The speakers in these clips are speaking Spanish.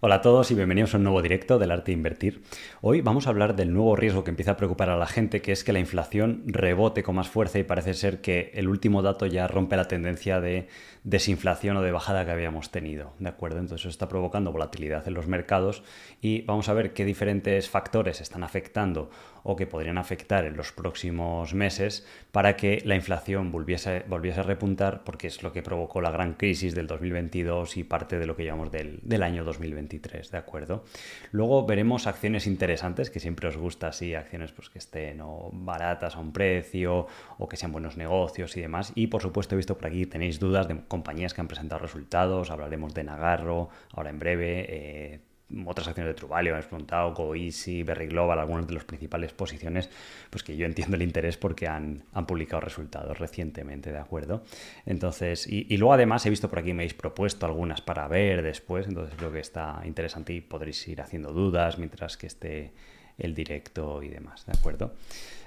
Hola a todos y bienvenidos a un nuevo directo del arte de invertir. Hoy vamos a hablar del nuevo riesgo que empieza a preocupar a la gente, que es que la inflación rebote con más fuerza y parece ser que el último dato ya rompe la tendencia de desinflación o de bajada que habíamos tenido, ¿de acuerdo? Entonces eso está provocando volatilidad en los mercados y vamos a ver qué diferentes factores están afectando o que podrían afectar en los próximos meses para que la inflación volviese, volviese a repuntar, porque es lo que provocó la gran crisis del 2022 y parte de lo que llamamos del, del año 2022. ¿de acuerdo? Luego veremos acciones interesantes, que siempre os gusta así, acciones pues, que estén baratas a un precio o que sean buenos negocios y demás. Y por supuesto he visto por aquí, tenéis dudas de compañías que han presentado resultados, hablaremos de Nagarro, ahora en breve. Eh, otras acciones de Truvalio, hemos preguntado, GoEasy, Berry Global, algunas de las principales posiciones, pues que yo entiendo el interés porque han, han publicado resultados recientemente, ¿de acuerdo? Entonces, y, luego además he visto por aquí, me habéis propuesto algunas para ver después, entonces creo que está interesante y podréis ir haciendo dudas mientras que esté el directo y demás, ¿de acuerdo?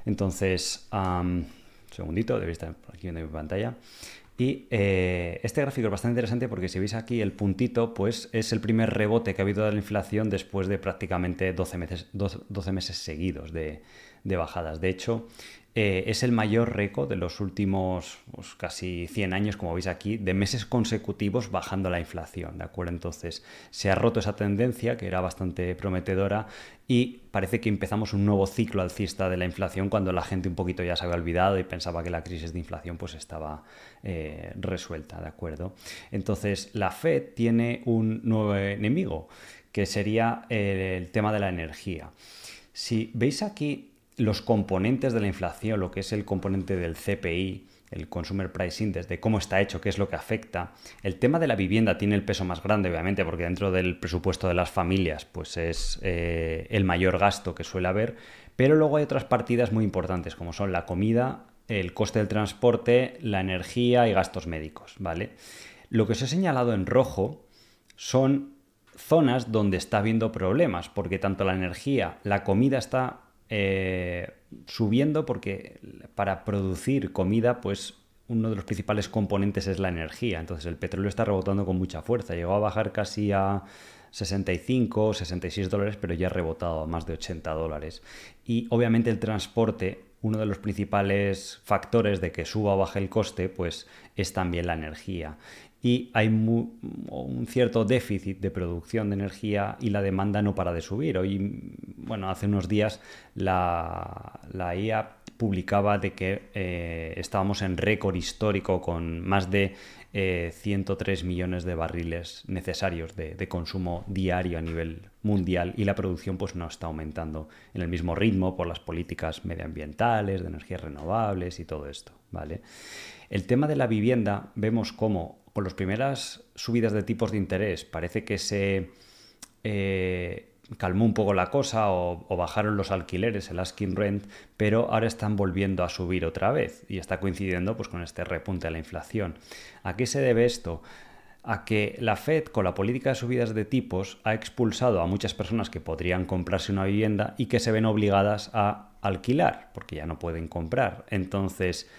Entonces, um, segundito, debéis estar por aquí viendo mi pantalla. Y eh, este gráfico es bastante interesante porque si veis aquí el puntito, pues es el primer rebote que ha habido de la inflación después de prácticamente 12 meses, 12 meses seguidos de, bajadas. De hecho, eh, es el mayor récord de los últimos pues, casi 100 años, como veis aquí, de meses consecutivos bajando la inflación, ¿de acuerdo? Entonces, se ha roto esa tendencia, que era bastante prometedora, y parece que empezamos un nuevo ciclo alcista de la inflación cuando la gente un poquito ya se había olvidado y pensaba que la crisis de inflación pues estaba eh, resuelta, ¿de acuerdo? Entonces, la Fed tiene un nuevo enemigo, que sería el tema de la energía. Si veis aquí los componentes de la inflación, lo que es el componente del CPI, el Consumer Price Index, de cómo está hecho, qué es lo que afecta. El tema de la vivienda tiene el peso más grande, obviamente, porque dentro del presupuesto de las familias, pues es eh, el mayor gasto que suele haber, pero luego hay otras partidas muy importantes, como son la comida, el coste del transporte, la energía y gastos médicos, ¿vale? Lo que os he señalado en rojo son zonas donde está habiendo problemas, porque tanto la energía, la comida está eh, subiendo porque para producir comida, pues uno de los principales componentes es la energía. Entonces el petróleo está rebotando con mucha fuerza. Llegó a bajar casi a 65, 66 dólares, pero ya ha rebotado a más de 80 dólares. Y obviamente el transporte, uno de los principales factores de que suba o baje el coste, pues es también la energía y hay un cierto déficit de producción de energía y la demanda no para de subir. Hoy, bueno, hace unos días la, la IA publicaba de que eh, estábamos en récord histórico con más de 103 eh, millones de barriles necesarios de, consumo diario a nivel mundial y la producción pues no está aumentando en el mismo ritmo por las políticas medioambientales, de energías renovables y todo esto, ¿vale? El tema de la vivienda vemos cómo con las primeras subidas de tipos de interés parece que se eh, calmó un poco la cosa o, bajaron los alquileres, el asking rent, pero ahora están volviendo a subir otra vez y está coincidiendo pues, con este repunte de la inflación. ¿A qué se debe esto? a que la Fed, con la política de subidas de tipos, ha expulsado a muchas personas que podrían comprarse una vivienda y que se ven obligadas a alquilar, porque ya no pueden comprar. Entonces,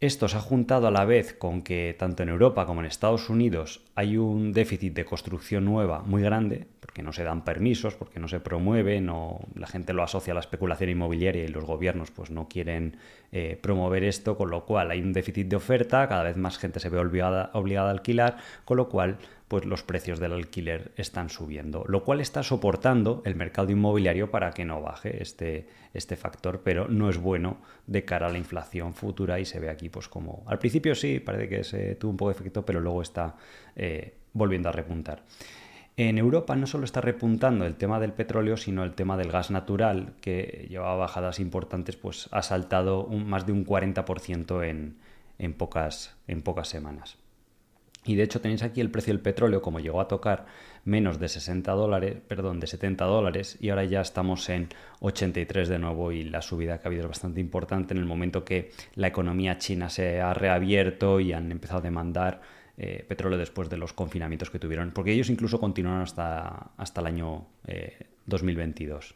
esto se ha juntado a la vez con que tanto en Europa como en Estados Unidos hay un déficit de construcción nueva muy grande, porque no se dan permisos, porque no se promueve, no, la gente lo asocia a la especulación inmobiliaria y los gobiernos pues no quieren eh, promover esto, con lo cual hay un déficit de oferta, cada vez más gente se ve obligada, obligada a alquilar, con lo cual pues los precios del alquiler están subiendo, lo cual está soportando el mercado inmobiliario para que no baje este, este factor, pero no es bueno de cara a la inflación futura y se ve aquí pues como al principio sí, parece que se tuvo un poco de efecto, pero luego está eh, volviendo a repuntar. En Europa no solo está repuntando el tema del petróleo, sino el tema del gas natural, que llevaba bajadas importantes, pues ha saltado más de un 40% en, en, pocas, en pocas semanas. Y de hecho tenéis aquí el precio del petróleo, como llegó a tocar menos de 60 dólares, perdón, de 70 dólares, y ahora ya estamos en 83 de nuevo y la subida que ha habido es bastante importante en el momento que la economía china se ha reabierto y han empezado a demandar eh, petróleo después de los confinamientos que tuvieron, porque ellos incluso continuaron hasta, hasta el año 2022.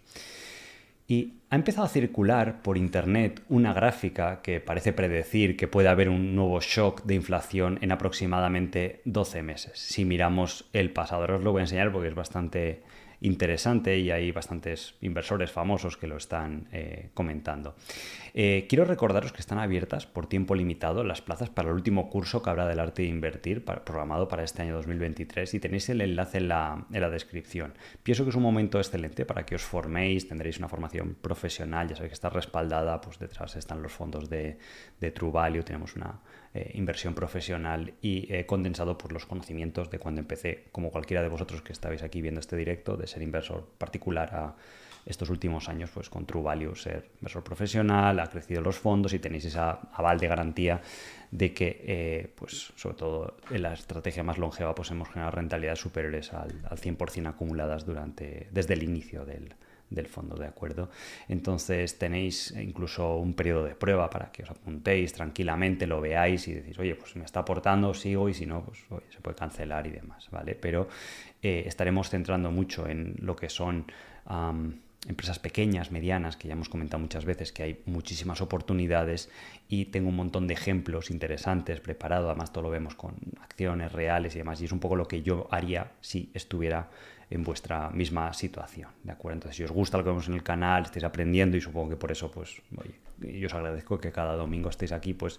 Y ha empezado a circular por internet una gráfica que parece predecir que puede haber un nuevo shock de inflación en aproximadamente 12 meses. Si miramos el pasado, ahora os lo voy a enseñar porque es bastante interesante y hay bastantes inversores famosos que lo están eh, comentando. Eh, quiero recordaros que están abiertas por tiempo limitado las plazas para el último curso que habrá del arte de invertir, programado para este año 2023 y tenéis el enlace en la, descripción. Pienso que es un momento excelente para que os forméis, tendréis una formación profesional, ya sabéis que está respaldada, pues detrás están los fondos de, de True Value, tenemos una eh, inversión profesional y he condensado por los conocimientos de cuando empecé, como cualquiera de vosotros que estáis aquí viendo este directo, de ser inversor particular a estos últimos años, pues con True Value ser inversor profesional, ha crecido los fondos y tenéis esa aval de garantía de que, eh, pues sobre todo en la estrategia más longeva, pues hemos generado rentabilidades superiores al, al 100% acumuladas durante, desde el inicio del, del fondo, ¿de acuerdo? Entonces tenéis incluso un periodo de prueba para que os apuntéis tranquilamente, lo veáis y decís, oye, pues me está aportando, sigo y si no, pues se puede cancelar y demás, ¿vale? Pero eh, estaremos centrando mucho en lo que son... empresas pequeñas, medianas, que ya hemos comentado muchas veces que hay muchísimas oportunidades y tengo un montón de ejemplos interesantes preparados, además todo lo vemos con acciones reales y demás, y es un poco lo que yo haría si estuviera en vuestra misma situación, ¿de acuerdo? Entonces, si os gusta lo que vemos en el canal, estáis aprendiendo y supongo que por eso, pues, oye, yo os agradezco que cada domingo estéis aquí, pues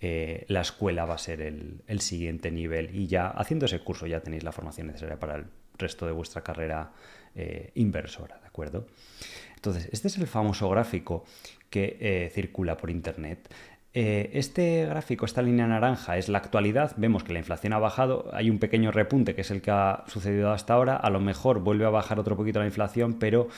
eh, la escuela va a ser el, siguiente nivel y ya haciendo ese curso ya tenéis la formación necesaria para el resto de vuestra carrera eh, inversora, ¿de acuerdo? Entonces, este es el famoso gráfico que eh, circula por internet. Eh, este gráfico, esta línea naranja, es la actualidad. Vemos que la inflación ha bajado. Hay un pequeño repunte que es el que ha sucedido hasta ahora. A lo mejor vuelve a bajar otro poquito la inflación, pero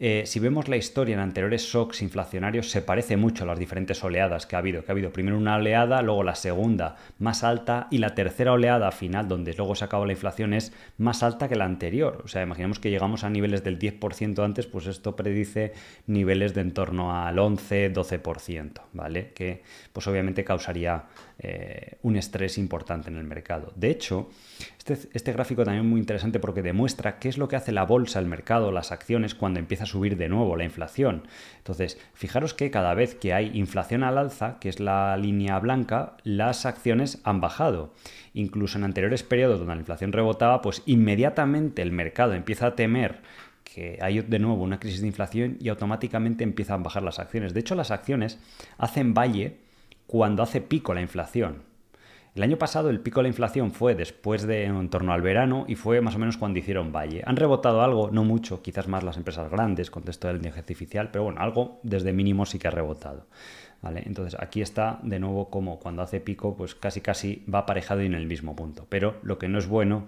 eh, si vemos la historia en anteriores shocks inflacionarios, se parece mucho a las diferentes oleadas que ha habido. Que ha habido primero una oleada, luego la segunda más alta y la tercera oleada final, donde luego se acaba la inflación, es más alta que la anterior. O sea, imaginemos que llegamos a niveles del 10% antes, pues esto predice niveles de en torno al 11-12%, ¿vale? Que pues obviamente causaría eh, un estrés importante en el mercado. De hecho, este, este, gráfico también es muy interesante porque demuestra qué es lo que hace la bolsa, el mercado, las acciones cuando empieza a subir de nuevo la inflación. Entonces, fijaros que cada vez que hay inflación al alza, que es la línea blanca, las acciones han bajado. Incluso en anteriores periodos donde la inflación rebotaba, pues inmediatamente el mercado empieza a temer que hay de nuevo una crisis de inflación y automáticamente empiezan a bajar las acciones. De hecho, las acciones hacen valle cuando hace pico la inflación. El año pasado el pico de la inflación fue después de en torno al verano y fue más o menos cuando hicieron valle. Han rebotado algo, no mucho, quizás más las empresas grandes con texto del inteligencia artificial, pero bueno, algo desde mínimo sí que ha rebotado. ¿Vale? Entonces aquí está de nuevo como cuando hace pico, pues casi casi va aparejado y en el mismo punto. Pero lo que no es bueno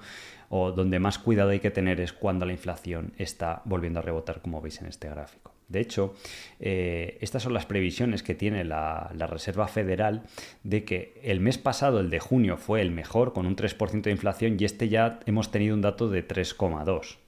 o donde más cuidado hay que tener es cuando la inflación está volviendo a rebotar, como veis en este gráfico. De hecho, eh, estas son las previsiones que tiene la, la, Reserva Federal de que el mes pasado, el de junio, fue el mejor con un 3% de inflación y este ya hemos tenido un dato de 3,2%.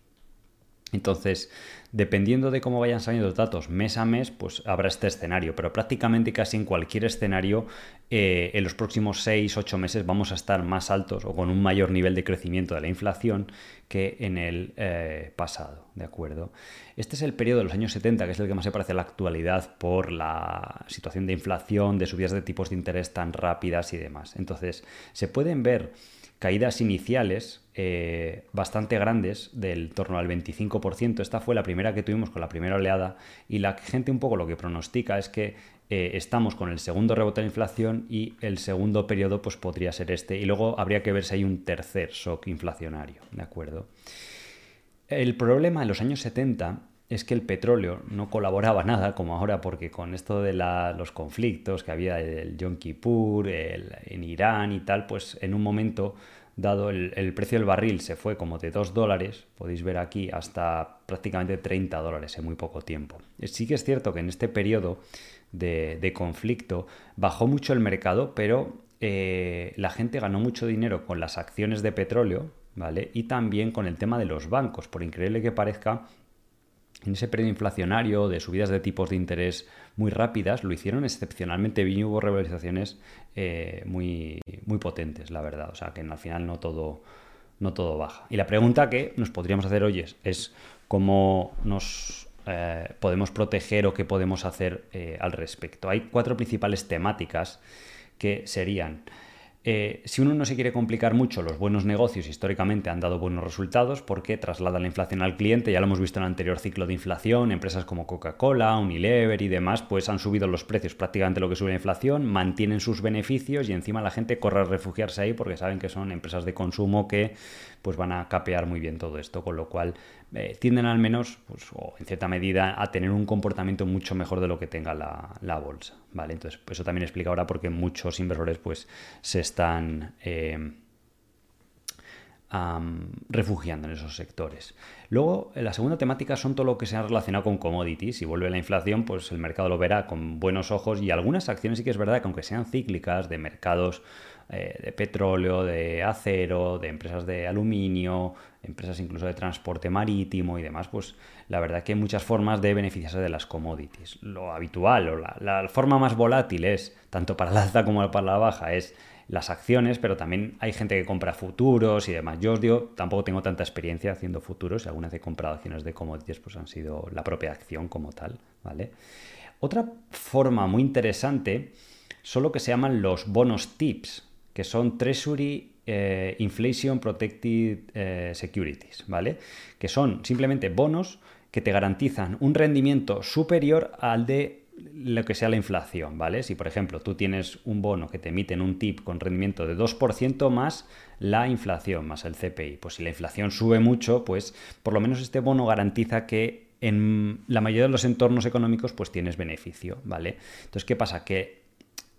Entonces, dependiendo de cómo vayan saliendo los datos mes a mes, pues habrá este escenario, pero prácticamente casi en cualquier escenario, eh, en los próximos 6-8 meses vamos a estar más altos o con un mayor nivel de crecimiento de la inflación que en el eh, pasado, ¿de acuerdo? Este es el periodo de los años 70, que es el que más se parece a la actualidad por la situación de inflación, de subidas de tipos de interés tan rápidas y demás. Entonces, se pueden ver caídas iniciales eh, bastante grandes, del torno al 25%. Esta fue la primera que tuvimos con la primera oleada y la gente un poco lo que pronostica es que eh, estamos con el segundo rebote de inflación y el segundo periodo pues podría ser este y luego habría que ver si hay un tercer shock inflacionario, ¿de acuerdo? El problema en los años 70 es que el petróleo no colaboraba nada como ahora porque con esto de los conflictos que había el Yom Kippur, en Irán y tal, pues en un momento dado el, precio del barril se fue como de 2 dólares, podéis ver aquí, hasta prácticamente 30 dólares en muy poco tiempo. Sí que es cierto que en este periodo de, conflicto bajó mucho el mercado, pero eh, la gente ganó mucho dinero con las acciones de petróleo, ¿vale? Y también con el tema de los bancos, por increíble que parezca, en ese periodo inflacionario de subidas de tipos de interés muy rápidas, lo hicieron excepcionalmente bien y hubo revalorizaciones eh, muy, muy potentes, la verdad. O sea, que al final no todo, no todo baja. Y la pregunta que nos podríamos hacer hoy es, cómo nos eh, podemos proteger o qué podemos hacer eh, al respecto. Hay cuatro principales temáticas que serían eh, si uno no se quiere complicar mucho, los buenos negocios históricamente han dado buenos resultados porque trasladan la inflación al cliente, ya lo hemos visto en el anterior ciclo de inflación, empresas como Coca-Cola, Unilever y demás, pues han subido los precios prácticamente lo que sube la inflación, mantienen sus beneficios y encima la gente corre a refugiarse ahí porque saben que son empresas de consumo que pues van a capear muy bien todo esto, con lo cual eh, tienden al menos, pues, o en cierta medida, a tener un comportamiento mucho mejor de lo que tenga la, bolsa, ¿vale? Entonces, eso también explica ahora por qué muchos inversores, pues, se están... Eh, refugiando en esos sectores. Luego, la segunda temática son todo lo que se ha relacionado con commodities. Si vuelve la inflación, pues el mercado lo verá con buenos ojos y algunas acciones sí que es verdad que aunque sean cíclicas de mercados eh, de petróleo, de acero, de empresas de aluminio, empresas incluso de transporte marítimo y demás, pues la verdad que hay muchas formas de beneficiarse de las commodities. Lo habitual o la, forma más volátil es, tanto para la alza como para la baja, es las acciones, pero también hay gente que compra futuros y demás. Yo os digo, tampoco tengo tanta experiencia haciendo futuros, y algunas he comprado acciones de commodities, pues han sido la propia acción como tal, ¿vale? Otra forma muy interesante son lo que se llaman los bonos tips, que son Treasury eh, Inflation Protected eh, Securities, ¿vale? Que son simplemente bonos que te garantizan un rendimiento superior al de lo que sea la inflación, ¿vale? Si por ejemplo tú tienes un bono que te emiten un tip con rendimiento de 2% más la inflación, más el CPI, pues si la inflación sube mucho, pues por lo menos este bono garantiza que en la mayoría de los entornos económicos pues tienes beneficio, ¿vale? Entonces, ¿qué pasa? Que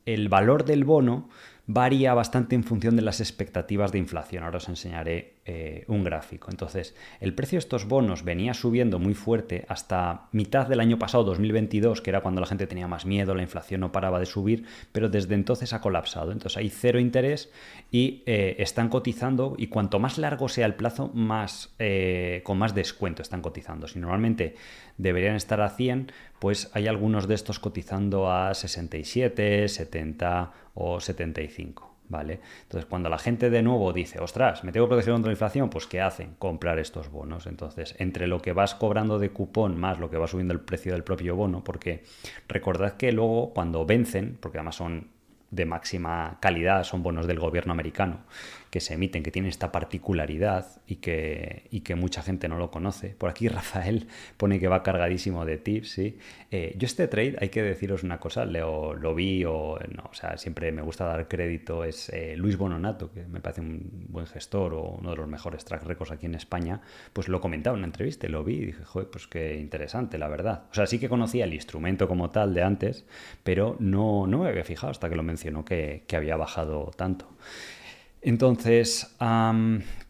el valor del bono varía bastante en función de las expectativas de inflación. Ahora os enseñaré eh, un gráfico. Entonces, el precio de estos bonos venía subiendo muy fuerte hasta mitad del año pasado, 2022, que era cuando la gente tenía más miedo, la inflación no paraba de subir, pero desde entonces ha colapsado. Entonces hay cero interés y eh, están cotizando y cuanto más largo sea el plazo, más eh, con más descuento están cotizando. Si normalmente deberían estar a 100, pues hay algunos de estos cotizando a 67, 70 o 75. ¿Vale? Entonces, cuando la gente de nuevo dice, ostras, me tengo protección contra la inflación, pues ¿qué hacen? Comprar estos bonos. Entonces, entre lo que vas cobrando de cupón más lo que va subiendo el precio del propio bono, porque recordad que luego cuando vencen, porque además son de máxima calidad, son bonos del gobierno americano, que se emiten, que tienen esta particularidad y que, y que mucha gente no lo conoce. Por aquí Rafael pone que va cargadísimo de tips, ¿sí? Eh, yo este trade, hay que deciros una cosa, lo, lo vi o no, o sea, siempre me gusta dar crédito, es eh, Luis Bononato, que me parece un buen gestor o uno de los mejores track records aquí en España, pues lo comentaba en una entrevista, lo vi y dije, joder, pues qué interesante, la verdad. O sea, sí que conocía el instrumento como tal de antes, pero no, no me había fijado hasta que lo mencionó que, que había bajado tanto. Entonces,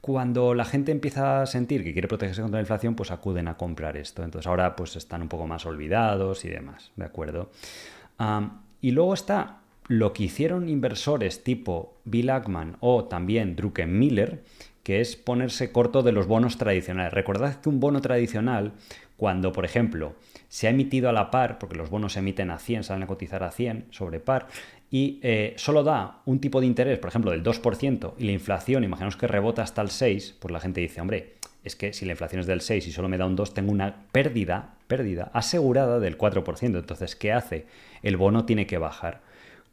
cuando la gente empieza a sentir que quiere protegerse contra la inflación, pues acuden a comprar esto. Entonces ahora pues están un poco más olvidados y demás, ¿de acuerdo? y luego está lo que hicieron inversores tipo Bill Ackman o también Druckenmiller, que es ponerse corto de los bonos tradicionales. Recordad que un bono tradicional, cuando por ejemplo se ha emitido a la par, porque los bonos se emiten a 100, salen a cotizar a 100 sobre par, y eh, solo da un tipo de interés, por ejemplo, del 2%, y la inflación, imaginemos que rebota hasta el 6%, pues la gente dice, hombre, es que si la inflación es del 6 y solo me da un 2, tengo una pérdida, pérdida asegurada del 4%. Entonces, ¿qué hace? El bono tiene que bajar.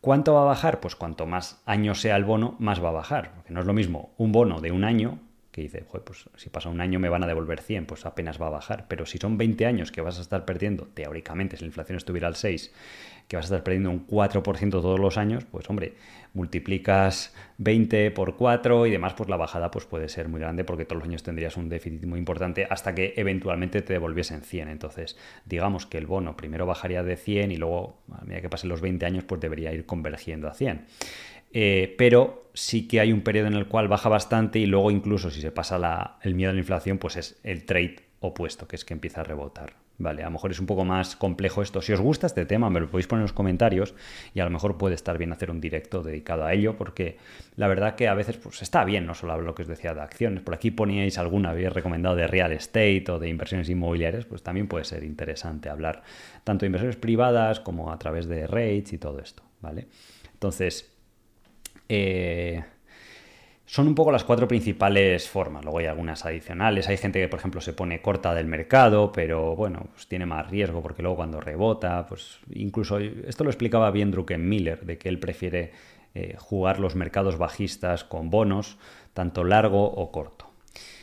¿Cuánto va a bajar? Pues cuanto más año sea el bono, más va a bajar. Porque no es lo mismo un bono de un año que dice, pues si pasa un año me van a devolver 100, pues apenas va a bajar. Pero si son 20 años que vas a estar perdiendo, teóricamente, si la inflación estuviera al 6, que vas a estar perdiendo un 4% todos los años, pues hombre, multiplicas 20 por 4 y demás, pues la bajada pues puede ser muy grande porque todos los años tendrías un déficit muy importante hasta que eventualmente te devolviesen 100. Entonces, digamos que el bono primero bajaría de 100 y luego, a medida que pasen los 20 años, pues debería ir convergiendo a 100. Eh, pero sí que hay un periodo en el cual baja bastante y luego incluso si se pasa el miedo a la inflación, pues es el trade opuesto, que es que empieza a rebotar. Vale, a lo mejor es un poco más complejo esto. Si os gusta este tema, me lo podéis poner en los comentarios y a lo mejor puede estar bien hacer un directo dedicado a ello, porque la verdad que a veces pues, está bien, no solo lo que os decía de acciones. Por aquí poníais alguna, habéis recomendado de real estate o de inversiones inmobiliarias, pues también puede ser interesante hablar tanto de inversiones privadas como a través de rates y todo esto, ¿vale? Entonces, eh, Son un poco las cuatro principales formas, luego hay algunas adicionales. Hay gente que, por ejemplo, se pone corta del mercado, pero bueno, pues tiene más riesgo porque luego cuando rebota, pues incluso esto lo explicaba bien Druckenmiller, de que él prefiere eh, jugar los mercados bajistas con bonos, tanto largo o corto.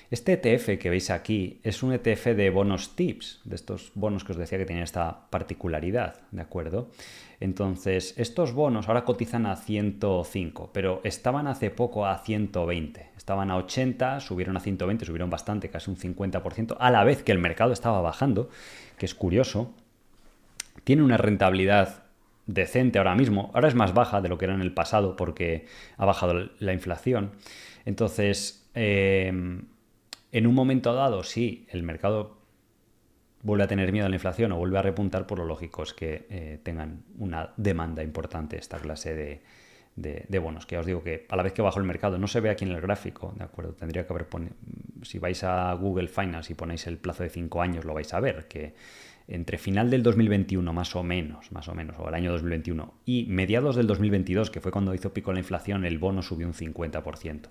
Este ETF que veis aquí es un ETF de bonos tips, de estos bonos que os decía que tienen esta particularidad, ¿de acuerdo? Entonces, estos bonos ahora cotizan a 105, pero estaban hace poco a 120. Estaban a 80, subieron a 120, subieron bastante, casi un 50%, a la vez que el mercado estaba bajando, que es curioso. Tiene una rentabilidad decente ahora mismo, ahora es más baja de lo que era en el pasado porque ha bajado la inflación. Entonces, eh, en un momento dado, si el mercado vuelve a tener miedo a la inflación o vuelve a repuntar, por lo lógico es que eh, tengan una demanda importante esta clase de, bonos. Que ya os digo que a la vez que bajo el mercado, no se ve aquí en el gráfico, ¿de acuerdo? Tendría que haber si vais a Google Finance y ponéis el plazo de 5 años, lo vais a ver, que entre final del 2021 más o menos, más o menos, o el año 2021, y mediados del 2022, que fue cuando hizo pico la inflación, el bono subió un 50%.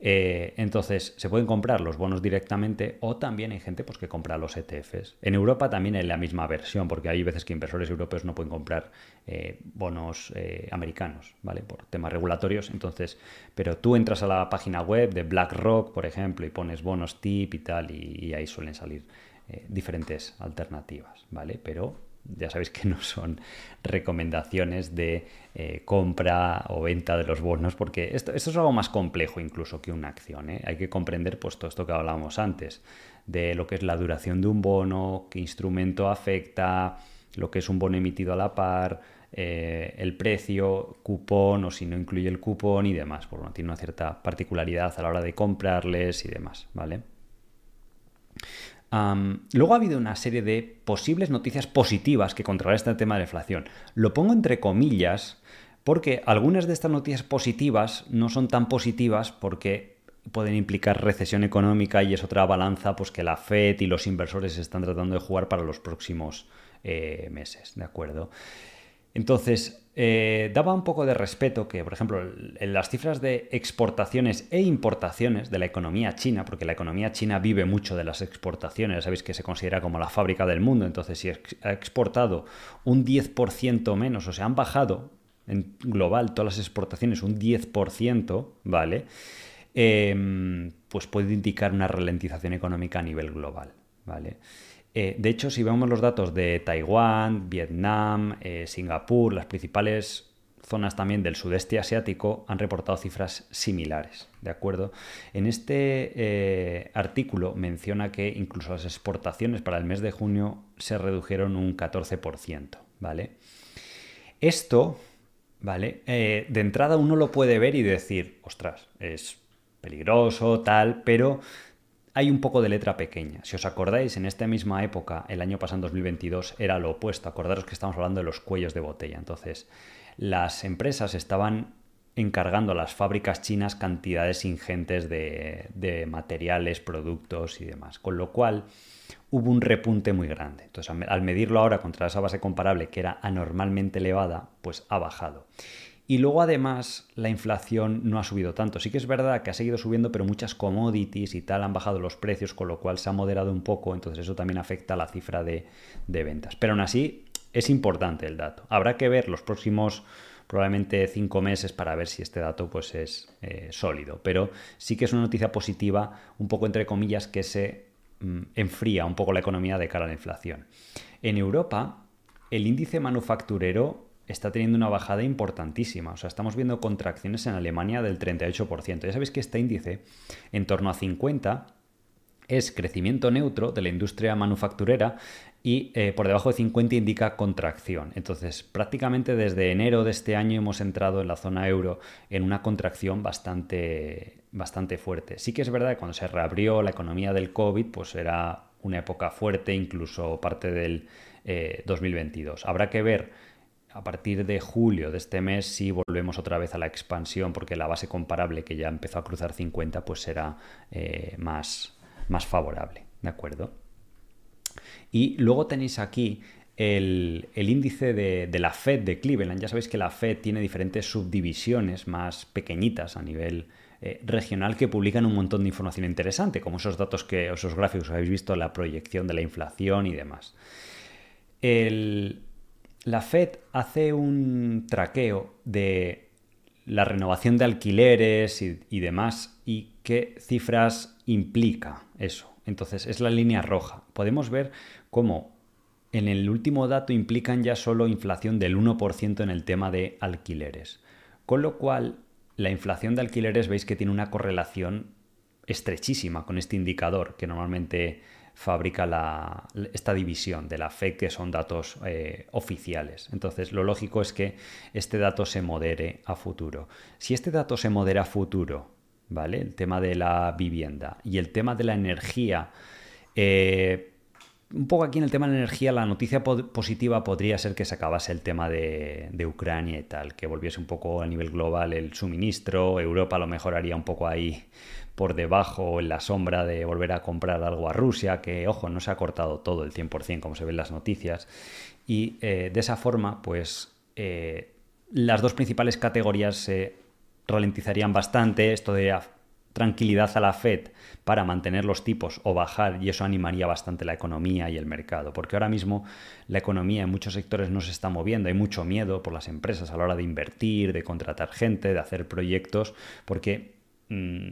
Eh, entonces, se pueden comprar los bonos directamente o también hay gente pues, que compra los ETFs. En Europa también hay la misma versión, porque hay veces que inversores europeos no pueden comprar eh, bonos eh, americanos, ¿vale? Por temas regulatorios. Entonces, pero tú entras a la página web de BlackRock, por ejemplo, y pones bonos tip y tal, y, ahí suelen salir diferentes alternativas, ¿vale? Pero ya sabéis que no son recomendaciones de eh, compra o venta de los bonos, porque esto, es algo más complejo incluso que una acción. ¿eh? Hay que comprender pues, todo esto que hablábamos antes, de lo que es la duración de un bono, qué instrumento afecta, lo que es un bono emitido a la par, eh, el precio, cupón o si no incluye el cupón y demás. Tiene una cierta particularidad a la hora de comprarles y demás, ¿vale? Luego ha habido una serie de posibles noticias positivas que controlan este tema de la inflación. Lo pongo entre comillas porque algunas de estas noticias positivas no son tan positivas porque pueden implicar recesión económica y es otra balanza pues, que la Fed y los inversores están tratando de jugar para los próximos eh, meses, ¿de acuerdo? Entonces, eh, daba un poco de respeto que, por ejemplo, en las cifras de exportaciones e importaciones de la economía china, porque la economía china vive mucho de las exportaciones, sabéis que se considera como la fábrica del mundo, entonces si ha exportado un 10% menos, o sea, han bajado en global todas las exportaciones un 10%, ¿vale? Em, pues puede indicar una ralentización económica a nivel global, ¿vale? Eh, de hecho, si vemos los datos de Taiwán, Vietnam, eh, Singapur, las principales zonas también del sudeste asiático han reportado cifras similares, ¿de acuerdo? En este eh, artículo menciona que incluso las exportaciones para el mes de junio se redujeron un 14%, ¿vale? Esto, ¿vale? de entrada uno lo puede ver y decir, ostras, es peligroso, tal, pero hay un poco de letra pequeña. Si os acordáis, en esta misma época, el año pasado, en 2022, era lo opuesto. Acordaros que estamos hablando de los cuellos de botella. Entonces, las empresas estaban encargando a las fábricas chinas cantidades ingentes de, materiales, productos y demás. Con lo cual, hubo un repunte muy grande. Entonces, al medirlo ahora contra esa base comparable, que era anormalmente elevada, pues ha bajado. Y luego además la inflación no ha subido tanto. Sí que es verdad que ha seguido subiendo, pero muchas commodities y tal han bajado los precios, con lo cual se ha moderado un poco, entonces eso también afecta a la cifra de, ventas. Pero aún así es importante el dato. Habrá que ver los próximos probablemente cinco meses para ver si este dato pues es eh, sólido. Pero sí que es una noticia positiva, un poco entre comillas, que se mm, enfría un poco la economía de cara a la inflación. En Europa, el índice manufacturero está teniendo una bajada importantísima. O sea, estamos viendo contracciones en Alemania del 38%. Ya sabéis que este índice, en torno a 50, es crecimiento neutro de la industria manufacturera y eh, por debajo de 50 indica contracción. Entonces, prácticamente desde enero de este año hemos entrado en la zona euro en una contracción bastante, bastante fuerte. Sí que es verdad que cuando se reabrió la economía del COVID, pues era una época fuerte, incluso parte del 2022. Eh, Habrá que ver a partir de julio de este mes sí volvemos otra vez a la expansión porque la base comparable que ya empezó a cruzar 50 pues será eh, más, más favorable, ¿de acuerdo? Y luego tenéis aquí el, índice de, la Fed de Cleveland. Ya sabéis que la Fed tiene diferentes subdivisiones más pequeñitas a nivel eh, regional que publican un montón de información interesante, como esos datos que, esos gráficos que habéis visto, la proyección de la inflación y demás. La Fed hace un traqueo de la renovación de alquileres y, demás y qué cifras implica eso. Entonces, es la línea roja. Podemos ver cómo en el último dato implican ya solo inflación del 1% en el tema de alquileres. Con lo cual, la inflación de alquileres veis que tiene una correlación estrechísima con este indicador que normalmente fabrica esta división de la FED, que son datos eh, oficiales. Entonces, lo lógico es que este dato se modere a futuro. Si este dato se modera a futuro, ¿vale? El tema de la vivienda y el tema de la energía, eh, un poco aquí en el tema de la energía, la noticia positiva podría ser que se acabase el tema de, Ucrania y tal, que volviese un poco a nivel global el suministro, Europa lo mejoraría un poco ahí por debajo, en la sombra de volver a comprar algo a Rusia, que ojo, no se ha cortado todo el 100% como se ven las noticias, y eh, de esa forma, pues eh, las dos principales categorías se ralentizarían bastante, esto de tranquilidad a la Fed para mantener los tipos o bajar y eso animaría bastante la economía y el mercado, porque ahora mismo la economía en muchos sectores no se está moviendo, hay mucho miedo por las empresas a la hora de invertir, de contratar gente, de hacer proyectos, porque mm,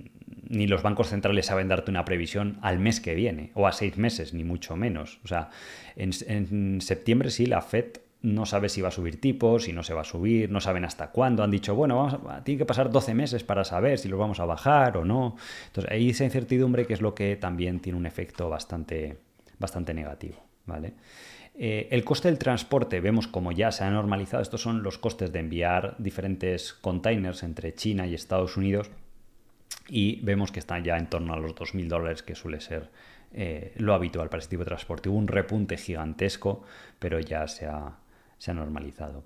ni los bancos centrales saben darte una previsión al mes que viene o a seis meses, ni mucho menos. O sea, en, septiembre sí, la Fed no sabe si va a subir tipos, si no se va a subir, no saben hasta cuándo. Han dicho, bueno, vamos tiene que pasar 12 meses para saber si los vamos a bajar o no. Entonces, hay esa incertidumbre que es lo que también tiene un efecto bastante, bastante negativo. ¿vale? Eh, el coste del transporte, vemos como ya se ha normalizado, estos son los costes de enviar diferentes containers entre China y Estados Unidos y vemos que están ya en torno a los 2.000 dólares, que suele ser eh, lo habitual para este tipo de transporte. Hubo un repunte gigantesco, pero ya se ha, se ha normalizado.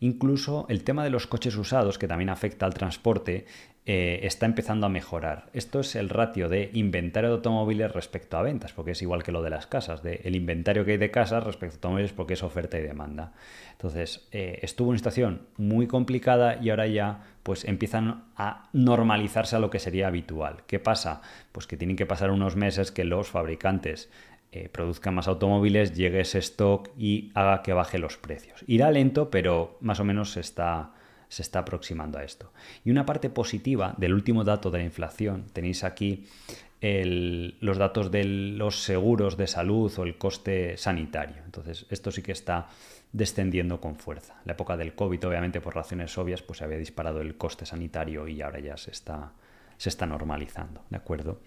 Incluso el tema de los coches usados, que también afecta al transporte, eh, está empezando a mejorar. Esto es el ratio de inventario de automóviles respecto a ventas, porque es igual que lo de las casas, de el inventario que hay de casas respecto a automóviles porque es oferta y demanda. Entonces, eh, estuvo en una situación muy complicada y ahora ya pues empiezan a normalizarse a lo que sería habitual. ¿Qué pasa? Pues que tienen que pasar unos meses que los fabricantes eh, produzca más automóviles, llegue ese stock y haga que baje los precios. Irá lento, pero más o menos se está, se está aproximando a esto. Y una parte positiva del último dato de la inflación, tenéis aquí los datos de los seguros de salud o el coste sanitario. Entonces, esto sí que está descendiendo con fuerza. La época del COVID, obviamente, por razones obvias, pues se había disparado el coste sanitario y ahora ya se está, se está normalizando, ¿de acuerdo?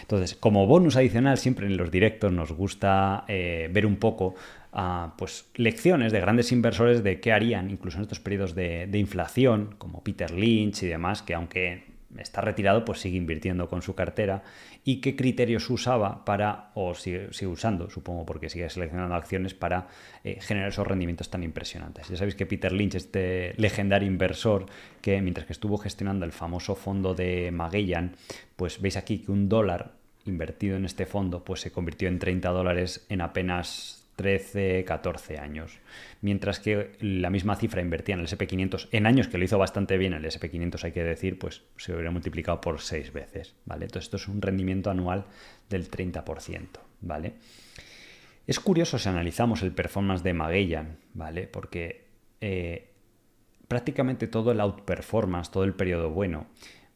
Entonces, como bonus adicional, siempre en los directos nos gusta eh, ver un poco ah, pues, lecciones de grandes inversores de qué harían, incluso en estos periodos de, de inflación, como Peter Lynch y demás, que aunque está retirado, pues sigue invirtiendo con su cartera y qué criterios usaba para, o sigue, usando, supongo, porque sigue seleccionando acciones para eh, generar esos rendimientos tan impresionantes. Ya sabéis que Peter Lynch, este legendario inversor, que mientras que estuvo gestionando el famoso fondo de Magellan, pues veis aquí que un dólar invertido en este fondo pues se convirtió en 30 dólares en apenas 13, 14 años. Mientras que la misma cifra invertida en el SP500 en años que lo hizo bastante bien, el SP500 hay que decir, pues se hubiera multiplicado por 6 veces, ¿vale? Entonces esto es un rendimiento anual del 30%, ¿vale? Es curioso si analizamos el performance de Magellan, ¿vale? Porque eh, prácticamente todo el outperformance, todo el periodo bueno,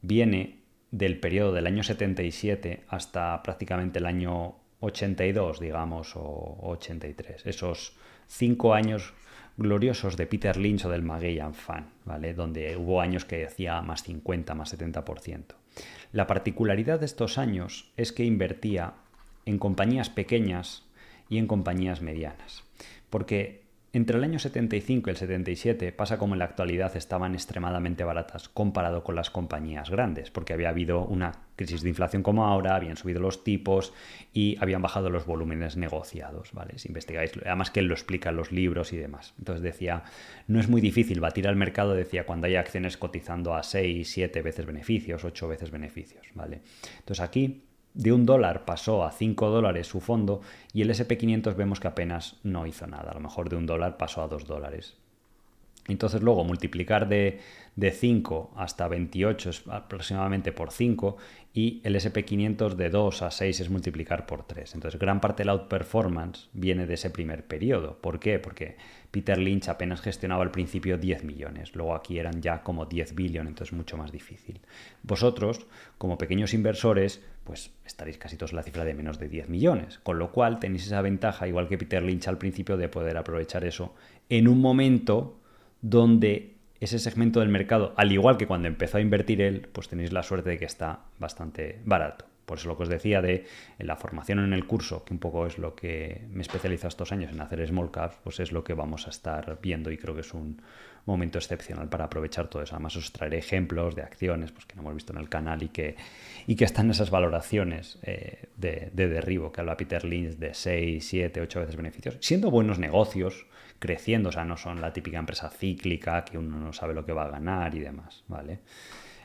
viene del periodo del año 77 hasta prácticamente el año 82, digamos, o 83. Esos cinco años gloriosos de Peter Lynch o del Magellan Fan, ¿vale? Donde hubo años que hacía más 50, más 70%. La particularidad de estos años es que invertía en compañías pequeñas y en compañías medianas. Porque entre el año 75 y el 77 pasa como en la actualidad estaban extremadamente baratas comparado con las compañías grandes, porque había habido una crisis de inflación como ahora, habían subido los tipos y habían bajado los volúmenes negociados, ¿vale? Si investigáis, además que él lo explica en los libros y demás. Entonces decía, no es muy difícil batir al mercado, decía, cuando hay acciones cotizando a 6, 7 veces beneficios, 8 veces beneficios, ¿vale? Entonces aquí de un dólar pasó a 5 dólares su fondo y el SP500 vemos que apenas no hizo nada. A lo mejor de un dólar pasó a 2 dólares. Entonces luego multiplicar de, de 5 hasta 28 es aproximadamente por 5 y el SP500 de 2 a 6 es multiplicar por 3. Entonces gran parte del outperformance viene de ese primer periodo. ¿Por qué? Porque Peter Lynch apenas gestionaba al principio 10 millones, luego aquí eran ya como 10 billones, entonces mucho más difícil. Vosotros, como pequeños inversores, pues estaréis casi todos en la cifra de menos de 10 millones, con lo cual tenéis esa ventaja, igual que Peter Lynch al principio, de poder aprovechar eso en un momento donde ese segmento del mercado, al igual que cuando empezó a invertir él, pues tenéis la suerte de que está bastante barato. Por eso lo que os decía de la formación en el curso, que un poco es lo que me especializa estos años en hacer small caps, pues es lo que vamos a estar viendo y creo que es un momento excepcional para aprovechar todo eso. Además os traeré ejemplos de acciones pues, que no hemos visto en el canal y que, y que están esas valoraciones eh, de, de derribo que habla Peter Lynch de 6, 7, 8 veces beneficios, siendo buenos negocios, creciendo, o sea, no son la típica empresa cíclica que uno no sabe lo que va a ganar y demás, ¿vale?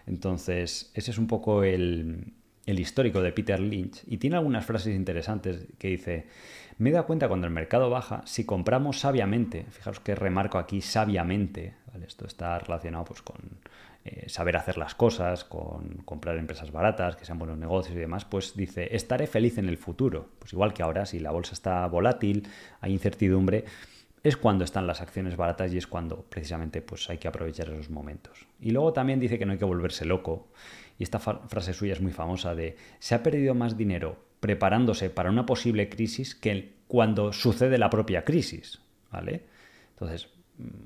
Entonces, ese es un poco el, histórico de Peter Lynch y tiene algunas frases interesantes que dice, me he dado cuenta cuando el mercado baja, si compramos sabiamente, fijaros que remarco aquí sabiamente, ¿vale? esto está relacionado pues, con eh, saber hacer las cosas, con comprar empresas baratas, que sean buenos negocios y demás, pues dice, estaré feliz en el futuro. Pues igual que ahora, si la bolsa está volátil, hay incertidumbre, es cuando están las acciones baratas y es cuando precisamente pues, hay que aprovechar esos momentos. Y luego también dice que no hay que volverse loco. Y esta frase suya es muy famosa de se ha perdido más dinero preparándose para una posible crisis que cuando sucede la propia crisis. ¿Vale? Entonces,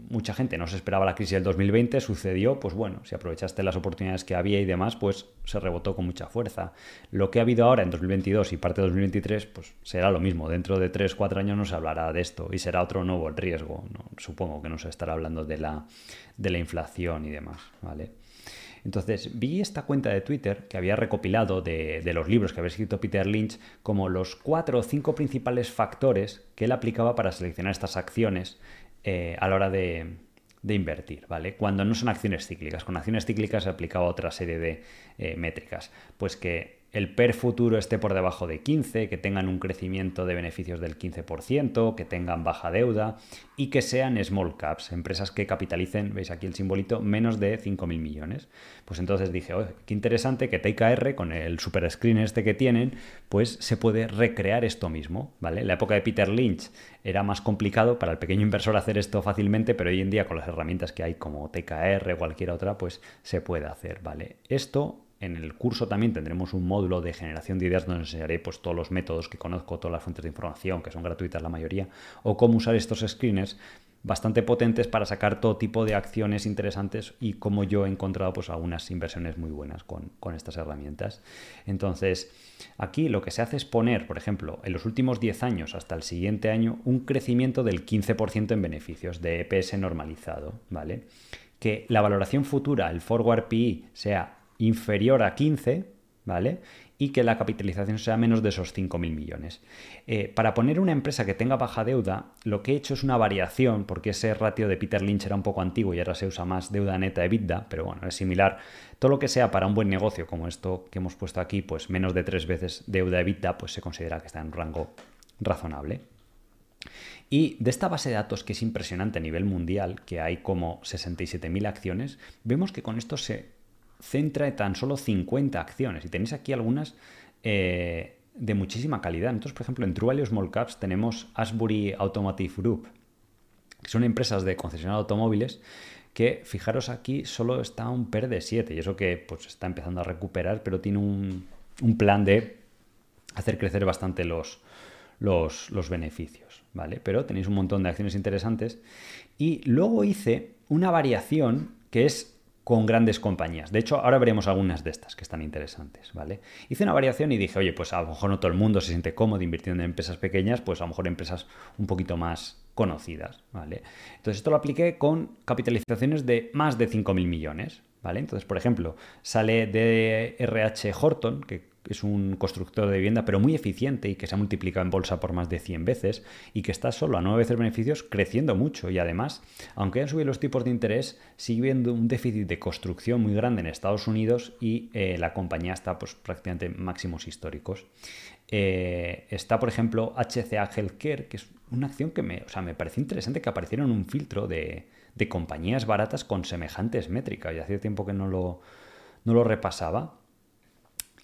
mucha gente no se esperaba la crisis del 2020, sucedió, pues bueno, si aprovechaste las oportunidades que había y demás, pues se rebotó con mucha fuerza. Lo que ha habido ahora en 2022 y parte de 2023, pues será lo mismo. Dentro de 3, 4 años no se hablará de esto y será otro nuevo riesgo. Supongo que no se estará hablando de la, de la inflación y demás, ¿vale? Entonces, vi esta cuenta de Twitter que había recopilado de, de, los libros que había escrito Peter Lynch como los cuatro o cinco principales factores que él aplicaba para seleccionar estas acciones eh, a la hora de, invertir, ¿vale? Cuando no son acciones cíclicas. Con acciones cíclicas se aplicaba otra serie de eh, métricas. Pues que el PER futuro esté por debajo de 15, que tengan un crecimiento de beneficios del 15%, que tengan baja deuda y que sean small caps, empresas que capitalicen, veis aquí el simbolito, menos de 5.000 millones. Pues entonces dije, qué interesante que TKR, con el super screen este que tienen, pues se puede recrear esto mismo, ¿vale? En la época de Peter Lynch era más complicado para el pequeño inversor hacer esto fácilmente, pero hoy en día con las herramientas que hay como TKR o cualquier otra, pues se puede hacer, ¿vale? Esto en el curso también tendremos un módulo de generación de ideas donde enseñaré pues, todos los métodos que conozco, todas las fuentes de información, que son gratuitas la mayoría, o cómo usar estos screeners bastante potentes para sacar todo tipo de acciones interesantes y como yo he encontrado pues algunas inversiones muy buenas con, con, estas herramientas. Entonces, aquí lo que se hace es poner, por ejemplo, en los últimos 10 años hasta el siguiente año, un crecimiento del 15% en beneficios de EPS normalizado, ¿vale? Que la valoración futura, el forward PE, sea inferior a 15, ¿vale? Y que la capitalización sea menos de esos 5.000 millones. Eh, para poner una empresa que tenga baja deuda, lo que he hecho es una variación, porque ese ratio de Peter Lynch era un poco antiguo y ahora se usa más deuda neta EBITDA, pero bueno, es similar. Todo lo que sea para un buen negocio, como esto que hemos puesto aquí, pues menos de tres veces deuda EBITDA, pues se considera que está en un rango razonable. Y de esta base de datos que es impresionante a nivel mundial, que hay como 67.000 acciones, vemos que con esto se centra en tan solo 50 acciones. Y tenéis aquí algunas eh, de muchísima calidad. Entonces, por ejemplo, en True Small Caps tenemos Asbury Automotive Group, que son empresas de concesionario de automóviles que, fijaros aquí, solo está un PER de 7. Y eso que pues, está empezando a recuperar, pero tiene un, plan de hacer crecer bastante los, los, los, beneficios, ¿vale? Pero tenéis un montón de acciones interesantes. Y luego hice una variación que es con grandes compañías. De hecho, ahora veremos algunas de estas que están interesantes, ¿vale? Hice una variación y dije, oye, pues a lo mejor no todo el mundo se siente cómodo invirtiendo en empresas pequeñas, pues a lo mejor empresas un poquito más conocidas, ¿vale? Entonces esto lo apliqué con capitalizaciones de más de 5.000 millones, ¿vale? Entonces, por ejemplo, sale de RH Horton, que es un constructor de vivienda, pero muy eficiente y que se ha multiplicado en bolsa por más de 100 veces y que está solo a 9 veces beneficios creciendo mucho. Y además, aunque han subido los tipos de interés, sigue habiendo un déficit de construcción muy grande en Estados Unidos y eh, la compañía está pues, prácticamente en máximos históricos. Eh, está, por ejemplo, HCA Healthcare, que es una acción que me, o sea, me parece interesante que apareciera en un filtro de, de compañías baratas con semejantes métricas. Y hacía tiempo que no lo, no lo repasaba.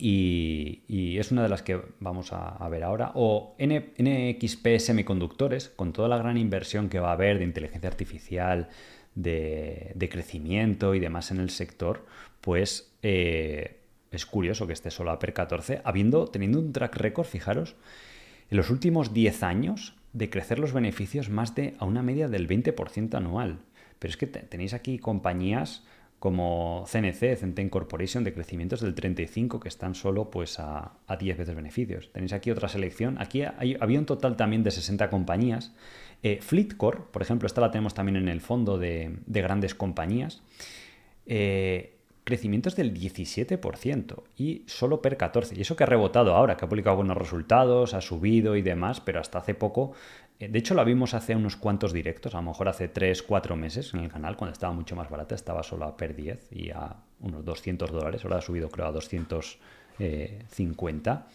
Y, es una de las que vamos a, ver ahora. O NXP Semiconductores, con toda la gran inversión que va a haber de inteligencia artificial, de, crecimiento y demás en el sector, pues eh, es curioso que esté solo a PER 14, habiendo, teniendo un track record, fijaros, en los últimos 10 años de crecer los beneficios más de a una media del 20% anual. Pero es que tenéis aquí compañías como CNC, Centen Corporation, de crecimientos del 35, que están solo pues, a, 10 veces beneficios. Tenéis aquí otra selección. Aquí había un total también de 60 compañías. Eh, Fleetcore, por ejemplo, esta la tenemos también en el fondo de, grandes compañías. Eh, crecimientos del 17% y solo per 14. Y eso que ha rebotado ahora, que ha publicado buenos resultados, ha subido y demás, pero hasta hace poco de hecho, la vimos hace unos cuantos directos, a lo mejor hace 3, 4 meses en el canal, cuando estaba mucho más barata, estaba solo a per 10 y a unos 200 dólares, ahora ha subido creo a 250.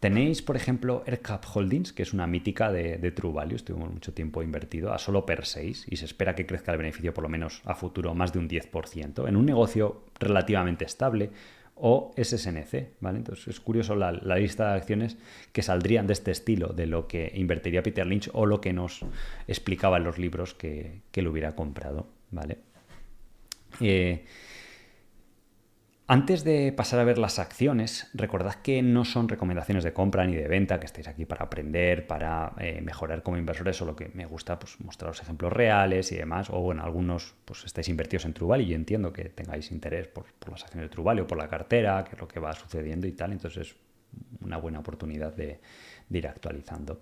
Tenéis, por ejemplo, AirCap Holdings, que es una mítica de, True Value, estuvimos mucho tiempo invertido, a solo per 6 y se espera que crezca el beneficio por lo menos a futuro más de un 10%, en un negocio relativamente estable, o SSNC, ¿vale? Entonces es curioso la, lista de acciones que saldrían de este estilo, de lo que invertiría Peter Lynch o lo que nos explicaba en los libros que, que lo hubiera comprado, ¿vale? Eh, antes de pasar a ver las acciones, recordad que no son recomendaciones de compra ni de venta, que estáis aquí para aprender, para eh, mejorar como inversores, solo que me gusta pues, mostraros ejemplos reales y demás. O bueno, algunos pues estáis invertidos en Trubal y yo entiendo que tengáis interés por, las acciones de Trubal o por la cartera, que es lo que va sucediendo y tal. Entonces es una buena oportunidad de, ir actualizando.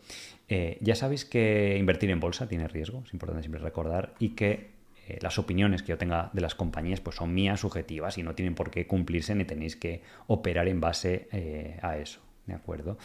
Eh, ya sabéis que invertir en bolsa tiene riesgo, es importante siempre recordar, y que eh, las opiniones que yo tenga de las compañías pues son mías subjetivas y no tienen por qué cumplirse ni tenéis que operar en base eh, a eso, ¿de acuerdo?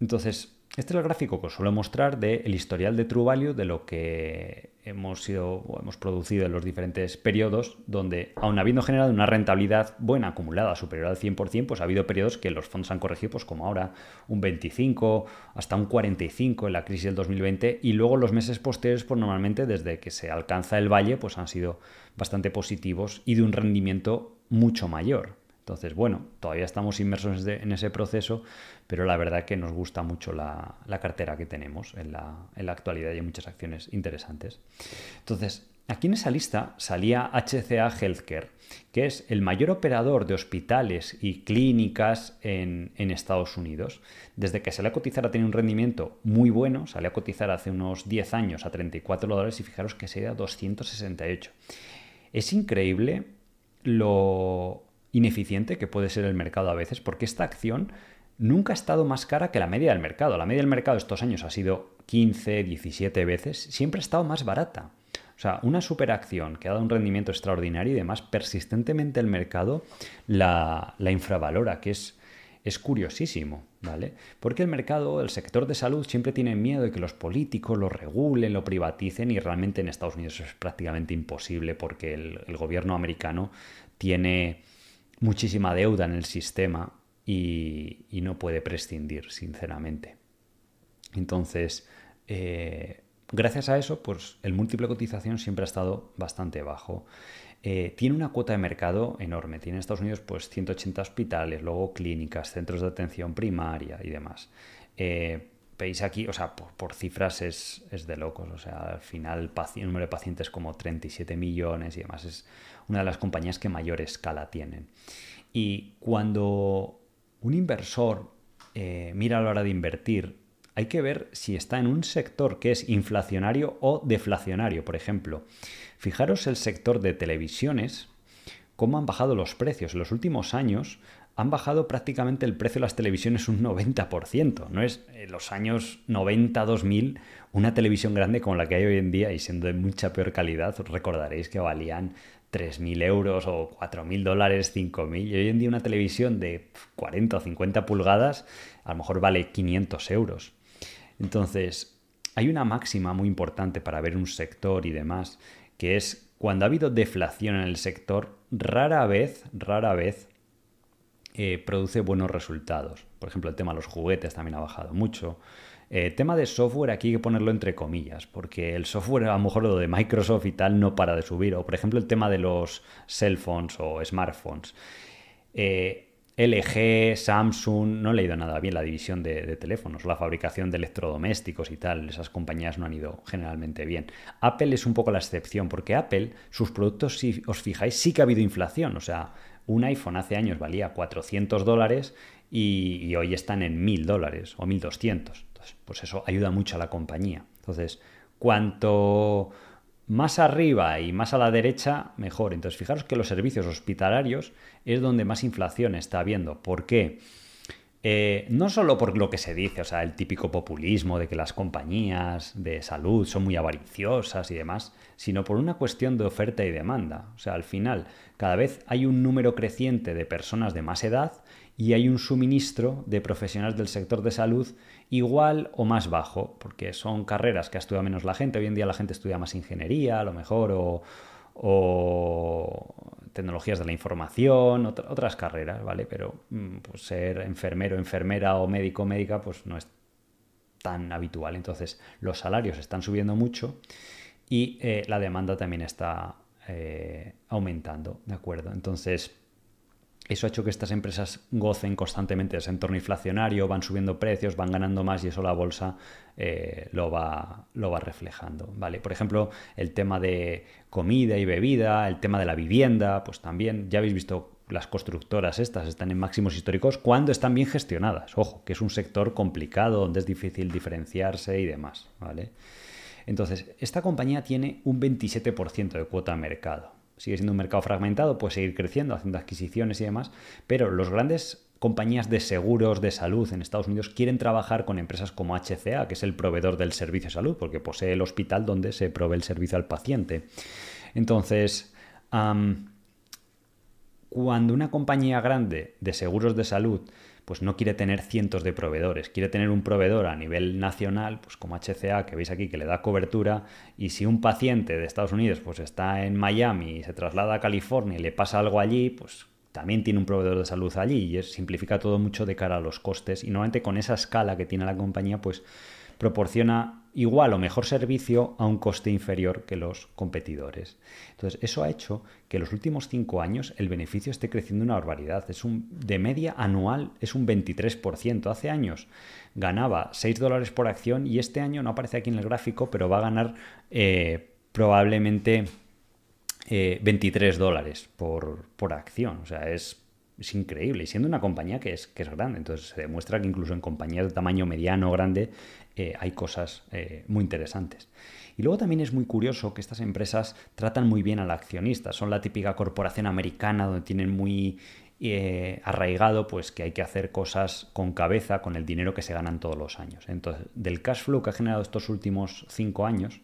entonces, este es el gráfico que os suelo mostrar del historial de True Value de lo que hemos sido o hemos producido en los diferentes periodos, donde aun habiendo generado una rentabilidad buena acumulada superior al 100%, pues ha habido periodos que los fondos han corregido, pues como ahora un 25 hasta un 45 en la crisis del 2020 y luego los meses posteriores, pues normalmente desde que se alcanza el valle, pues han sido bastante positivos y de un rendimiento mucho mayor. Entonces, bueno, todavía estamos inmersos en ese proceso, pero la verdad que nos gusta mucho la, cartera que tenemos en la, actualidad y hay muchas acciones interesantes. Entonces, aquí en esa lista salía HCA Healthcare, que es el mayor operador de hospitales y clínicas en, Estados Unidos. Desde que salió a cotizar ha tenido un rendimiento muy bueno, salió a cotizar hace unos 10 años a 34 dólares y fijaros que se ido a 268. Es increíble lo ineficiente que puede ser el mercado a veces, porque esta acción nunca ha estado más cara que la media del mercado. La media del mercado estos años ha sido 15, 17 veces, siempre ha estado más barata. O sea, una superacción que ha dado un rendimiento extraordinario y demás, persistentemente el mercado la, infravalora, que es, es curiosísimo, ¿vale? Porque el mercado, el sector de salud siempre tiene miedo de que los políticos lo regulen, lo privaticen y realmente en Estados Unidos es prácticamente imposible porque el gobierno americano tiene muchísima deuda en el sistema y, no puede prescindir, sinceramente. Entonces, eh, gracias a eso, pues el múltiplo de cotización siempre ha estado bastante bajo. Eh, tiene una cuota de mercado enorme. Tiene en Estados Unidos pues 180 hospitales, luego clínicas, centros de atención primaria y demás. Eh, veis aquí, o sea, por, cifras es, de locos. O sea, al final el número de pacientes como 37 millones y demás. Es una de las compañías que mayor escala tienen. Y cuando un inversor eh, mira a la hora de invertir, hay que ver si está en un sector que es inflacionario o deflacionario. Por ejemplo, fijaros el sector de televisiones, cómo han bajado los precios. En los últimos años han bajado prácticamente el precio de las televisiones un 90%. No es en los años 90-2000 una televisión grande como la que hay hoy en día y siendo de mucha peor calidad, recordaréis que valían 3.000 euros o 4.000 dólares, 5.000. Y hoy en día una televisión de 40 o 50 pulgadas a lo mejor vale 500 euros. Entonces, hay una máxima muy importante para ver un sector y demás, que es cuando ha habido deflación en el sector, rara vez, rara vez eh, produce buenos resultados. Por ejemplo, el tema de los juguetes también ha bajado mucho. Eh, tema de software aquí hay que ponerlo entre comillas, porque el software a lo mejor lo de Microsoft y tal no para de subir. O por ejemplo el tema de los cell phones o smartphones. Eh, LG, Samsung, no he leído nada bien la división de, teléfonos, la fabricación de electrodomésticos y tal, esas compañías no han ido generalmente bien. Apple es un poco la excepción, porque Apple, sus productos, si os fijáis, sí que ha habido inflación, o sea, un iPhone hace años valía 400 dólares y, hoy están en 1000 dólares o 1200. Entonces, pues eso ayuda mucho a la compañía. Entonces, cuanto más arriba y más a la derecha, mejor. Entonces, fijaros que los servicios hospitalarios es donde más inflación está habiendo. ¿Por qué? Eh, no solo por lo que se dice, o sea, el típico populismo de que las compañías de salud son muy avariciosas y demás, sino por una cuestión de oferta y demanda. O sea, al final, cada vez hay un número creciente de personas de más edad y hay un suministro de profesionales del sector de salud igual o más bajo, porque son carreras que ha estudiado menos la gente. Hoy en día la gente estudia más ingeniería, a lo mejor, o, tecnologías de la información, otras carreras, ¿vale? Pero mm, pues, ser enfermero, enfermera o médico, médica, pues no es tan habitual. Entonces, los salarios están subiendo mucho y eh, la demanda también está eh, aumentando, ¿de acuerdo? Entonces, eso ha hecho que estas empresas gocen constantemente de ese entorno inflacionario, van subiendo precios, van ganando más y eso la bolsa eh, lo, va, reflejando. ¿vale? Por ejemplo, el tema de comida y bebida, el tema de la vivienda, pues también ya habéis visto las constructoras estas están en máximos históricos cuando están bien gestionadas. Ojo, que es un sector complicado donde es difícil diferenciarse y demás. ¿vale? Entonces, esta compañía tiene un 27% de cuota de mercado sigue siendo un mercado fragmentado, puede seguir creciendo, haciendo adquisiciones y demás, pero los grandes compañías de seguros de salud en Estados Unidos quieren trabajar con empresas como HCA, que es el proveedor del servicio de salud, porque posee el hospital donde se provee el servicio al paciente. Entonces, cuando una compañía grande de seguros de salud pues no quiere tener cientos de proveedores, quiere tener un proveedor a nivel nacional, pues como HCA, que veis aquí que le da cobertura, y si un paciente de Estados Unidos pues está en Miami y se traslada a California y le pasa algo allí, pues también tiene un proveedor de salud allí y simplifica todo mucho de cara a los costes y normalmente con esa escala que tiene la compañía pues proporciona igual o mejor servicio a un coste inferior que los competidores. Entonces, eso ha hecho que en los últimos cinco años el beneficio esté creciendo una barbaridad. Es un, de media anual es un 23%. Hace años ganaba 6 dólares por acción y este año no aparece aquí en el gráfico, pero va a ganar eh, probablemente 23 eh, dólares por, por acción. O sea, es es increíble. Y siendo una compañía que es, que es grande, entonces se demuestra que incluso en compañías de tamaño mediano o grande eh, hay cosas eh, muy interesantes. Y luego también es muy curioso que estas empresas tratan muy bien al accionista. Son la típica corporación americana donde tienen muy eh, arraigado pues que hay que hacer cosas con cabeza con el dinero que se ganan todos los años. Entonces, del cash flow que ha generado estos últimos cinco años,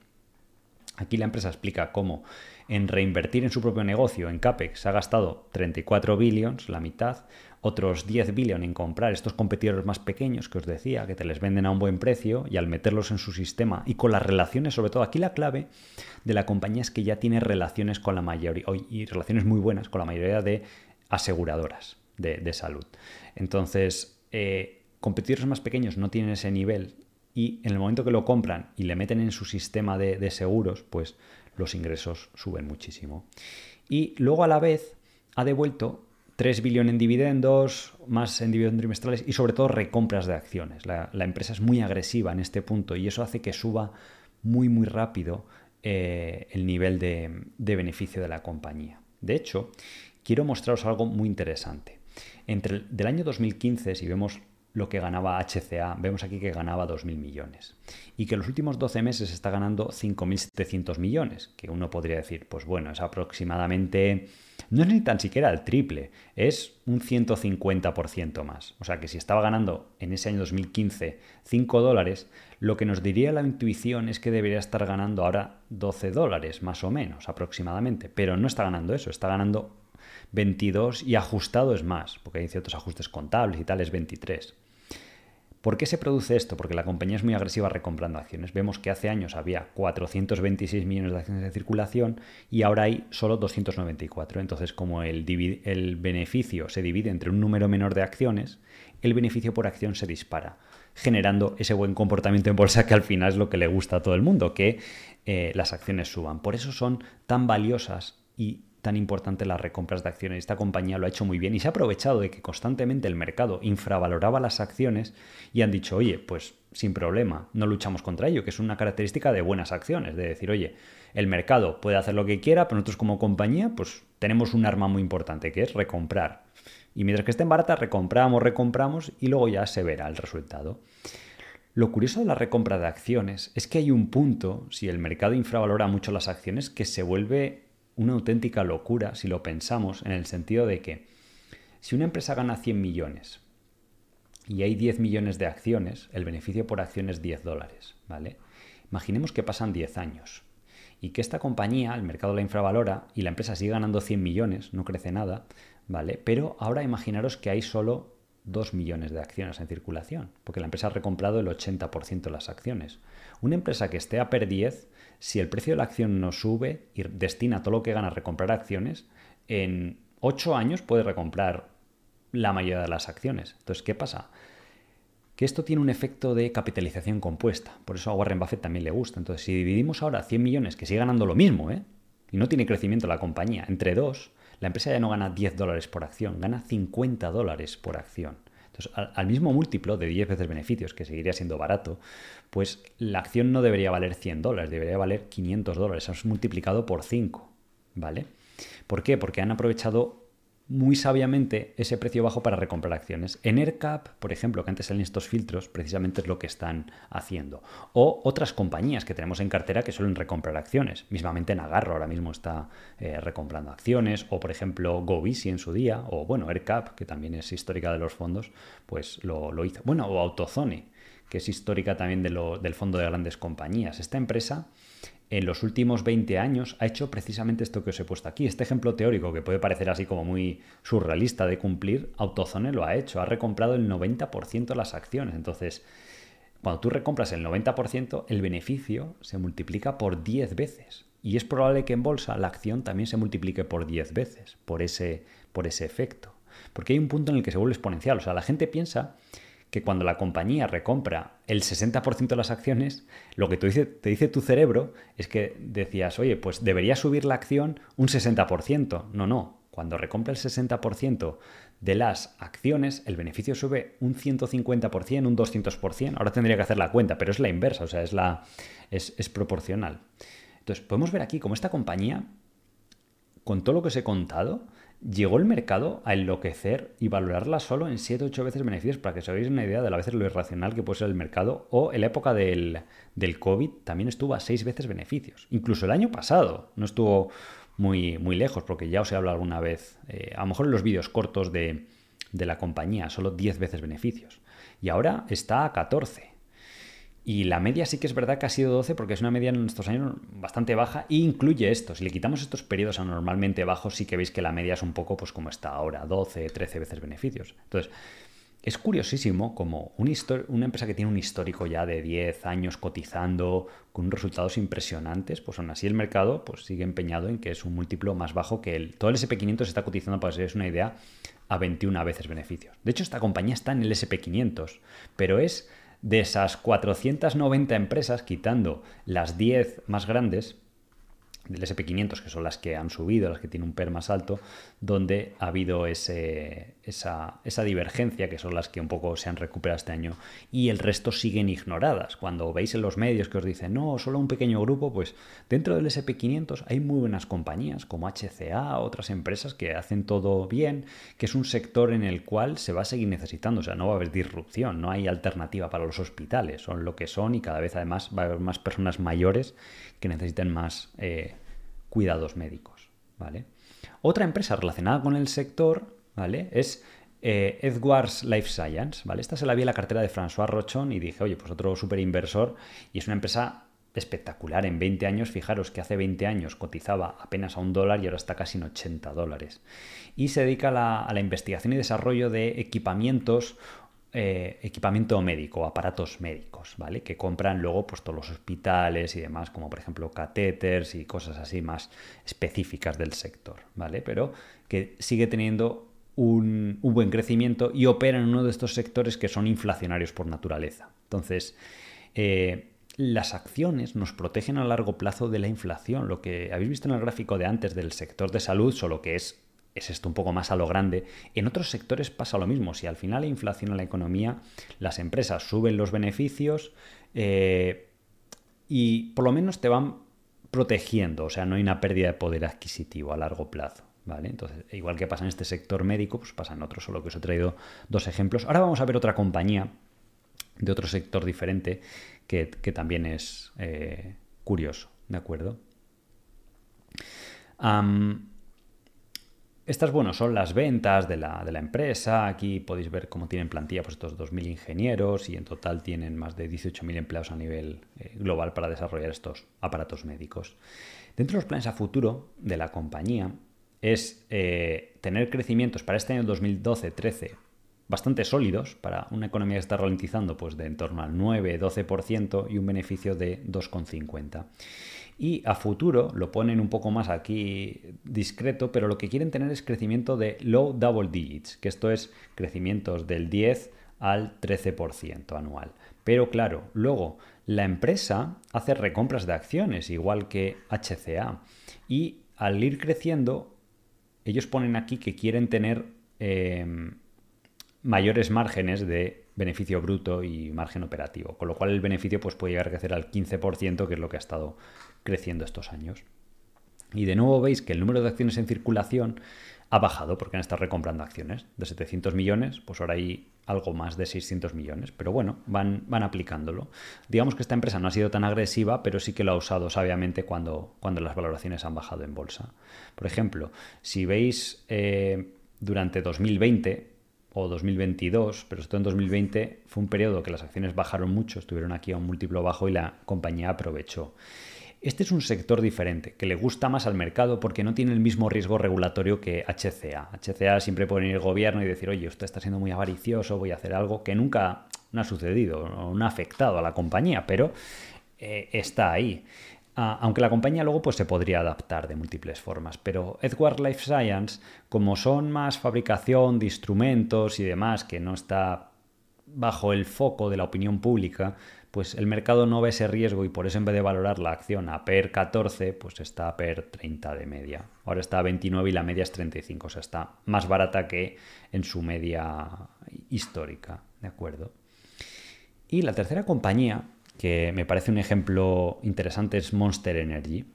aquí la empresa explica cómo en reinvertir en su propio negocio, en CAPEX, ha gastado 34 billions, la mitad, otros 10 billion en comprar estos competidores más pequeños que os decía, que te les venden a un buen precio y al meterlos en su sistema y con las relaciones, sobre todo aquí la clave de la compañía es que ya tiene relaciones con la mayoría, y relaciones muy buenas con la mayoría de aseguradoras de, salud. Entonces, eh, competidores más pequeños no tienen ese nivel y en el momento que lo compran y le meten en su sistema de, de seguros, pues los ingresos suben muchísimo. Y luego a la vez ha devuelto 3 billones en dividendos, más en dividendos trimestrales y sobre todo recompras de acciones. La, empresa es muy agresiva en este punto y eso hace que suba muy muy rápido eh, el nivel de, de, beneficio de la compañía. De hecho, quiero mostraros algo muy interesante. Entre el del año 2015, si vemos lo que ganaba HCA, vemos aquí que ganaba 2.000 millones. Y que en los últimos 12 meses está ganando 5.700 millones, que uno podría decir, pues bueno, es aproximadamente, no es ni tan siquiera el triple, es un 150% más. O sea que si estaba ganando en ese año 2015 5 dólares, lo que nos diría la intuición es que debería estar ganando ahora 12 dólares, más o menos, aproximadamente. Pero no está ganando eso, está ganando 22 y ajustado es más, porque hay ciertos ajustes contables y tal, es 23. ¿Por qué se produce esto? Porque la compañía es muy agresiva recomprando acciones. Vemos que hace años había 426 millones de acciones de circulación y ahora hay solo 294. Entonces, como el, beneficio se divide entre un número menor de acciones, el beneficio por acción se dispara, generando ese buen comportamiento en bolsa que al final es lo que le gusta a todo el mundo, que eh, las acciones suban. Por eso son tan valiosas y tan importante las recompras de acciones. Esta compañía lo ha hecho muy bien y se ha aprovechado de que constantemente el mercado infravaloraba las acciones y han dicho, oye, pues sin problema, no luchamos contra ello, que es una característica de buenas acciones, de decir, oye, el mercado puede hacer lo que quiera, pero nosotros como compañía, pues tenemos un arma muy importante, que es recomprar. Y mientras que estén baratas, recompramos, recompramos y luego ya se verá el resultado. Lo curioso de la recompra de acciones es que hay un punto, si el mercado infravalora mucho las acciones, que se vuelve una auténtica locura si lo pensamos en el sentido de que si una empresa gana 100 millones y hay 10 millones de acciones, el beneficio por acción es 10 dólares, ¿vale? Imaginemos que pasan 10 años y que esta compañía, el mercado la infravalora y la empresa sigue ganando 100 millones, no crece nada, ¿vale? Pero ahora imaginaros que hay solo 2 millones de acciones en circulación, porque la empresa ha recomprado el 80% de las acciones. Una empresa que esté a per 10 si el precio de la acción no sube y destina todo lo que gana a recomprar acciones, en 8 años puede recomprar la mayoría de las acciones. Entonces, ¿qué pasa? Que esto tiene un efecto de capitalización compuesta. Por eso a Warren Buffett también le gusta. Entonces, si dividimos ahora 100 millones, que sigue ganando lo mismo, ¿eh? y no tiene crecimiento la compañía, entre dos, la empresa ya no gana 10 dólares por acción, gana 50 dólares por acción. Entonces, al, mismo múltiplo de 10 veces beneficios, que seguiría siendo barato, pues la acción no debería valer 100 dólares, debería valer 500 dólares. Es multiplicado por 5, ¿vale? ¿Por qué? Porque han aprovechado muy sabiamente ese precio bajo para recomprar acciones. En AirCap, por ejemplo, que antes salen estos filtros, precisamente es lo que están haciendo. O otras compañías que tenemos en cartera que suelen recomprar acciones. Mismamente Nagarro ahora mismo está eh, recomprando acciones. O, por ejemplo, GoVisi en su día. O, bueno, AirCap, que también es histórica de los fondos, pues lo, hizo. Bueno, o Autozone, que es histórica también del fondo de grandes compañías. Esta empresa en los últimos 20 años ha hecho precisamente esto que os he puesto aquí. Este ejemplo teórico que puede parecer así como muy surrealista de cumplir, Autozone lo ha hecho, ha recomprado el 90% de las acciones. Entonces, cuando tú recompras el 90%, el beneficio se multiplica por 10 veces. Y es probable que en bolsa la acción también se multiplique por 10 veces, por ese, por ese efecto. Porque hay un punto en el que se vuelve exponencial. O sea, la gente piensa que cuando la compañía recompra el 60% de las acciones, lo que te dice, tu cerebro es que decías, oye, pues debería subir la acción un 60%. No, no. Cuando recompra el 60% de las acciones, el beneficio sube un 150%, un 200%. Ahora tendría que hacer la cuenta, pero es la inversa, o sea, es, la, es, es proporcional. Entonces, podemos ver aquí cómo esta compañía, con todo lo que os he contado, llegó el mercado a enloquecer y valorarla solo en 7 o 8 veces beneficios para que os hagáis una idea de la veces lo irracional que puede ser el mercado. O en la época del, del COVID también estuvo a 6 veces beneficios. Incluso el año pasado no estuvo muy, muy lejos, porque ya os he hablado alguna vez, eh, a lo mejor en los vídeos cortos de, de la compañía, solo 10 veces beneficios. Y ahora está a 14. Y la media sí que es verdad que ha sido 12 porque es una media en estos años bastante baja e incluye esto. Si le quitamos estos periodos anormalmente bajos, sí que veis que la media es un poco pues como está ahora, 12, 13 veces beneficios. Entonces, es curiosísimo como una empresa que tiene un histórico ya de 10 años cotizando con resultados impresionantes, pues aún así el mercado pues sigue empeñado en que es un múltiplo más bajo que el... Todo el SP500 está cotizando, para os una idea, a 21 veces beneficios. De hecho, esta compañía está en el SP500, pero es de esas 490 empresas, quitando las 10 más grandes, del SP500, que son las que han subido, las que tienen un PER más alto, donde ha habido esa, esa, divergencia, que son las que un poco se han recuperado este año, y el resto siguen ignoradas. Cuando veis en los medios que os dicen, no, solo un pequeño grupo, pues dentro del SP500 hay muy buenas compañías, como HCA, otras empresas que hacen todo bien, que es un sector en el cual se va a seguir necesitando, o sea, no va a haber disrupción, no hay alternativa para los hospitales, son lo que son y cada vez además va a haber más personas mayores que necesiten más eh, cuidados médicos, ¿vale? Otra empresa relacionada con el sector, ¿vale? Es eh, Edwards Life Science, ¿vale? Esta se la vi en la cartera de François Rochon y dije, oye, pues otro súper inversor y es una empresa espectacular. En 20 años, fijaros que hace 20 años cotizaba apenas a un dólar y ahora está casi en 80 dólares. Y se dedica a la investigación y desarrollo de equipamientos eh, equipamiento médico, aparatos médicos, ¿vale? Que compran luego pues todos los hospitales y demás, como por ejemplo catéteres y cosas así más específicas del sector, ¿vale? Pero que sigue teniendo un, buen crecimiento y opera en uno de estos sectores que son inflacionarios por naturaleza. Entonces, eh, las acciones nos protegen a largo plazo de la inflación. Lo que habéis visto en el gráfico de antes del sector de salud, solo que es es esto un poco más a lo grande. En otros sectores pasa lo mismo. Si al final hay inflación en la economía, las empresas suben los beneficios eh, y por lo menos te van protegiendo, o sea, no hay una pérdida de poder adquisitivo a largo plazo. ¿Vale? Entonces, igual que pasa en este sector médico, pues pasa en otros, solo que os he traído dos ejemplos. Ahora vamos a ver otra compañía de otro sector diferente que, también es eh, curioso, ¿de acuerdo? Estas, bueno, son las ventas de la, empresa. Aquí podéis ver cómo tienen plantilla pues, estos 2.000 ingenieros y en total tienen más de 18.000 empleados a nivel eh, global para desarrollar estos aparatos médicos. Dentro de los planes a futuro de la compañía es eh, tener crecimientos para este año 2012-13 bastante sólidos para una economía que está ralentizando pues de en torno al 9-12% y un beneficio de 2,50. Y a futuro lo ponen un poco más aquí discreto, pero lo que quieren tener es crecimiento de low double digits, que esto es crecimientos del 10 al 13% anual. Pero claro, luego la empresa hace recompras de acciones, igual que HCA, y al ir creciendo, ellos ponen aquí que quieren tener em, mayores márgenes de beneficio bruto y margen operativo, con lo cual el beneficio pues, puede llegar a crecer al 15%, que es lo que ha estado creciendo estos años. Y de nuevo veis que el número de acciones en circulación ha bajado porque han estado recomprando acciones. De 700 millones, pues ahora hay algo más de 600 millones. Pero bueno, van, van aplicándolo. Digamos que esta empresa no ha sido tan agresiva, pero sí que lo ha usado sabiamente cuando, cuando las valoraciones han bajado en bolsa. Por ejemplo, si veis eh, durante 2020, o 2022, pero esto en 2020 fue un periodo que las acciones bajaron mucho, estuvieron aquí a un múltiplo bajo y la compañía aprovechó. Este es un sector diferente, que le gusta más al mercado porque no tiene el mismo riesgo regulatorio que HCA. HCA siempre puede venir el gobierno y decir, oye, usted está siendo muy avaricioso, voy a hacer algo que nunca no ha sucedido, no ha afectado a la compañía, pero eh, está ahí. Ah, aunque la compañía luego pues, se podría adaptar de múltiples formas. Pero Edward Life Science, como son más fabricación de instrumentos y demás, que no está bajo el foco de la opinión pública, pues el mercado no ve ese riesgo y por eso en vez de valorar la acción a PER 14, pues está a PER 30 de media. Ahora está a 29 y la media es 35, o sea, está más barata que en su media histórica, ¿de acuerdo? Y la tercera compañía que me parece un ejemplo interesante es Monster Energy.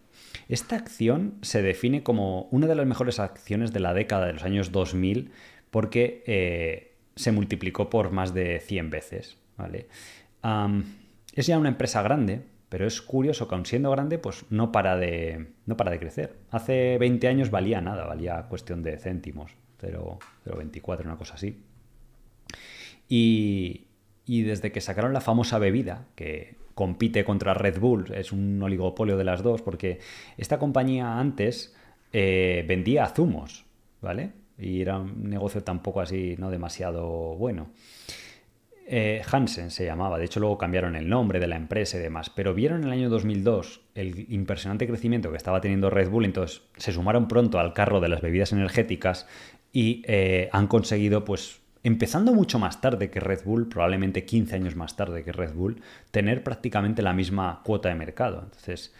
Esta acción se define como una de las mejores acciones de la década de los años 2000 porque eh, se multiplicó por más de 100 veces. ¿vale? Es ya una empresa grande, pero es curioso que aun siendo grande, pues no para de, no para de crecer. Hace 20 años valía nada, valía cuestión de céntimos, 0,24, una cosa así. Y, y desde que sacaron la famosa bebida, que compite contra Red Bull, es un oligopolio de las dos, porque esta compañía antes eh, vendía zumos, ¿vale? Y era un negocio tampoco así, no demasiado bueno. Eh, Hansen se llamaba, de hecho luego cambiaron el nombre de la empresa y demás, pero vieron en el año 2002 el impresionante crecimiento que estaba teniendo Red Bull, entonces se sumaron pronto al carro de las bebidas energéticas y eh, han conseguido pues empezando mucho más tarde que Red Bull, probablemente 15 años más tarde que Red Bull, tener prácticamente la misma cuota de mercado. Entonces,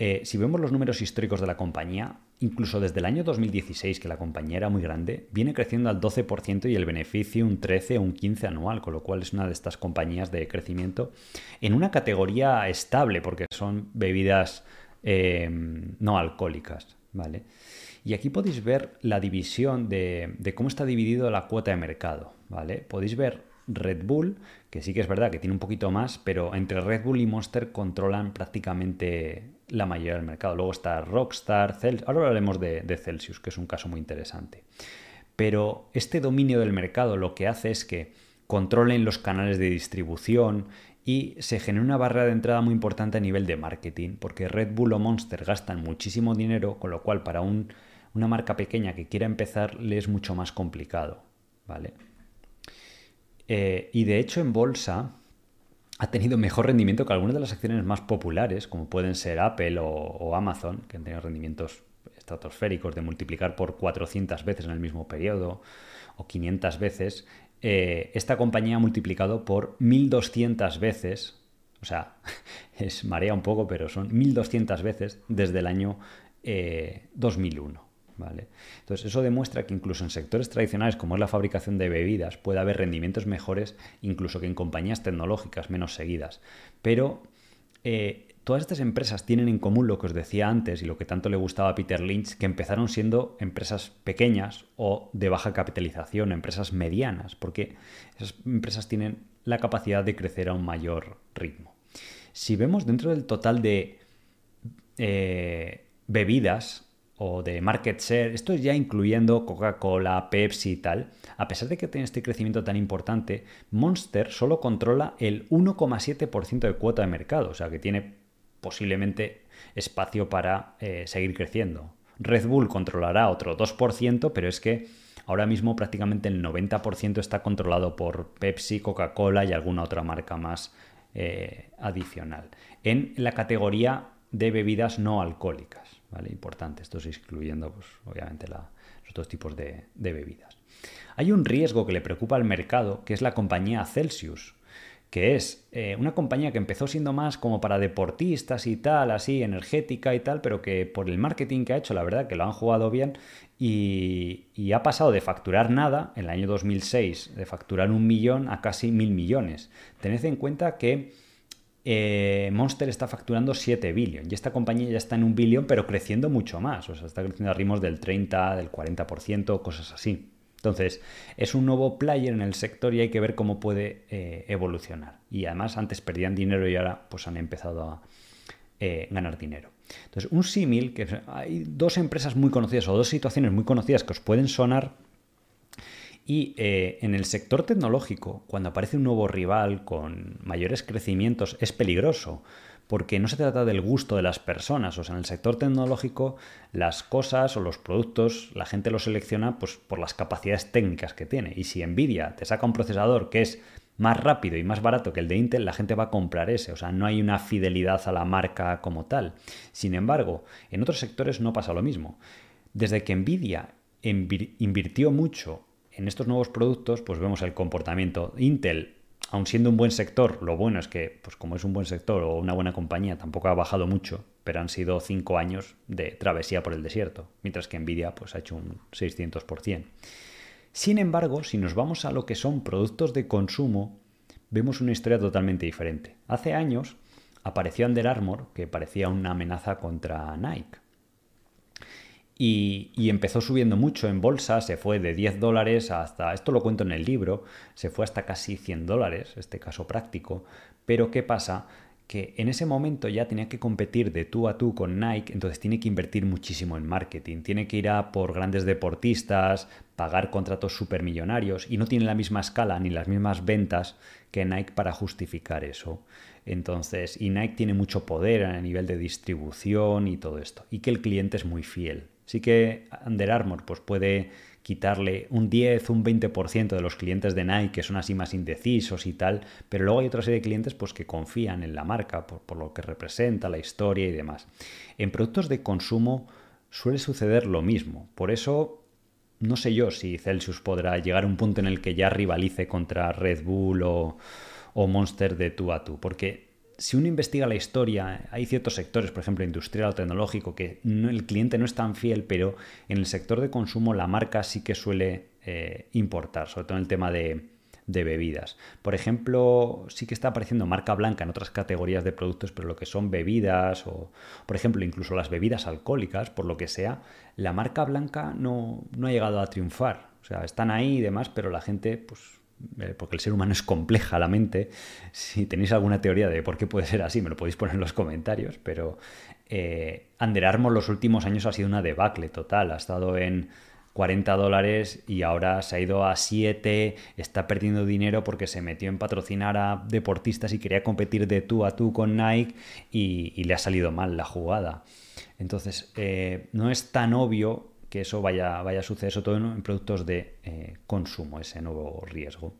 eh, si vemos los números históricos de la compañía, incluso desde el año 2016, que la compañía era muy grande, viene creciendo al 12% y el beneficio un 13 o un 15 anual, con lo cual es una de estas compañías de crecimiento en una categoría estable, porque son bebidas eh, no alcohólicas, ¿vale? Y aquí podéis ver la división de, cómo está dividido la cuota de mercado, ¿vale? Podéis ver Red Bull, que sí que es verdad que tiene un poquito más, pero entre Red Bull y Monster controlan prácticamente la mayoría del mercado. Luego está Rockstar, Celsius. Ahora hablaremos de, Celsius, que es un caso muy interesante. Pero este dominio del mercado lo que hace es que controlen los canales de distribución y se genera una barrera de entrada muy importante a nivel de marketing, porque Red Bull o Monster gastan muchísimo dinero, con lo cual para un una marca pequeña que quiera empezar le es mucho más complicado, ¿vale? Eh, y de hecho en bolsa ha tenido mejor rendimiento que algunas de las acciones más populares, como pueden ser Apple o, Amazon, que han tenido rendimientos estratosféricos de multiplicar por 400 veces en el mismo periodo o 500 veces. Eh, esta compañía ha multiplicado por 1200 veces, o sea, es marea un poco, pero son 1200 veces desde el año 2001. ¿Vale? Entonces, eso demuestra que incluso en sectores tradicionales como es la fabricación de bebidas puede haber rendimientos mejores incluso que en compañías tecnológicas menos seguidas. Pero eh, todas estas empresas tienen en común lo que os decía antes y lo que tanto le gustaba a Peter Lynch, que empezaron siendo empresas pequeñas o de baja capitalización, empresas medianas, porque esas empresas tienen la capacidad de crecer a un mayor ritmo. Si vemos dentro del total de eh, bebidas o de market share, esto es ya incluyendo Coca-Cola, Pepsi y tal, a pesar de que tiene este crecimiento tan importante, Monster solo controla el 1,7% de cuota de mercado, o sea que tiene posiblemente espacio para eh, seguir creciendo. Red Bull controlará otro 2%, pero es que ahora mismo prácticamente el 90% está controlado por Pepsi, Coca-Cola y alguna otra marca más eh, adicional. En la categoría de bebidas no alcohólicas. ¿Vale? Importante, esto es excluyendo, pues, obviamente, los otros tipos de, bebidas. Hay un riesgo que le preocupa al mercado, que es la compañía Celsius, que es eh, una compañía que empezó siendo más como para deportistas y tal, así, energética y tal, pero que por el marketing que ha hecho, la verdad que lo han jugado bien y, y, ha pasado de facturar nada en el año 2006, de facturar un millón a casi mil millones. Tened en cuenta que eh, Monster está facturando 7 billion y esta compañía ya está en un billón, pero creciendo mucho más. O sea, está creciendo a ritmos del 30, del 40%, cosas así. Entonces, es un nuevo player en el sector y hay que ver cómo puede eh, evolucionar. Y además, antes perdían dinero y ahora pues han empezado a eh, ganar dinero. Entonces, un símil, que hay dos empresas muy conocidas o dos situaciones muy conocidas que os pueden sonar y eh, en el sector tecnológico, cuando aparece un nuevo rival con mayores crecimientos, es peligroso, porque no se trata del gusto de las personas. O sea, en el sector tecnológico, las cosas o los productos, la gente los selecciona pues, por las capacidades técnicas que tiene. Y si Nvidia te saca un procesador que es más rápido y más barato que el de Intel, la gente va a comprar ese. O sea, no hay una fidelidad a la marca como tal. Sin embargo, en otros sectores no pasa lo mismo. Desde que Nvidia invirtió mucho en estos nuevos productos, pues vemos el comportamiento. Intel, aun siendo un buen sector, lo bueno es que, pues como es un buen sector o una buena compañía, tampoco ha bajado mucho, pero han sido cinco años de travesía por el desierto, mientras que Nvidia pues, ha hecho un 600%. Sin embargo, si nos vamos a lo que son productos de consumo, vemos una historia totalmente diferente. Hace años apareció Under Armour, que parecía una amenaza contra Nike. Y, empezó subiendo mucho en bolsa, se fue de 10 dólares hasta, esto lo cuento en el libro, se fue hasta casi 100 dólares, este caso práctico, pero ¿qué pasa? que en ese momento ya tenía que competir de tú a tú con Nike, entonces tiene que invertir muchísimo en marketing, tiene que ir a por grandes deportistas, pagar contratos supermillonarios y no tiene la misma escala ni las mismas ventas que Nike para justificar eso. Entonces, y Nike tiene mucho poder a nivel de distribución y todo esto, y que el cliente es muy fiel. Sí que Under Armour pues, puede quitarle un 10, un 20% de los clientes de Nike que son así más indecisos y tal, pero luego hay otra serie de clientes pues, que confían en la marca por, lo que representa, la historia y demás. En productos de consumo suele suceder lo mismo, por eso no sé yo si Celsius podrá llegar a un punto en el que ya rivalice contra Red Bull o, o Monster de tú a tú, porque si uno investiga la historia, hay ciertos sectores, por ejemplo, industrial o tecnológico, que el cliente no es tan fiel, pero en el sector de consumo la marca sí que suele eh, importar, sobre todo en el tema de, bebidas. Por ejemplo, sí que está apareciendo marca blanca en otras categorías de productos, pero lo que son bebidas o, por ejemplo, incluso las bebidas alcohólicas, por lo que sea, la marca blanca no, no ha llegado a triunfar. O sea, están ahí y demás, pero la gente, pues porque el ser humano es compleja la mente. Si tenéis alguna teoría de por qué puede ser así, me lo podéis poner en los comentarios, pero eh, Under Armour los últimos años ha sido una debacle total. Ha estado en 40 dólares y ahora se ha ido a 7, está perdiendo dinero porque se metió en patrocinar a deportistas y quería competir de tú a tú con Nike y, le ha salido mal la jugada. Entonces, eh, no es tan obvio que eso vaya, vaya a suceder, sobre todo en, productos de eh, consumo, ese nuevo riesgo.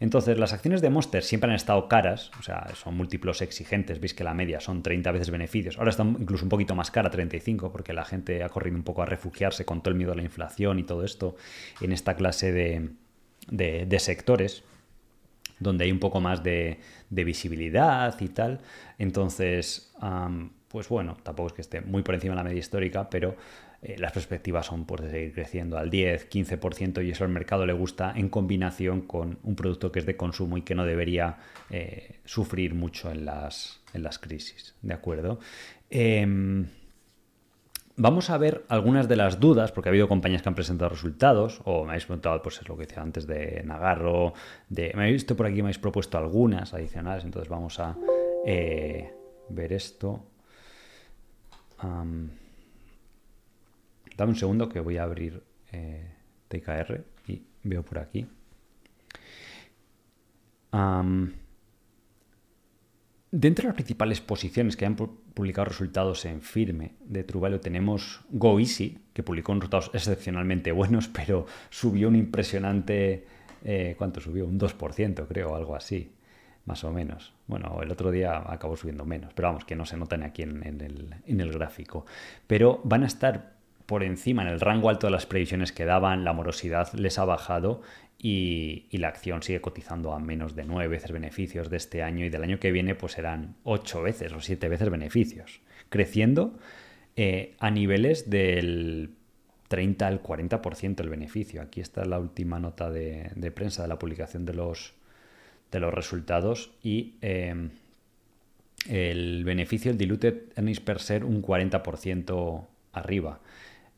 Entonces, las acciones de Monster siempre han estado caras, o sea, son múltiplos exigentes, veis que la media son 30 veces beneficios. Ahora están incluso un poquito más cara, 35, porque la gente ha corrido un poco a refugiarse con todo el miedo a la inflación y todo esto en esta clase de, sectores donde hay un poco más de, visibilidad y tal. Entonces, pues bueno, tampoco es que esté muy por encima de la media histórica, pero eh, las perspectivas son por seguir creciendo al 10, 15% y eso al mercado le gusta en combinación con un producto que es de consumo y que no debería eh, sufrir mucho en las, en las, crisis. ¿De acuerdo? Em, vamos a ver algunas de las dudas, porque ha habido compañías que han presentado resultados, o me habéis preguntado, pues es lo que decía antes de Nagarro, de, me habéis visto por aquí, me habéis propuesto algunas adicionales, entonces vamos a eh, ver esto. Dame un segundo que voy a abrir eh, TKR y veo por aquí. dentro de las principales posiciones que han publicado resultados en firme de Truvalio tenemos GoEasy, que publicó resultados excepcionalmente buenos, pero subió un impresionante... Eh, ¿Cuánto subió? Un 2%, creo, algo así, más o menos. Bueno, el otro día acabó subiendo menos, pero vamos, que no se notan aquí en, el, en el gráfico. Pero van a estar por encima, en el rango alto de las previsiones que daban, la morosidad les ha bajado y, la acción sigue cotizando a menos de nueve veces beneficios de este año y del año que viene pues serán ocho veces o siete veces beneficios, creciendo eh, a niveles del 30 al 40% el beneficio. Aquí está la última nota de, prensa de la publicación de los, de los resultados y eh, el beneficio, el diluted earnings per share, un 40% arriba.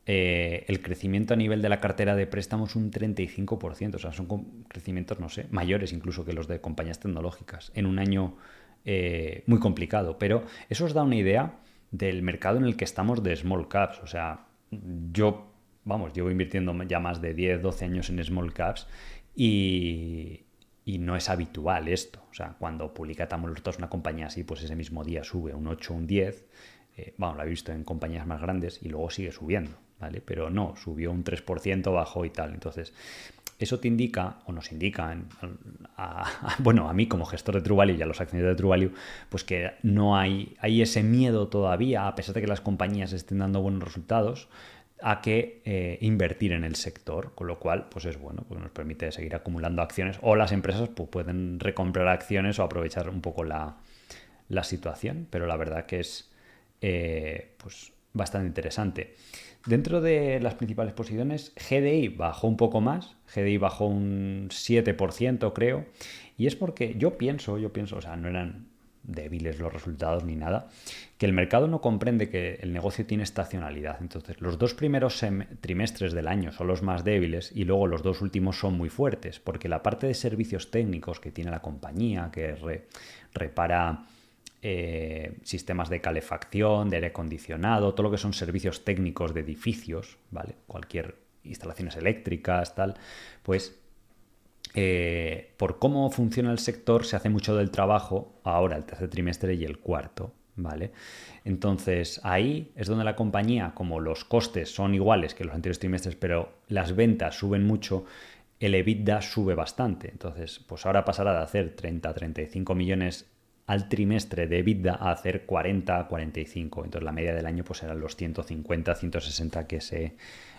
Eh, el crecimiento a nivel de la cartera de préstamos un 35%, o sea, son crecimientos, no sé, mayores incluso que los de compañías tecnológicas, en un año eh, muy complicado. Pero eso os da una idea del mercado en el que estamos de small caps. O sea, yo, vamos, llevo invirtiendo ya más de 10, 12 años en small caps y, no es habitual esto. O sea, cuando publica Tamolortos una compañía así, pues ese mismo día sube un 8, un 10. Eh, bueno, lo he visto en compañías más grandes y luego sigue subiendo. Pero no, subió un 3%, bajó y tal. Entonces, eso te indica, o nos indica, a, bueno, a mí como gestor de True Value y a los accionistas de True Value, pues que no hay, hay ese miedo todavía, a pesar de que las compañías estén dando buenos resultados, a que eh, invertir en el sector, con lo cual, pues es bueno, porque nos permite seguir acumulando acciones, o las empresas pues, pueden recomprar acciones o aprovechar un poco la, situación, pero la verdad que es eh, pues bastante interesante. Dentro de las principales posiciones, GDI bajó un poco más, GDI bajó un 7%, creo, y es porque yo pienso, yo pienso, o sea, no eran débiles los resultados ni nada, que el mercado no comprende que el negocio tiene estacionalidad. Entonces, los dos primeros trimestres del año son los más débiles y luego los dos últimos son muy fuertes, porque la parte de servicios técnicos que tiene la compañía, que repara eh, sistemas de calefacción, de aire acondicionado, todo lo que son servicios técnicos de edificios, ¿vale? Cualquier instalaciones eléctricas, tal, pues eh, por cómo funciona el sector se hace mucho del trabajo ahora, el tercer trimestre y el cuarto, ¿vale? Entonces ahí es donde la compañía, como los costes son iguales que los anteriores trimestres, pero las ventas suben mucho, el EBITDA sube bastante. Entonces, pues ahora pasará de hacer 30, 35 millones al trimestre de EBITDA a hacer 40, 45. Entonces la media del año pues eran los 150, 160 que se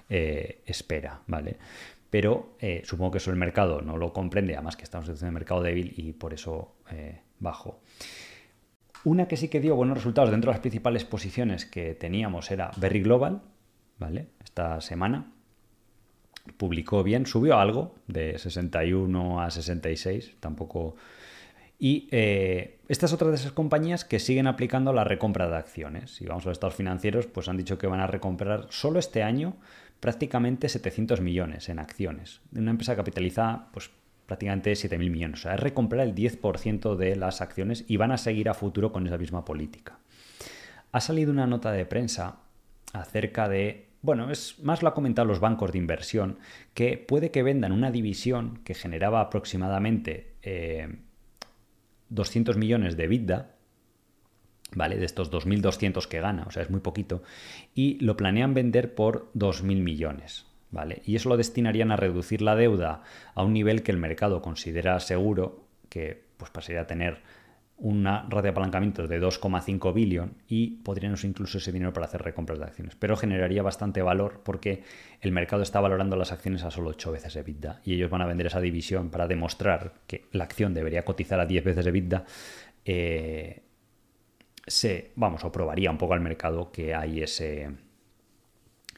eh, espera, ¿vale? Pero eh, supongo que eso el mercado no lo comprende, además que estamos en un mercado débil y por eso eh, bajo. Una que sí que dio buenos resultados dentro de las principales posiciones que teníamos era Berry Global, ¿vale? Esta semana publicó bien, subió algo de 61 a 66, tampoco y eh, esta es otra de esas compañías que siguen aplicando la recompra de acciones. Si vamos a los estados financieros, pues han dicho que van a recomprar solo este año prácticamente 700 millones en acciones. Una empresa capitaliza pues, prácticamente 7.000 millones. O sea, es recomprar el 10% de las acciones y van a seguir a futuro con esa misma política. Ha salido una nota de prensa acerca de bueno, es más lo ha comentado los bancos de inversión, que puede que vendan una división que generaba aproximadamente eh, 200 millones de EBITDA ¿vale? De estos 2.200 que gana, o sea, es muy poquito, y lo planean vender por 2.000 millones, ¿vale? Y eso lo destinarían a reducir la deuda a un nivel que el mercado considera seguro, que pues pasaría a tener una red de apalancamiento de 2,5 billón y podrían usar incluso ese dinero para hacer recompras de acciones. Pero generaría bastante valor porque el mercado está valorando las acciones a solo 8 veces EBITDA y ellos van a vender esa división para demostrar que la acción debería cotizar a 10 veces EBITDA. Eh, se, vamos, o probaría un poco al mercado que hay ese,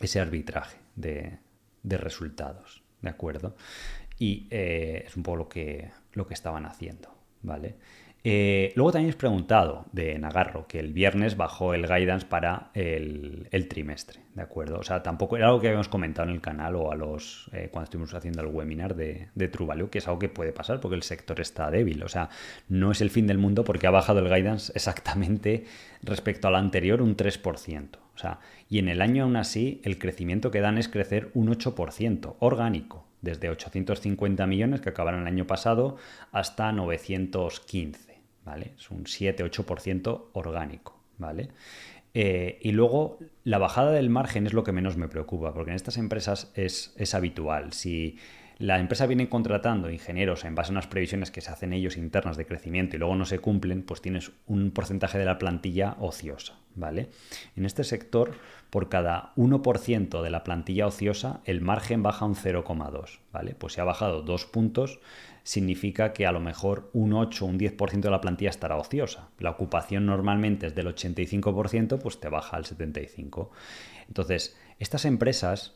ese arbitraje de, resultados, ¿de acuerdo? Y eh, es un poco lo que, lo que estaban haciendo, ¿vale? Eh, luego también has preguntado de Nagarro, que el viernes bajó el guidance para el, trimestre, ¿de acuerdo? O sea, tampoco era algo que habíamos comentado en el canal o a los eh, cuando estuvimos haciendo el webinar de, de True Value, que es algo que puede pasar porque el sector está débil. O sea, no es el fin del mundo porque ha bajado el guidance exactamente respecto al anterior un 3%. O sea, y en el año aún así el crecimiento que dan es crecer un 8% orgánico, desde 850 millones que acabaron el año pasado hasta 915. ¿Vale? Es un 7-8% orgánico, ¿vale? Eh, y luego la bajada del margen es lo que menos me preocupa, porque en estas empresas es, es habitual. Si la empresa viene contratando ingenieros en base a unas previsiones que se hacen ellos internas de crecimiento y luego no se cumplen, pues tienes un porcentaje de la plantilla ociosa, ¿vale? En este sector, por cada 1% de la plantilla ociosa, el margen baja un 0,2, ¿vale? Pues si ha bajado dos puntos, significa que a lo mejor un 8 o un 10% de la plantilla estará ociosa. La ocupación normalmente es del 85%, pues te baja al 75%. Entonces, estas empresas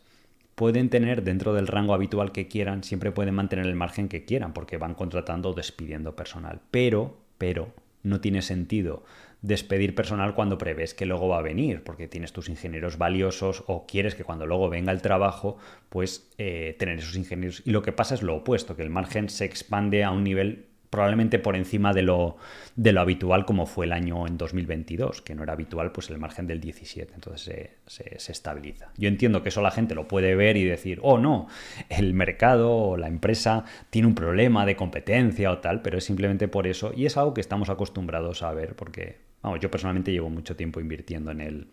pueden tener dentro del rango habitual que quieran, siempre pueden mantener el margen que quieran, porque van contratando o despidiendo personal. Pero, pero, no tiene sentido despedir personal cuando prevés que luego va a venir, porque tienes tus ingenieros valiosos o quieres que cuando luego venga el trabajo, pues eh, tener esos ingenieros. Y lo que pasa es lo opuesto, que el margen se expande a un nivel probablemente por encima de lo, de lo habitual como fue el año en 2022, que no era habitual pues el margen del 17, entonces se, se, estabiliza. Yo entiendo que eso la gente lo puede ver y decir, oh no, el mercado o la empresa tiene un problema de competencia o tal, pero es simplemente por eso y es algo que estamos acostumbrados a ver porque, vamos, yo personalmente llevo mucho tiempo invirtiendo en el,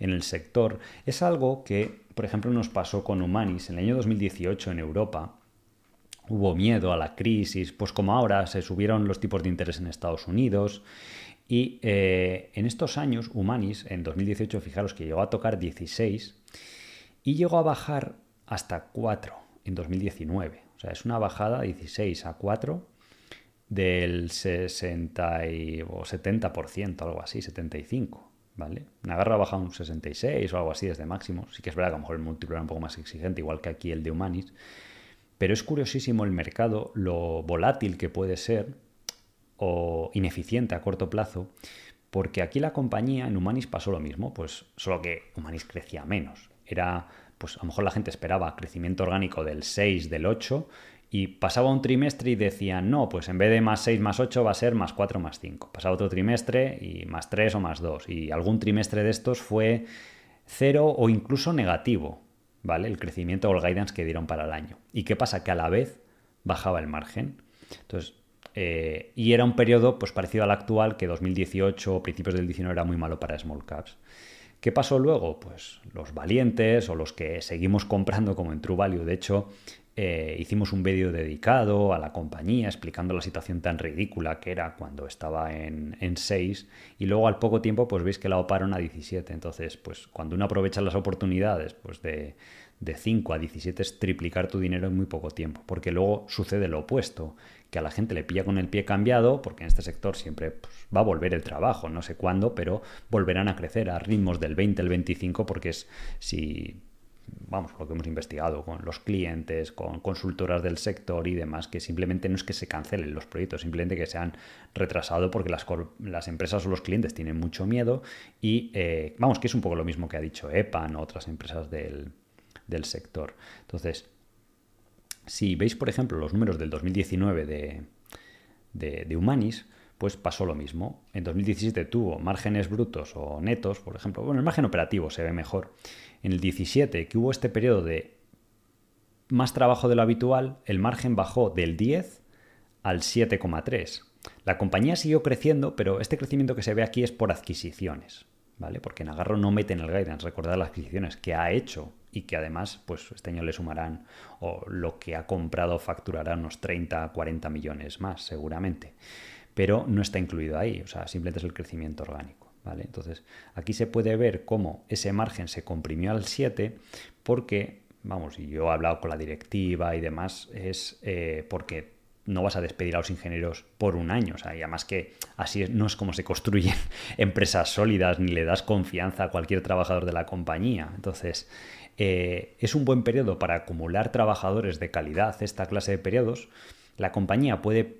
en el sector. Es algo que, por ejemplo, nos pasó con Humanis en el año 2018 en Europa hubo miedo a la crisis, pues como ahora se subieron los tipos de interés en Estados Unidos. Y eh, en estos años, Humanis, en 2018, fijaros que llegó a tocar 16 y llegó a bajar hasta 4 en 2019. O sea, es una bajada 16 a 4 del 60 o 70%, algo así, 75. ¿Vale? Nagarro ha bajado un 66 o algo así desde máximo. Sí que es verdad que a lo mejor el múltiplo era un poco más exigente, igual que aquí el de Humanis. Pero es curiosísimo el mercado, lo volátil que puede ser o ineficiente a corto plazo, porque aquí la compañía en Humanis pasó lo mismo, pues solo que Humanis crecía menos. Era, pues a lo mejor la gente esperaba crecimiento orgánico del 6, del 8, y pasaba un trimestre y decían, no, pues en vez de más 6 más 8 va a ser más 4 más 5. Pasaba otro trimestre y más 3 o más 2. Y algún trimestre de estos fue cero o incluso negativo. ¿vale? El crecimiento o el guidance que dieron para el año. ¿Y qué pasa? Que a la vez bajaba el margen. Entonces, eh, y era un periodo pues, parecido al actual, que 2018 o principios del 19 era muy malo para small caps. ¿Qué pasó luego? Pues los valientes o los que seguimos comprando como en True Value. De hecho, eh, hicimos un vídeo dedicado a la compañía explicando la situación tan ridícula que era cuando estaba en, en 6 y luego al poco tiempo pues veis que la oparon a 17. Entonces, pues cuando uno aprovecha las oportunidades pues de, de 5 a 17 es triplicar tu dinero en muy poco tiempo, porque luego sucede lo opuesto, que a la gente le pilla con el pie cambiado, porque en este sector siempre pues, va a volver el trabajo, no sé cuándo, pero volverán a crecer a ritmos del 20, el 25, porque es si vamos, lo que hemos investigado con los clientes, con consultoras del sector y demás, que simplemente no es que se cancelen los proyectos, simplemente que se han retrasado porque las, las empresas o los clientes tienen mucho miedo y, eh, vamos, que es un poco lo mismo que ha dicho EPAN o otras empresas del, sector. Entonces, si veis, por ejemplo, los números del 2019 de, de, de Humanis, pues pasó lo mismo. En 2017 tuvo márgenes brutos o netos, por ejemplo. Bueno, el margen operativo se ve mejor. En el 17, que hubo este periodo de más trabajo de lo habitual, el margen bajó del 10 al 7,3. la compañía siguió creciendo, pero este crecimiento que se ve aquí es por adquisiciones, ¿vale? Porque Nagarro no mete en el guidance, recordar las adquisiciones que ha hecho y que además, pues este año le sumarán, o lo que ha comprado facturará unos 30, 40 millones más, seguramente. Pero no está incluido ahí, o sea, simplemente es el crecimiento orgánico. Entonces, aquí se puede ver cómo ese margen se comprimió al 7 porque, vamos, y yo he hablado con la directiva y demás, es eh, porque no vas a despedir a los ingenieros por un año. O sea, y además que así no es como se construyen empresas sólidas ni le das confianza a cualquier trabajador de la compañía. Entonces, eh, es un buen periodo para acumular trabajadores de calidad, esta clase de periodos. La compañía puede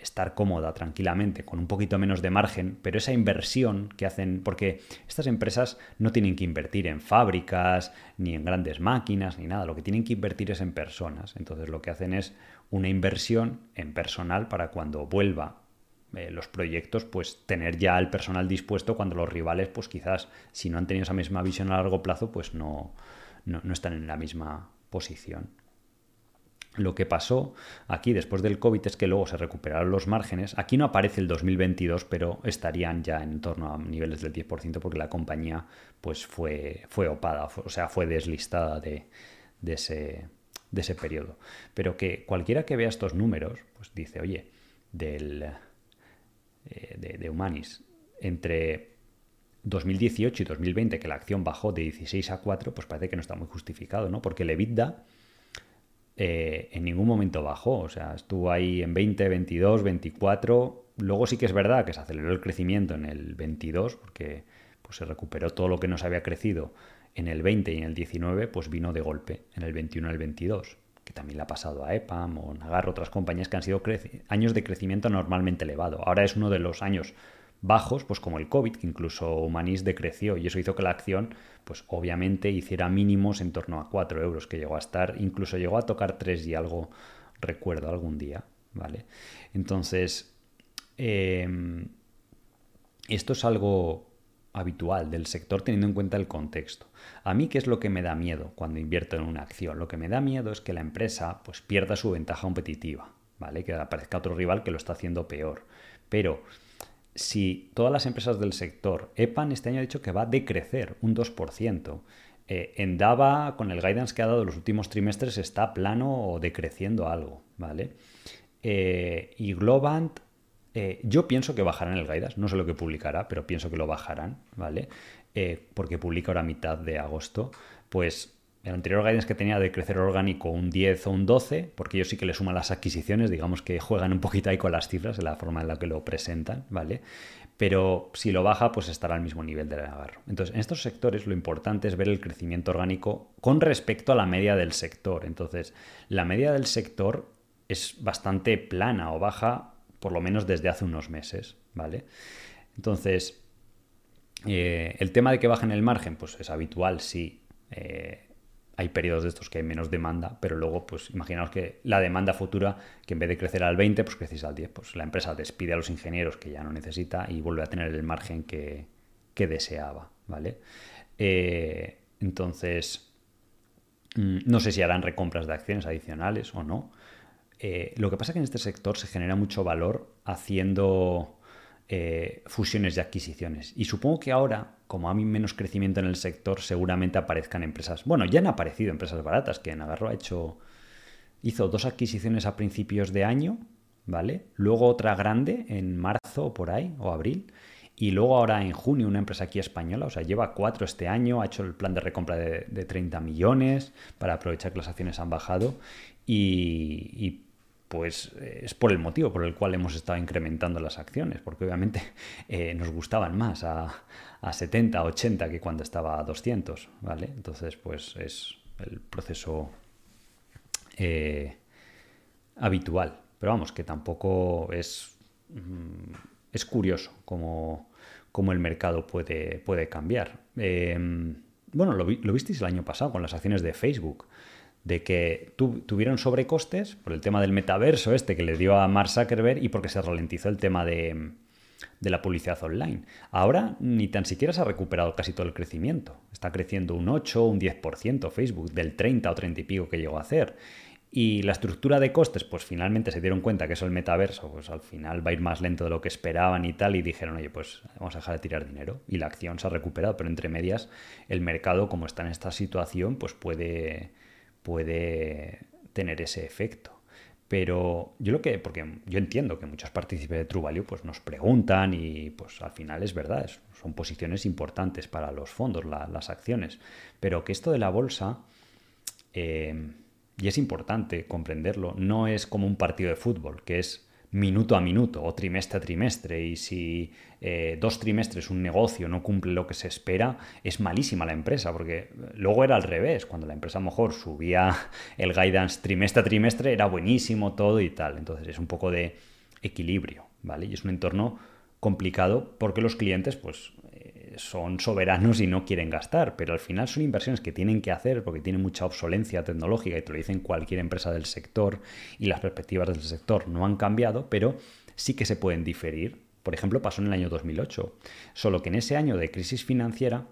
estar cómoda tranquilamente con un poquito menos de margen, pero esa inversión que hacen, porque estas empresas no tienen que invertir en fábricas, ni en grandes máquinas, ni nada, lo que tienen que invertir es en personas. Entonces lo que hacen es una inversión en personal para cuando vuelva eh, los proyectos, pues tener ya el personal dispuesto cuando los rivales, pues quizás si no han tenido esa misma visión a largo plazo, pues no, no están en la misma posición. Lo que pasó aquí después del COVID es que luego se recuperaron los márgenes. Aquí no aparece el 2022, pero estarían ya en torno a niveles del 10% porque la compañía pues fue, fue opada, o sea, fue deslistada de, ese, de ese periodo. Pero que cualquiera que vea estos números, pues dice, oye, del, eh, de, de Humanis, entre 2018 y 2020, que la acción bajó de 16 a 4, pues parece que no está muy justificado, ¿no? Porque el EBITDA eh, en ningún momento bajó. O sea, estuvo ahí en 20, 22, 24. Luego sí que es verdad que se aceleró el crecimiento en el 22, porque pues, se recuperó todo lo que no se había crecido en el 20 y en el 19, pues vino de golpe en el 21 y el 22, que también le ha pasado a EPAM o Nagar, otras compañías que han sido años de crecimiento normalmente elevado. Ahora es uno de los años bajos, pues como el COVID, que incluso Humanis decreció y eso hizo que la acción, pues obviamente hiciera mínimos en torno a 4 euros, que llegó a estar, incluso llegó a tocar 3 y algo, recuerdo algún día, ¿vale? Entonces, em, esto es algo habitual del sector teniendo en cuenta el contexto. A mí, ¿qué es lo que me da miedo cuando invierto en una acción? Lo que me da miedo es que la empresa pues pierda su ventaja competitiva, ¿vale? Que aparezca otro rival que lo está haciendo peor. Pero si todas las empresas del sector, EPAN este año ha dicho que va a decrecer un 2%. Eh, en DAVA, con el guidance que ha dado los últimos trimestres, está plano o decreciendo algo, ¿vale? Eh, y Globant, eh, yo pienso que bajarán el guidance, no sé lo que publicará, pero pienso que lo bajarán, ¿vale? porque publica ahora mitad de agosto, pues el anterior guidance que tenía de crecer orgánico un 10 o un 12, porque ellos sí que le suman las adquisiciones, digamos que juegan un poquito ahí con las cifras, en la forma en la que lo presentan, ¿vale? Pero si lo baja, pues estará al mismo nivel del agarro. Entonces, en estos sectores lo importante es ver el crecimiento orgánico con respecto a la media del sector. Entonces, la media del sector es bastante plana o baja, por lo menos desde hace unos meses, ¿vale? Entonces, eh, el tema de que bajen el margen, pues es habitual, sí. Eh, hay periodos de estos que hay menos demanda, pero luego, pues imaginaos que la demanda futura, que en vez de crecer al 20, pues crecéis al 10. Pues la empresa despide a los ingenieros que ya no necesita y vuelve a tener el margen que, deseaba, ¿vale? Eh, entonces, mm, no sé si harán recompras de acciones adicionales o no. Eh, lo que pasa es que en este sector se genera mucho valor haciendo eh, fusiones y adquisiciones. Y supongo que ahora, como hay menos crecimiento en el sector, seguramente aparezcan empresas. Bueno, ya han aparecido empresas baratas, que Nagarro ha hecho. Hizo dos adquisiciones a principios de año, ¿vale? Luego otra grande en marzo por ahí, o abril. Y luego ahora en junio una empresa aquí española, o sea, lleva cuatro este año, ha hecho el plan de recompra de, 30 millones para aprovechar que las acciones han bajado. Y, pues es por el motivo por el cual hemos estado incrementando las acciones, porque obviamente eh, nos gustaban más a, a, 70, 80 que cuando estaba a 200, ¿vale? Entonces, pues es el proceso eh, habitual. Pero vamos, que tampoco es, mm, es curioso cómo, el mercado puede, puede cambiar. bueno, lo, lo visteis el año pasado con las acciones de Facebook de que tuvieron sobrecostes por el tema del metaverso este que le dio a Mark Zuckerberg y porque se ralentizó el tema de, la publicidad online. Ahora ni tan siquiera se ha recuperado casi todo el crecimiento. Está creciendo un 8, un 10% Facebook, del 30 o 30 y pico que llegó a hacer. Y la estructura de costes, pues finalmente se dieron cuenta que eso el metaverso, pues al final va a ir más lento de lo que esperaban y tal, y dijeron, oye, pues vamos a dejar de tirar dinero. Y la acción se ha recuperado, pero entre medias, el mercado, como está en esta situación, pues puede, puede tener ese efecto. Pero yo lo que, porque yo entiendo que muchos partícipes de True Value pues nos preguntan y pues al final es verdad, son posiciones importantes para los fondos, las acciones. Pero que esto de la bolsa, eh, y es importante comprenderlo, no es como un partido de fútbol, que es minuto a minuto o trimestre a trimestre y si eh, dos trimestres un negocio no cumple lo que se espera, es malísima la empresa, porque luego era al revés, cuando la empresa a lo mejor subía el guidance trimestre a trimestre era buenísimo todo y tal, entonces es un poco de equilibrio, ¿vale? Y es un entorno complicado porque los clientes pues son soberanos y no quieren gastar, pero al final son inversiones que tienen que hacer porque tienen mucha obsolencia tecnológica y te lo dicen cualquier empresa del sector y las perspectivas del sector no han cambiado, pero sí que se pueden diferir. Por ejemplo, pasó en el año 2008, solo que en ese año de crisis financiera,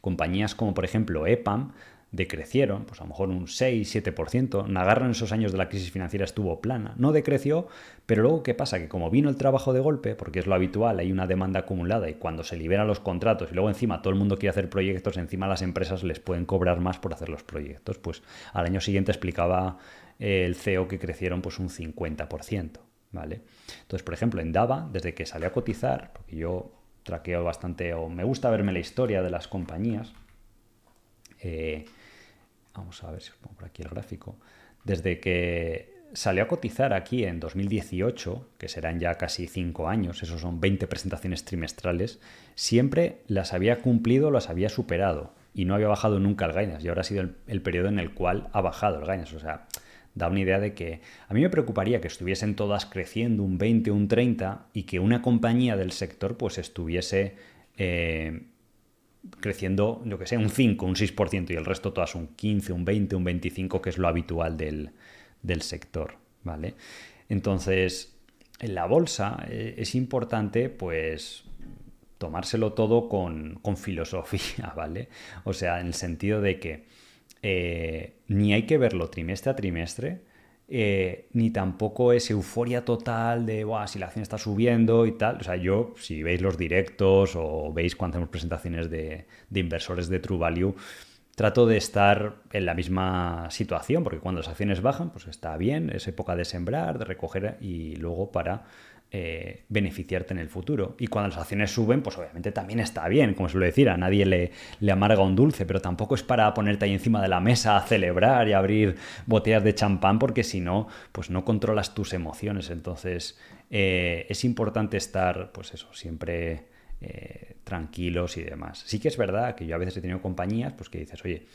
compañías como por ejemplo EPAM decrecieron, pues a lo mejor un 6-7%. Nagarra en esos años de la crisis financiera estuvo plana, no decreció, pero luego ¿qué pasa? Que como vino el trabajo de golpe, porque es lo habitual, hay una demanda acumulada y cuando se liberan los contratos y luego encima todo el mundo quiere hacer proyectos, encima las empresas les pueden cobrar más por hacer los proyectos. Pues al año siguiente explicaba el CEO que crecieron pues un 50%, ¿vale? Entonces, por ejemplo, en Dava, desde que salió a cotizar, porque yo traqueo bastante o me gusta verme la historia de las compañías, eh, Vamos a ver si os pongo por aquí el gráfico. Desde que salió a cotizar aquí en 2018, que serán ya casi 5 años, esos son 20 presentaciones trimestrales, siempre las había cumplido, las había superado y no había bajado nunca el guidance. Y ahora ha sido el, periodo en el cual ha bajado el guidance. O sea, da una idea de que a mí me preocuparía que estuviesen todas creciendo un 20, un 30 y que una compañía del sector pues estuviese... Eh, creciendo, yo que sé, un 5, un 6% y el resto todas un 15, un 20, un 25, que es lo habitual del, sector, ¿vale? Entonces, en la bolsa eh, es importante, pues, tomárselo todo con, filosofía, ¿vale? O sea, en el sentido de que eh, ni hay que verlo trimestre a trimestre, eh, ni tampoco es euforia total de si la acción está subiendo y tal. O sea, yo, si veis los directos o veis cuando hacemos presentaciones de, inversores de True Value, trato de estar en la misma situación, porque cuando las acciones bajan, pues está bien, es época de sembrar, de recoger y luego para eh, beneficiarte en el futuro. Y cuando las acciones suben, pues obviamente también está bien, como suele decir, a nadie le, le, amarga un dulce, pero tampoco es para ponerte ahí encima de la mesa a celebrar y abrir botellas de champán, porque si no, pues no controlas tus emociones. Entonces, eh, es importante estar, pues eso, siempre eh, tranquilos y demás. Sí que es verdad que yo a veces he tenido compañías, pues que dices, oye,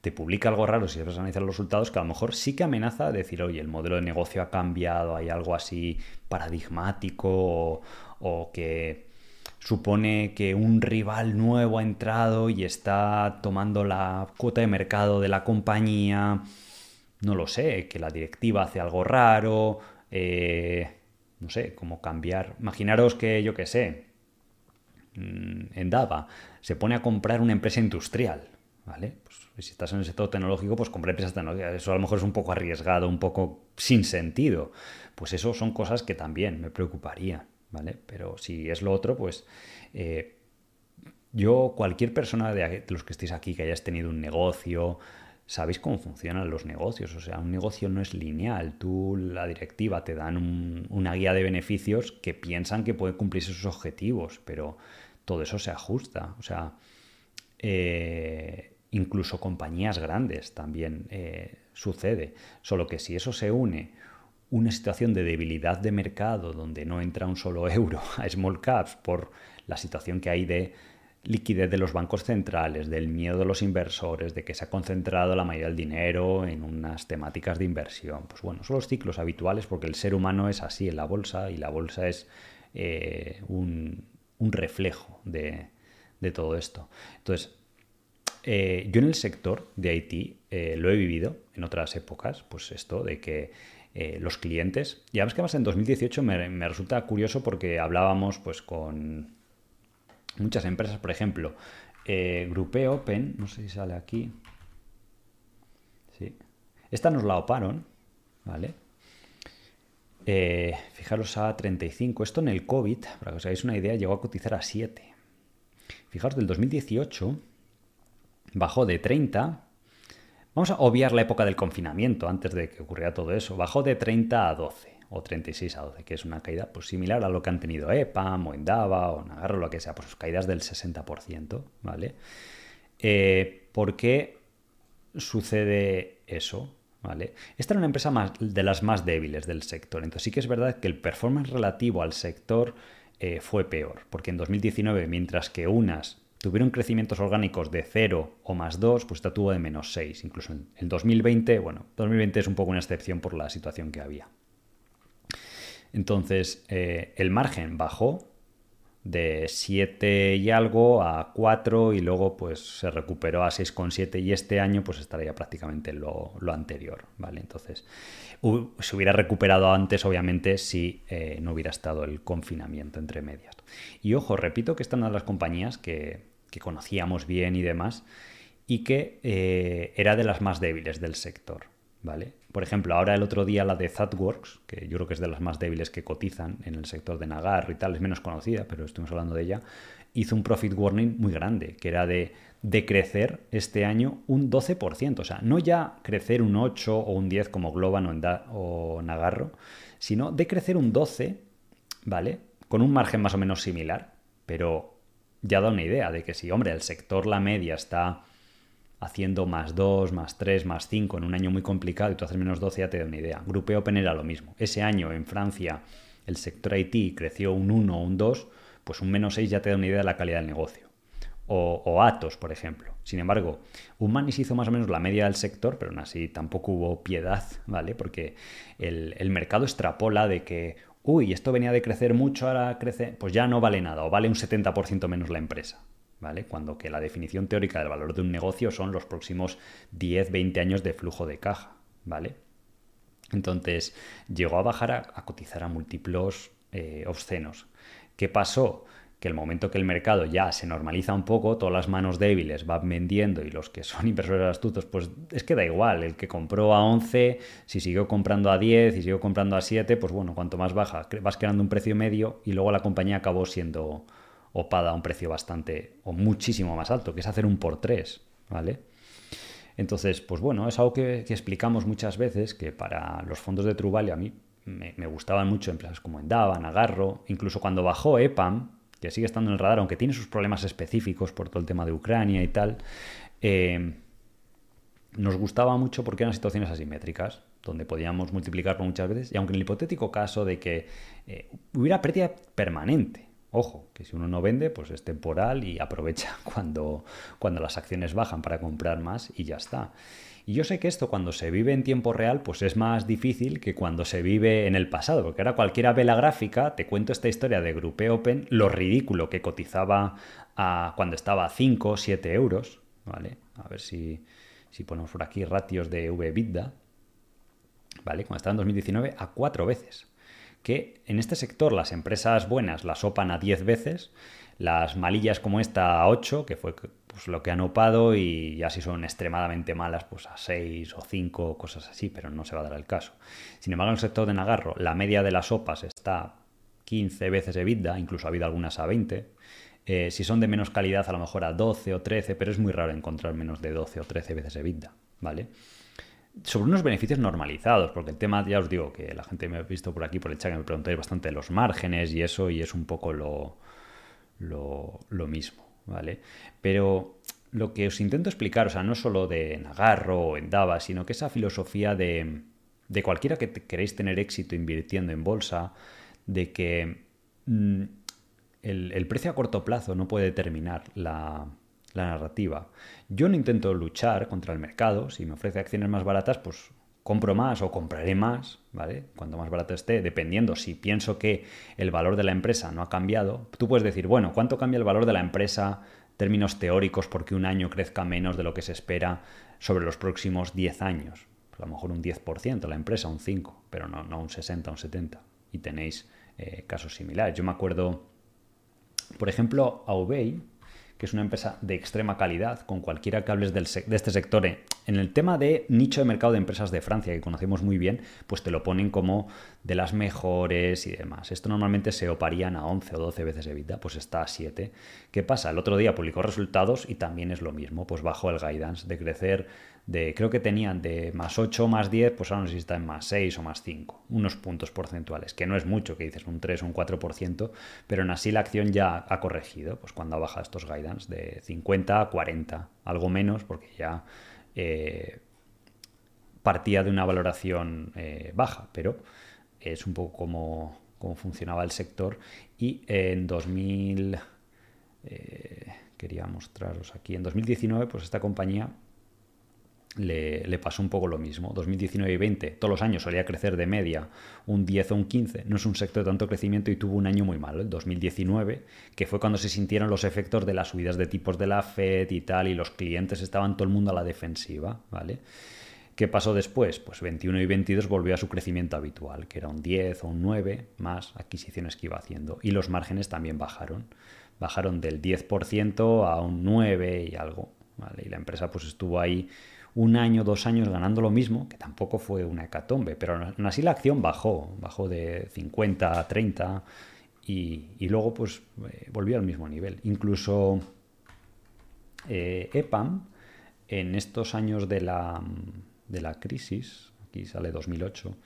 te publica algo raro si vas a analizar los resultados, que a lo mejor sí que amenaza a decir, oye, el modelo de negocio ha cambiado, hay algo así paradigmático o, que supone que un rival nuevo ha entrado y está tomando la cuota de mercado de la compañía, no lo sé, que la directiva hace algo raro, eh, no sé, cómo cambiar. Imaginaros que, yo qué sé, mm, en Dava se pone a comprar una empresa industrial, ¿vale? Pues si estás en el sector tecnológico, pues comprar empresas tecnológicas. Eso a lo mejor es un poco arriesgado, un poco sin sentido. Pues eso son cosas que también me preocuparía, ¿vale? Pero si es lo otro, pues eh, yo, cualquier persona de los que estéis aquí que hayas tenido un negocio, sabéis cómo funcionan los negocios. O sea, un negocio no es lineal. Tú, la directiva, te dan una guía de beneficios que piensan que pueden cumplirse sus objetivos, pero todo eso se ajusta. O sea, eh, incluso compañías grandes también eh, sucede. Solo que si eso se une una situación de debilidad de mercado donde no entra un solo euro a small caps por la situación que hay de liquidez de los bancos centrales, del miedo de los inversores, de que se ha concentrado la mayoría del dinero en unas temáticas de inversión. Pues bueno, son los ciclos habituales porque el ser humano es así en la bolsa y la bolsa es eh, un, reflejo de, de todo esto. Entonces, eh, yo en el sector de IT eh, lo he vivido en otras épocas, pues esto de que eh, los clientes, y además que más en 2018 me, resulta curioso porque hablábamos pues con muchas empresas, por ejemplo, Grupe Open, no sé si sale aquí, sí, Esta nos la oparon, ¿vale? Fijaros a 35. Esto en el COVID, para que os hagáis una idea, llegó a cotizar a 7. Fijaros, del 2018 bajó de 30. Vamos a obviar la época del confinamiento, antes de que ocurriera todo eso. Bajó de 30 a 12, o 36 a 12, que es una caída pues, similar a lo que han tenido EPAM, o o Nagarro, lo que sea, pues caídas del 60%, ¿vale? Eh, ¿Por qué sucede eso? ¿Vale? Esta era una empresa más, de las más débiles del sector. Entonces sí que es verdad que el performance relativo al sector eh, fue peor, porque en 2019, mientras que unas tuvieron crecimientos orgánicos de 0 o más 2, pues esta tuvo de menos 6. Incluso en el 2020, bueno, 2020 es un poco una excepción por la situación que había. Entonces, eh, el margen bajó de 7 y algo a 4 y luego pues se recuperó a 6,7 y este año pues estaría prácticamente lo, lo anterior, ¿vale? Entonces se hubiera recuperado antes obviamente si eh, no hubiera estado el confinamiento entre medias. Y ojo, repito que esta es una de las compañías que, conocíamos bien y demás y que eh, era de las más débiles del sector, ¿vale? Por ejemplo, ahora el otro día la de ThatWorks, que yo creo que es de las más débiles que cotizan en el sector de Nagar y tal, es menos conocida, pero estuvimos hablando de ella, hizo un profit warning muy grande, que era de, de crecer este año un 12%. O sea, no ya crecer un 8 o un 10 como Globan o, o Nagarro, sino de crecer un 12, ¿vale? Con un margen más o menos similar, pero ya da una idea de que si, hombre, el sector, la media está haciendo más 2, más 3, más 5 en un año muy complicado y tú haces menos 12, ya te da una idea. Grupo Open era lo mismo. Ese año en Francia el sector IT creció un 1 o un 2, pues un menos 6 ya te da una idea de la calidad del negocio. O, Atos, por ejemplo. Sin embargo, Humanis hizo más o menos la media del sector, pero aún así tampoco hubo piedad, ¿vale? Porque el, el mercado extrapola de que, uy, esto venía de crecer mucho, ahora crece, pues ya no vale nada, o vale un 70% menos la empresa. ¿vale? Cuando que la definición teórica del valor de un negocio son los próximos 10, 20 años de flujo de caja, ¿vale? Entonces llegó a bajar a, cotizar a múltiplos eh, obscenos. ¿Qué pasó? Que el momento que el mercado ya se normaliza un poco, todas las manos débiles van vendiendo y los que son inversores astutos, pues es que da igual, el que compró a 11, si siguió comprando a 10 y siguió comprando a 7, pues bueno, cuanto más baja, vas creando un precio medio y luego la compañía acabó siendo opada a un precio bastante o muchísimo más alto, que es hacer un por tres, ¿vale? Entonces, pues bueno, es algo que, explicamos muchas veces, que para los fondos de True a mí me, gustaban mucho empresas como Endava, Nagarro, incluso cuando bajó EPAM, que sigue estando en el radar, aunque tiene sus problemas específicos por todo el tema de Ucrania y tal, eh, nos gustaba mucho porque eran situaciones asimétricas, donde podíamos multiplicarlo muchas veces, y aunque en el hipotético caso de que eh, hubiera pérdida permanente, Ojo, que si uno no vende, pues es temporal y aprovecha cuando, cuando las acciones bajan para comprar más y ya está. Y yo sé que esto cuando se vive en tiempo real, pues es más difícil que cuando se vive en el pasado, porque ahora cualquiera ve la gráfica, te cuento esta historia de Grupe Open, lo ridículo que cotizaba a, cuando estaba a 5 o 7 euros, ¿vale? A ver si, si ponemos por aquí ratios de V-Bidda, ¿vale? Cuando estaba en 2019 a 4 veces que en este sector las empresas buenas las opan a 10 veces, las malillas como esta a 8, que fue pues, lo que han opado, y ya si son extremadamente malas, pues a 6 o 5, cosas así, pero no se va a dar el caso. Sin embargo, en el sector de Nagarro, la media de las OPAs está 15 veces EBITDA, incluso ha habido algunas a 20. Eh, si son de menos calidad, a lo mejor a 12 o 13, pero es muy raro encontrar menos de 12 o 13 veces EBITDA, ¿vale? sobre unos beneficios normalizados, porque el tema, ya os digo, que la gente me ha visto por aquí, por el chat, que me preguntáis bastante los márgenes y eso, y es un poco lo, lo, mismo, ¿vale? Pero lo que os intento explicar, o sea, no solo de Nagarro o Endava, sino que esa filosofía de, de cualquiera que queréis tener éxito invirtiendo en bolsa, de que mm, el, el precio a corto plazo no puede determinar la, la narrativa. Yo no intento luchar contra el mercado. Si me ofrece acciones más baratas, pues compro más o compraré más, ¿vale? Cuanto más barato esté, dependiendo si pienso que el valor de la empresa no ha cambiado. Tú puedes decir, bueno, ¿cuánto cambia el valor de la empresa términos teóricos porque un año crezca menos de lo que se espera sobre los próximos 10 años? Pues a lo mejor un 10%, la empresa un 5%, pero no, no un 60, un 70%. Y tenéis eh, casos similares. Yo me acuerdo, por ejemplo, a Ubey, que es una empresa de extrema calidad, con cualquiera que hables de este sector, eh, En el tema de nicho de mercado de empresas de Francia, que conocemos muy bien, pues te lo ponen como de las mejores y demás. Esto normalmente se oparían a 11 o 12 veces EBITDA, pues está a 7. ¿Qué pasa? El otro día publicó resultados y también es lo mismo, pues bajó el guidance de crecer de, creo que tenían de más 8 o más 10, pues ahora no sé si está en más 6 o más 5, unos puntos porcentuales, que no es mucho, que dices un 3 o un 4%, pero en así la acción ya ha corregido, pues cuando ha bajado estos guidance de 50 a 40, algo menos, porque ya eh, partía de una valoración eh, baja, pero es un poco como, funcionaba el sector. Y en 2000, eh, quería mostraros aquí, en 2019, pues esta compañía le, pasó un poco lo mismo. 2019 y 20, todos los años solía crecer de media un 10 o un 15. No es un sector de tanto crecimiento y tuvo un año muy malo, el 2019, que fue cuando se sintieron los efectos de las subidas de tipos de la Fed y tal, y los clientes estaban todo el mundo a la defensiva, ¿vale? ¿Qué pasó después? Pues 21 y 22 volvió a su crecimiento habitual, que era un 10 o un 9, más adquisiciones que iba haciendo. Y los márgenes también bajaron. Bajaron del 10% a un 9 y algo. ¿vale? Y la empresa pues estuvo ahí un año, dos años ganando lo mismo, que tampoco fue una hecatombe, pero aún así la acción bajó, bajó de 50 a 30 y, luego pues eh, volvió al mismo nivel. Incluso eh, EPAM, en estos años de la, de la crisis, aquí sale 2008,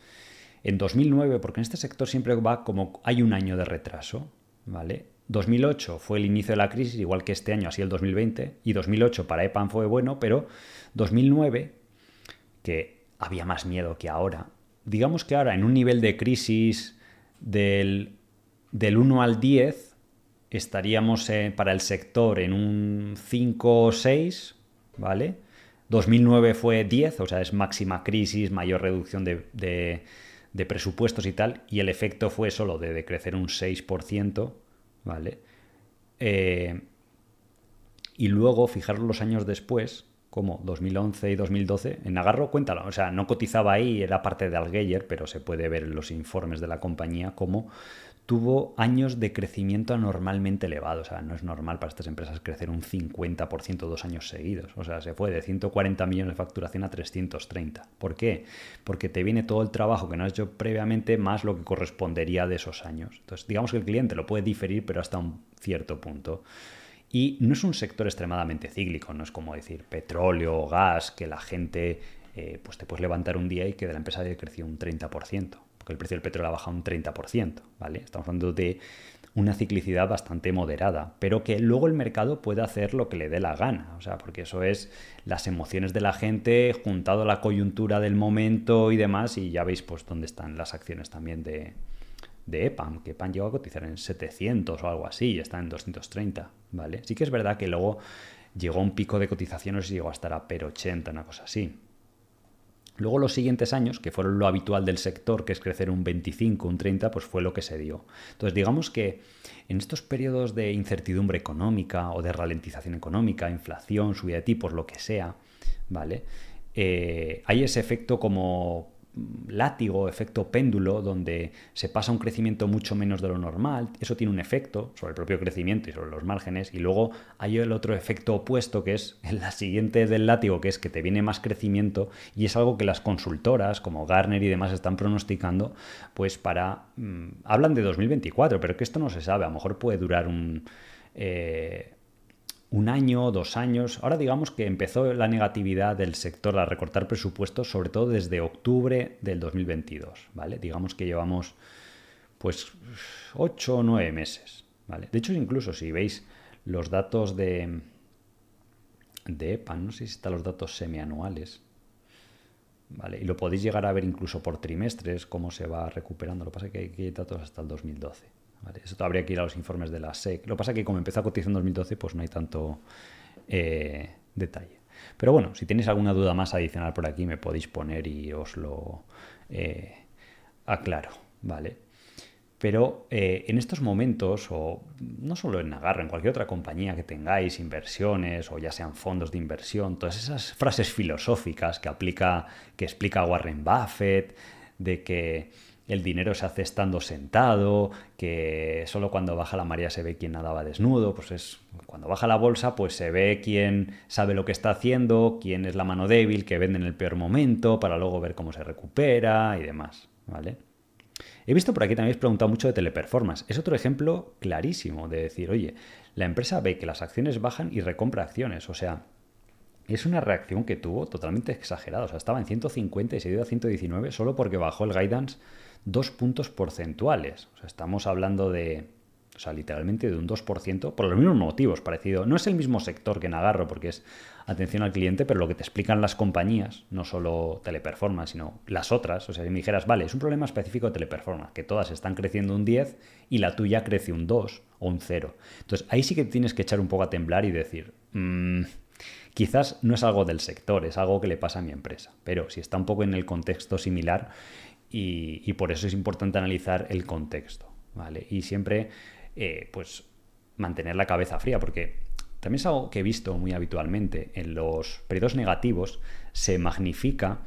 en 2009, porque en este sector siempre va como hay un año de retraso, ¿vale? 2008 fue el inicio de la crisis, igual que este año, así el 2020, y 2008 para EPAM fue bueno, pero 2009, que había más miedo que ahora, digamos que ahora en un nivel de crisis del, del 1 al 10, estaríamos para el sector en un 5 o 6, ¿vale? 2009 fue 10, o sea, es máxima crisis, mayor reducción de, de presupuestos y tal, y el efecto fue solo de decrecer un 6%, ¿vale? Eh, y luego, fijaros los años después, como 2011 y 2012, en Nagarro, cuéntalo, o sea, no cotizaba ahí, era parte de Algeyer, pero se puede ver en los informes de la compañía como tuvo años de crecimiento anormalmente elevado. O sea, no es normal para estas empresas crecer un 50% dos años seguidos. O sea, se fue de 140 millones de facturación a 330. ¿Por qué? Porque te viene todo el trabajo que no has hecho previamente más lo que correspondería de esos años. Entonces, digamos que el cliente lo puede diferir, pero hasta un cierto punto. Y no es un sector extremadamente cíclico, no es como decir petróleo o gas, que la gente eh, pues te puedes levantar un día y que de la empresa haya crecido un 30% porque el precio del petróleo ha bajado un 30%, ¿vale? Estamos hablando de una ciclicidad bastante moderada, pero que luego el mercado puede hacer lo que le dé la gana, o sea, porque eso es las emociones de la gente juntado a la coyuntura del momento y demás, y ya veis pues dónde están las acciones también de, de EPAM, que EPAM llegó a cotizar en 700 o algo así, y está en 230, ¿vale? Sí que es verdad que luego llegó un pico de cotizaciones y llegó a estar a per 80, una cosa así. Luego los siguientes años, que fueron lo habitual del sector, que es crecer un 25, un 30, pues fue lo que se dio. Entonces digamos que en estos periodos de incertidumbre económica o de ralentización económica, inflación, subida de tipos, lo que sea, ¿vale? Eh, hay ese efecto como látigo, efecto péndulo, donde se pasa un crecimiento mucho menos de lo normal. Eso tiene un efecto sobre el propio crecimiento y sobre los márgenes. Y luego hay el otro efecto opuesto, que es la siguiente del látigo, que es que te viene más crecimiento. Y es algo que las consultoras, como Garner y demás, están pronosticando, pues para... Mm, hablan de 2024, pero que esto no se sabe. A lo mejor puede durar un... Eh, un año, dos años. Ahora digamos que empezó la negatividad del sector a recortar presupuestos, sobre todo desde octubre del 2022, ¿vale? Digamos que llevamos pues ocho o nueve meses, ¿vale? De hecho, incluso si veis los datos de, de EPA, no sé si están los datos semianuales, ¿vale? Y lo podéis llegar a ver incluso por trimestres, cómo se va recuperando. Lo que pasa es que hay datos hasta el 2012. Eso habría que ir a los informes de la SEC. Lo que pasa es que como empezó a cotizar en 2012, pues no hay tanto eh, detalle. Pero bueno, si tenéis alguna duda más adicional por aquí, me podéis poner y os lo eh, aclaro, ¿vale? Pero eh, en estos momentos, o no solo en Nagarra, en cualquier otra compañía que tengáis, inversiones, o ya sean fondos de inversión, todas esas frases filosóficas que aplica, que explica Warren Buffett, de que el dinero se hace estando sentado, que solo cuando baja la marea se ve quién nadaba desnudo, pues es cuando baja la bolsa pues se ve quién sabe lo que está haciendo, quién es la mano débil que vende en el peor momento para luego ver cómo se recupera y demás, ¿vale? He visto por aquí también habéis preguntado mucho de teleperformance. Es otro ejemplo clarísimo de decir, oye, la empresa ve que las acciones bajan y recompra acciones, o sea, es una reacción que tuvo totalmente exagerada. O sea, estaba en 150 y se dio a 119 solo porque bajó el guidance dos puntos porcentuales. O sea, estamos hablando de, o sea, literalmente de un 2%, por los mismos motivos, parecido. No es el mismo sector que Nagarro, porque es atención al cliente, pero lo que te explican las compañías, no solo Teleperformance, sino las otras. O sea, si me dijeras, vale, es un problema específico de Teleperformance, que todas están creciendo un 10 y la tuya crece un 2 o un 0. Entonces, ahí sí que tienes que echar un poco a temblar y decir, mmm, quizás no es algo del sector, es algo que le pasa a mi empresa. Pero si está un poco en el contexto similar, y, por eso es importante analizar el contexto, ¿vale? Y siempre, eh, pues, mantener la cabeza fría, porque también es algo que he visto muy habitualmente. En los periodos negativos se magnifica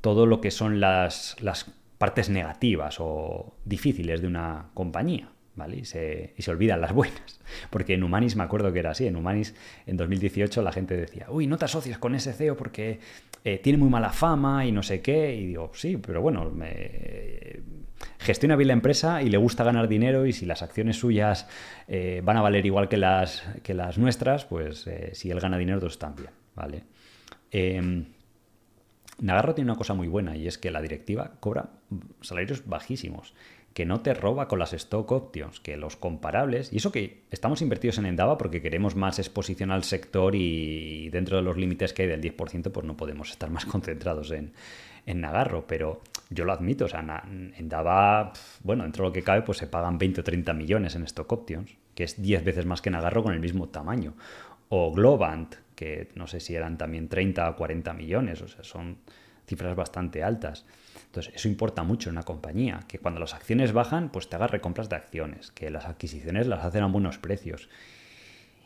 todo lo que son las, las partes negativas o difíciles de una compañía. ¿Vale? Y se, olvidan las buenas. Porque en Humanis me acuerdo que era así. En Humanis en 2018 la gente decía, uy, no te asocias con ese CEO porque eh, tiene muy mala fama y no sé qué. Y digo, sí, pero bueno, me... gestiona bien la empresa y le gusta ganar dinero y si las acciones suyas eh, van a valer igual que las, que las nuestras, pues eh, si él gana dinero, todos también, ¿vale? Em, Nagarro tiene una cosa muy buena y es que la directiva cobra salarios bajísimos que no te roba con las stock options, que los comparables, y eso que estamos invertidos en Endava porque queremos más exposición al sector y dentro de los límites que hay del 10%, pues no podemos estar más concentrados en, Nagarro, pero yo lo admito, o sea, Endava, bueno, dentro de lo que cabe, pues se pagan 20 o 30 millones en stock options, que es 10 veces más que Nagarro con el mismo tamaño. O Globant, que no sé si eran también 30 o 40 millones, o sea, son cifras bastante altas. Entonces, eso importa mucho en una compañía, que cuando las acciones bajan, pues te hagas recompras de acciones, que las adquisiciones las hacen a buenos precios.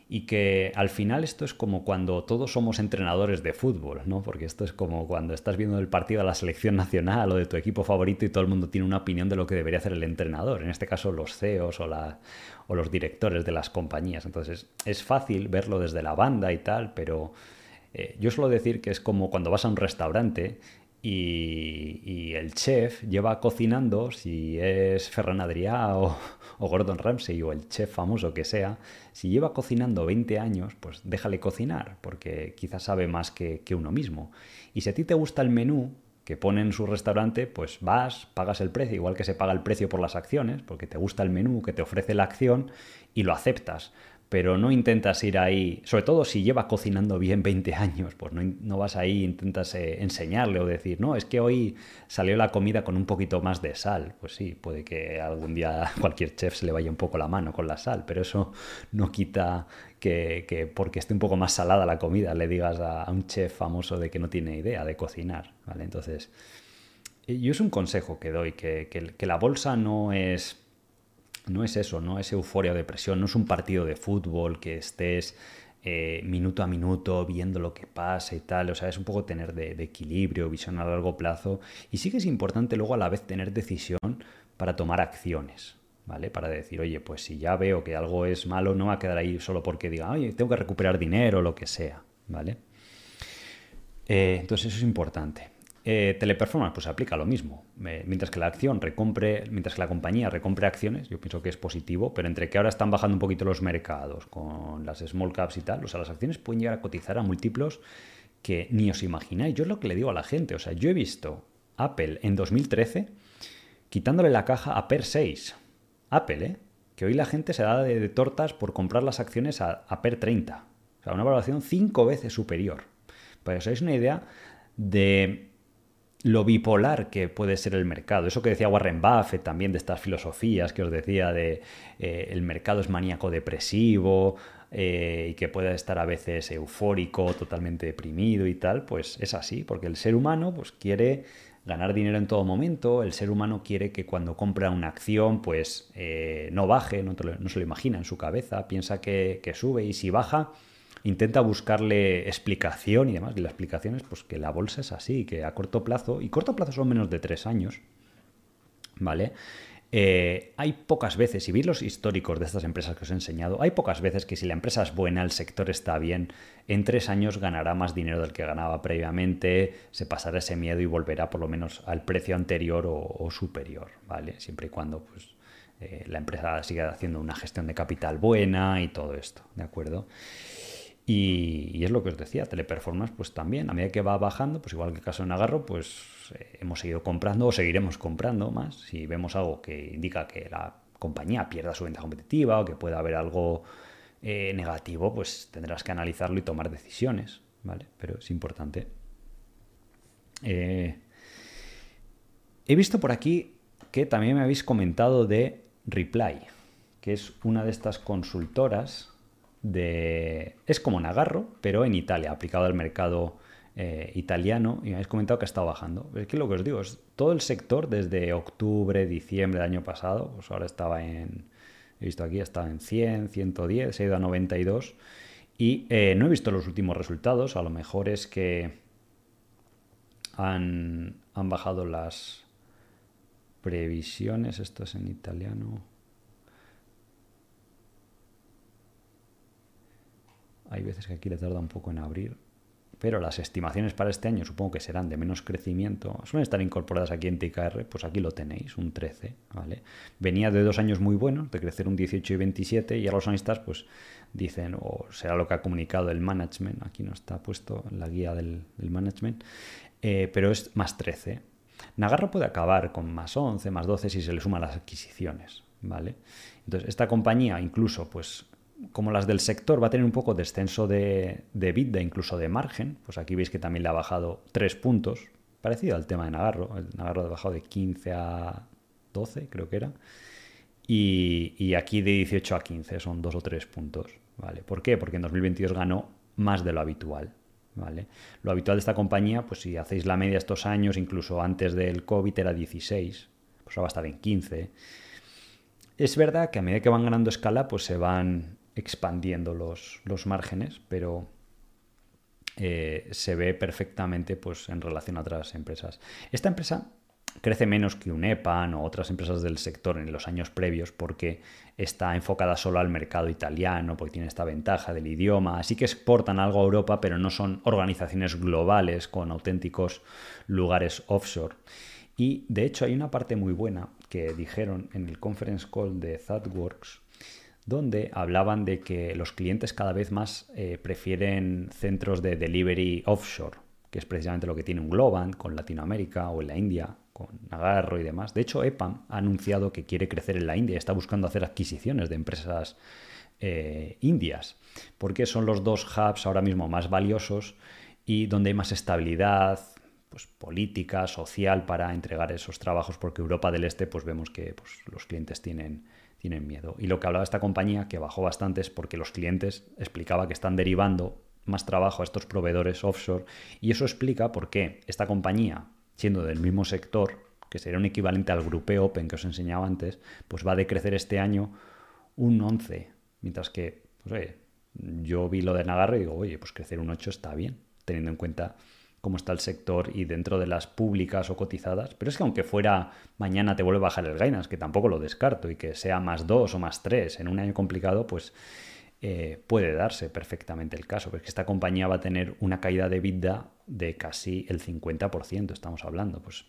Y que al final esto es como cuando todos somos entrenadores de fútbol, ¿no? Porque esto es como cuando estás viendo el partido de la selección nacional o de tu equipo favorito y todo el mundo tiene una opinión de lo que debería hacer el entrenador. En este caso, los CEOs o, los directores de las compañías. Entonces, es fácil verlo desde la banda y tal, pero eh, yo suelo decir que es como cuando vas a un restaurante y, el chef lleva cocinando, si es Ferran Adrià o, Gordon Ramsay o el chef famoso que sea, si lleva cocinando 20 años, pues déjale cocinar, porque quizás sabe más que, que uno mismo. Y si a ti te gusta el menú que pone en su restaurante, pues vas, pagas el precio, igual que se paga el precio por las acciones, porque te gusta el menú que te ofrece la acción y lo aceptas pero no intentas ir ahí, sobre todo si lleva cocinando bien 20 años, pues no, vas ahí, intentas eh, enseñarle o decir, no, es que hoy salió la comida con un poquito más de sal. Pues sí, puede que algún día cualquier chef se le vaya un poco la mano con la sal, pero eso no quita que, porque esté un poco más salada la comida le digas a, un chef famoso de que no tiene idea de cocinar, ¿vale? Entonces, yo es un consejo que doy, que, que la bolsa no es no es eso, no es euforia o depresión, no es un partido de fútbol que estés eh, minuto a minuto viendo lo que pasa y tal, o sea, es un poco tener de, equilibrio, visión a largo plazo y sí que es importante luego a la vez tener decisión para tomar acciones, ¿vale? Para decir, oye, pues si ya veo que algo es malo, no va a quedar ahí solo porque diga, oye, tengo que recuperar dinero o lo que sea, ¿vale? Eh, entonces eso es importante. Eh, teleperformance, pues aplica lo mismo. mientras que la acción recompre, mientras que la compañía recompre acciones, yo pienso que es positivo, pero entre que ahora están bajando un poquito los mercados con las small caps y tal, o sea, las acciones pueden llegar a cotizar a múltiplos que ni os imagináis. Yo es lo que le digo a la gente, o sea, yo he visto Apple en 2013 quitándole la caja a PER 6. Apple, ¿eh? Que hoy la gente se da de, tortas por comprar las acciones a, PER 30. O sea, una valoración cinco veces superior. Para que os hagáis una idea de lo bipolar que puede ser el mercado. Eso que decía Warren Buffett también de estas filosofías que os decía de eh, el mercado es maníaco depresivo eh, y que puede estar a veces eufórico, totalmente deprimido y tal, pues es así, porque el ser humano pues quiere ganar dinero en todo momento, el ser humano quiere que cuando compra una acción pues eh, no baje, no, se lo imagina en su cabeza, piensa que sube y si baja intenta buscarle explicación y demás. Y la explicación es pues, que la bolsa es así, que a corto plazo, y corto plazo son menos de tres años, ¿vale? Eh, hay pocas veces, si veis los históricos de estas empresas que os he enseñado, hay pocas veces que si la empresa es buena, el sector está bien, en tres años ganará más dinero del que ganaba previamente, se pasará ese miedo y volverá por lo menos al precio anterior o, superior, ¿vale? Siempre y cuando pues, eh, la empresa siga haciendo una gestión de capital buena y todo esto, ¿de acuerdo? Y, es lo que os decía, Teleperformance pues también, a medida que va bajando, pues igual que el caso de Nagarro, pues eh, hemos seguido comprando o seguiremos comprando más. Si vemos algo que indica que la compañía pierda su ventaja competitiva o que pueda haber algo eh, negativo, pues tendrás que analizarlo y tomar decisiones, ¿vale? Pero es importante. Eh, he visto por aquí que también me habéis comentado de Reply, que es una de estas consultoras de... Es como Nagarro, pero en Italia, aplicado al mercado eh, italiano, y me habéis comentado que ha estado bajando. Es que lo que os digo es, todo el sector desde octubre, diciembre del año pasado, pues ahora estaba en... He visto aquí, estaba en 100, 110, se ha ido a 92. Y eh, no he visto los últimos resultados, a lo mejor es que han, han bajado las previsiones, esto es en italiano. Hay veces que aquí le tarda un poco en abrir. Pero las estimaciones para este año supongo que serán de menos crecimiento. Suelen estar incorporadas aquí en TKR, pues aquí lo tenéis, un 13, ¿vale? Venía de dos años muy buenos, de crecer un 18 y 27, y a los analistas pues dicen, o será lo que ha comunicado el management, aquí no está puesto la guía del, management, eh, pero es más 13. Nagarro puede acabar con más 11, más 12 si se le suman las adquisiciones, ¿vale? Entonces, esta compañía incluso pues como las del sector va a tener un poco descenso de, de incluso de margen, pues aquí veis que también le ha bajado 3 puntos, parecido al tema de Nagarro. El Nagarro ha bajado de 15 a 12, creo que era. Y, aquí de 18 a 15 son 2 o 3 puntos. ¿vale? ¿Por qué? Porque en 2022 ganó más de lo habitual. ¿vale? Lo habitual de esta compañía, pues si hacéis la media estos años, incluso antes del COVID era 16, pues ahora va a estar en 15. Es verdad que a medida que van ganando escala, pues se van expandiendo los, los márgenes, pero eh, se ve perfectamente pues, en relación a otras empresas. Esta empresa crece menos que un EPAN o otras empresas del sector en los años previos porque está enfocada solo al mercado italiano, porque tiene esta ventaja del idioma, así que exportan algo a Europa, pero no son organizaciones globales con auténticos lugares offshore. Y de hecho hay una parte muy buena que dijeron en el conference call de ThoughtWorks, donde hablaban de que los clientes cada vez más eh, prefieren centros de delivery offshore, que es precisamente lo que tiene un Globant con Latinoamérica o en la India, con Nagarro y demás. De hecho, EPAM ha anunciado que quiere crecer en la India y está buscando hacer adquisiciones de empresas eh, indias, porque son los dos hubs ahora mismo más valiosos y donde hay más estabilidad, pues, política, social para entregar esos trabajos, porque Europa del Este, pues vemos que pues, los clientes tienen tienen miedo. Y lo que hablaba esta compañía, que bajó bastante, es porque los clientes explicaba que están derivando más trabajo a estos proveedores offshore y eso explica por qué esta compañía, siendo del mismo sector, que sería un equivalente al grupeo Open que os enseñaba antes, pues va a decrecer este año un 11, mientras que, pues yo vi lo de Nagarro y digo, oye, pues crecer un 8 está bien, teniendo en cuenta cómo está el sector y dentro de las públicas o cotizadas. Pero es que aunque fuera mañana te vuelve a bajar el Gainas, que tampoco lo descarto, y que sea más 2 o más 3 en un año complicado, pues eh, puede darse perfectamente el caso. Porque esta compañía va a tener una caída de vida de casi el 50%, estamos hablando. Pues.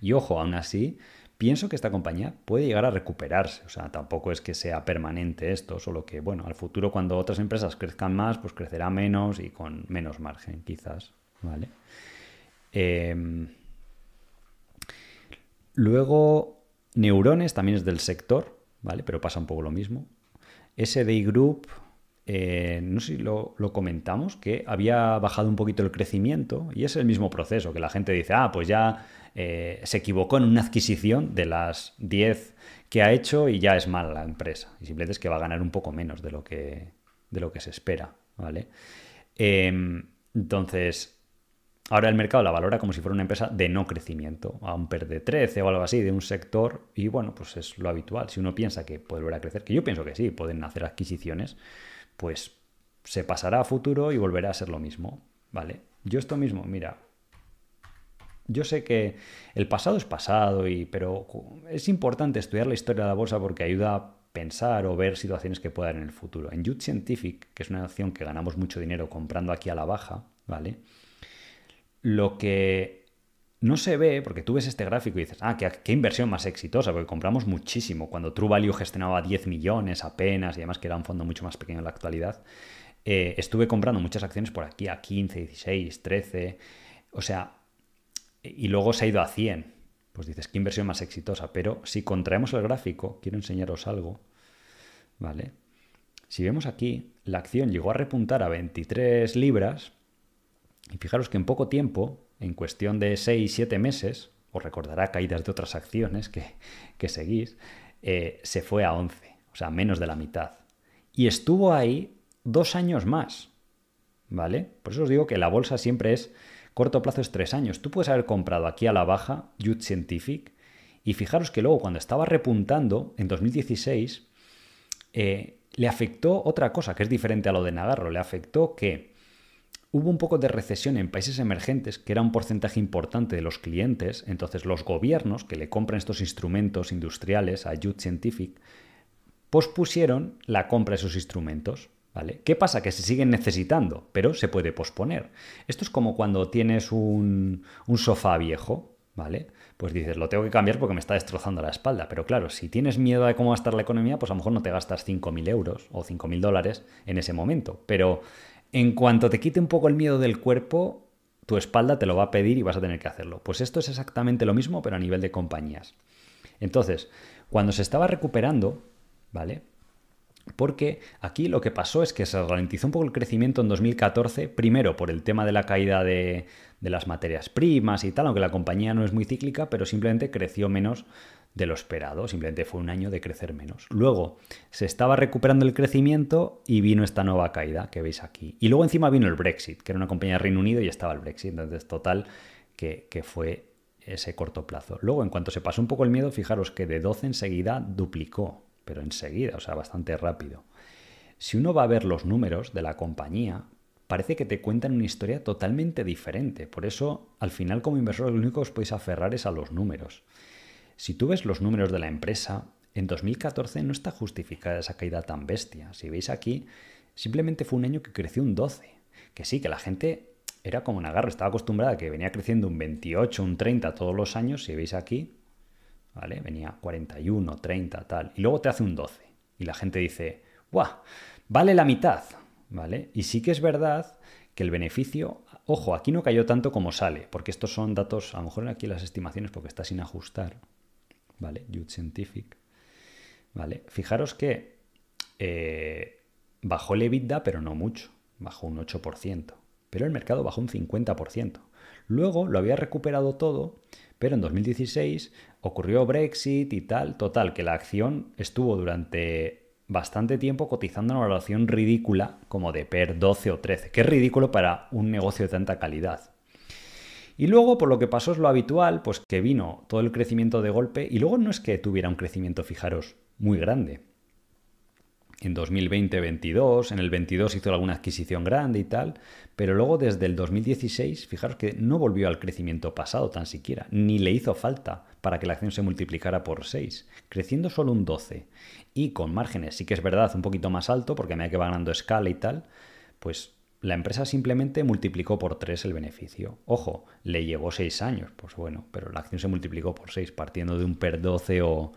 Y ojo, aún así, pienso que esta compañía puede llegar a recuperarse. O sea, tampoco es que sea permanente esto, solo que, bueno, al futuro cuando otras empresas crezcan más, pues crecerá menos y con menos margen, quizás. ¿Vale? Em, luego, Neurones también es del sector, ¿vale? Pero pasa un poco lo mismo. SDI Group, eh, no sé si lo, lo, comentamos, que había bajado un poquito el crecimiento y es el mismo proceso, que la gente dice, ah, pues ya eh, se equivocó en una adquisición de las 10 que ha hecho y ya es mala la empresa. Y simplemente es que va a ganar un poco menos de lo que, de lo que se espera. ¿vale? Em, entonces, ahora el mercado la valora como si fuera una empresa de no crecimiento, a un PER de 13 o algo así, de un sector, y bueno, pues es lo habitual. Si uno piensa que puede volver a crecer, que yo pienso que sí, pueden hacer adquisiciones, pues se pasará a futuro y volverá a ser lo mismo. ¿Vale? Yo esto mismo, mira, yo sé que el pasado es pasado, y, pero es importante estudiar la historia de la bolsa porque ayuda a pensar o ver situaciones que puedan en el futuro. En Youth Scientific, que es una acción que ganamos mucho dinero comprando aquí a la baja, ¿vale? Lo que no se ve, porque tú ves este gráfico y dices, ah, qué, inversión más exitosa, porque compramos muchísimo. Cuando True Value gestionaba 10 millones apenas, y además que era un fondo mucho más pequeño en la actualidad, eh, estuve comprando muchas acciones por aquí a 15, 16, 13. O sea, y luego se ha ido a 100. Pues dices, qué inversión más exitosa. Pero si contraemos el gráfico, quiero enseñaros algo. ¿Vale? Si vemos aquí, la acción llegó a repuntar a 23 libras. Y fijaros que en poco tiempo, en cuestión de 6, 7 meses, os recordará caídas de otras acciones que, seguís, eh, se fue a 11, o sea, menos de la mitad. Y estuvo ahí dos años más. ¿Vale? Por eso os digo que la bolsa siempre es corto plazo es tres años. Tú puedes haber comprado aquí a la baja Youth Scientific y fijaros que luego cuando estaba repuntando en 2016 eh, le afectó otra cosa que es diferente a lo de Nagarro. Le afectó que hubo un poco de recesión en países emergentes, que era un porcentaje importante de los clientes. Entonces los gobiernos que le compran estos instrumentos industriales a Youth Scientific pospusieron la compra de esos instrumentos. ¿Vale? ¿Qué pasa? Que se siguen necesitando, pero se puede posponer. Esto es como cuando tienes un, un sofá viejo, ¿vale? Pues dices, lo tengo que cambiar porque me está destrozando la espalda. Pero claro, si tienes miedo de cómo va a estar la economía, pues a lo mejor no te gastas 5.000 euros o 5.000 dólares en ese momento. Pero en cuanto te quite un poco el miedo del cuerpo, tu espalda te lo va a pedir y vas a tener que hacerlo. Pues esto es exactamente lo mismo, pero a nivel de compañías. Entonces, cuando se estaba recuperando, ¿vale? Porque aquí lo que pasó es que se ralentizó un poco el crecimiento en 2014, primero por el tema de la caída de, las materias primas y tal, aunque la compañía no es muy cíclica, pero simplemente creció menos de lo esperado, simplemente fue un año de crecer menos. Luego se estaba recuperando el crecimiento y vino esta nueva caída que veis aquí. Y luego encima vino el Brexit, que era una compañía de Reino Unido y estaba el Brexit, entonces total que, fue ese corto plazo. Luego, en cuanto se pasó un poco el miedo, fijaros que de 12 enseguida duplicó pero enseguida, o sea, bastante rápido. Si uno va a ver los números de la compañía, parece que te cuentan una historia totalmente diferente. Por eso, al final, como inversor, lo único que os podéis aferrar es a los números. Si tú ves los números de la empresa, en 2014 no está justificada esa caída tan bestia. Si veis aquí, simplemente fue un año que creció un 12. Que sí, que la gente era como un agarro, estaba acostumbrada a que venía creciendo un 28, un 30 todos los años. Si veis aquí, ¿vale? Venía 41, 30, tal, y luego te hace un 12. Y la gente dice, ¡guau! Vale la mitad, ¿vale? Y sí que es verdad que el beneficio, ojo, aquí no cayó tanto como sale, porque estos son datos, a lo mejor aquí las estimaciones porque está sin ajustar, ¿vale? Youth Scientific, ¿vale? Fijaros que eh, bajó el EBITDA, pero no mucho, bajó un 8%, pero el mercado bajó un 50%. Luego lo había recuperado todo, pero en 2016 ocurrió Brexit y tal, total, que la acción estuvo durante bastante tiempo cotizando una valoración ridícula como de PER 12 o 13, que es ridículo para un negocio de tanta calidad. Y luego, por lo que pasó es lo habitual, pues que vino todo el crecimiento de golpe y luego no es que tuviera un crecimiento, fijaros, muy grande. En 2020-22, en el 22 hizo alguna adquisición grande y tal, pero luego desde el 2016, fijaros que no volvió al crecimiento pasado tan siquiera, ni le hizo falta para que la acción se multiplicara por 6, creciendo solo un 12 y con márgenes, sí que es verdad, un poquito más alto porque me que va ganando escala y tal, pues la empresa simplemente multiplicó por 3 el beneficio. Ojo, le llevó 6 años, pues bueno, pero la acción se multiplicó por 6 partiendo de un PER 12 o,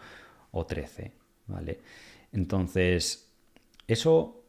o 13, ¿vale? Entonces, eso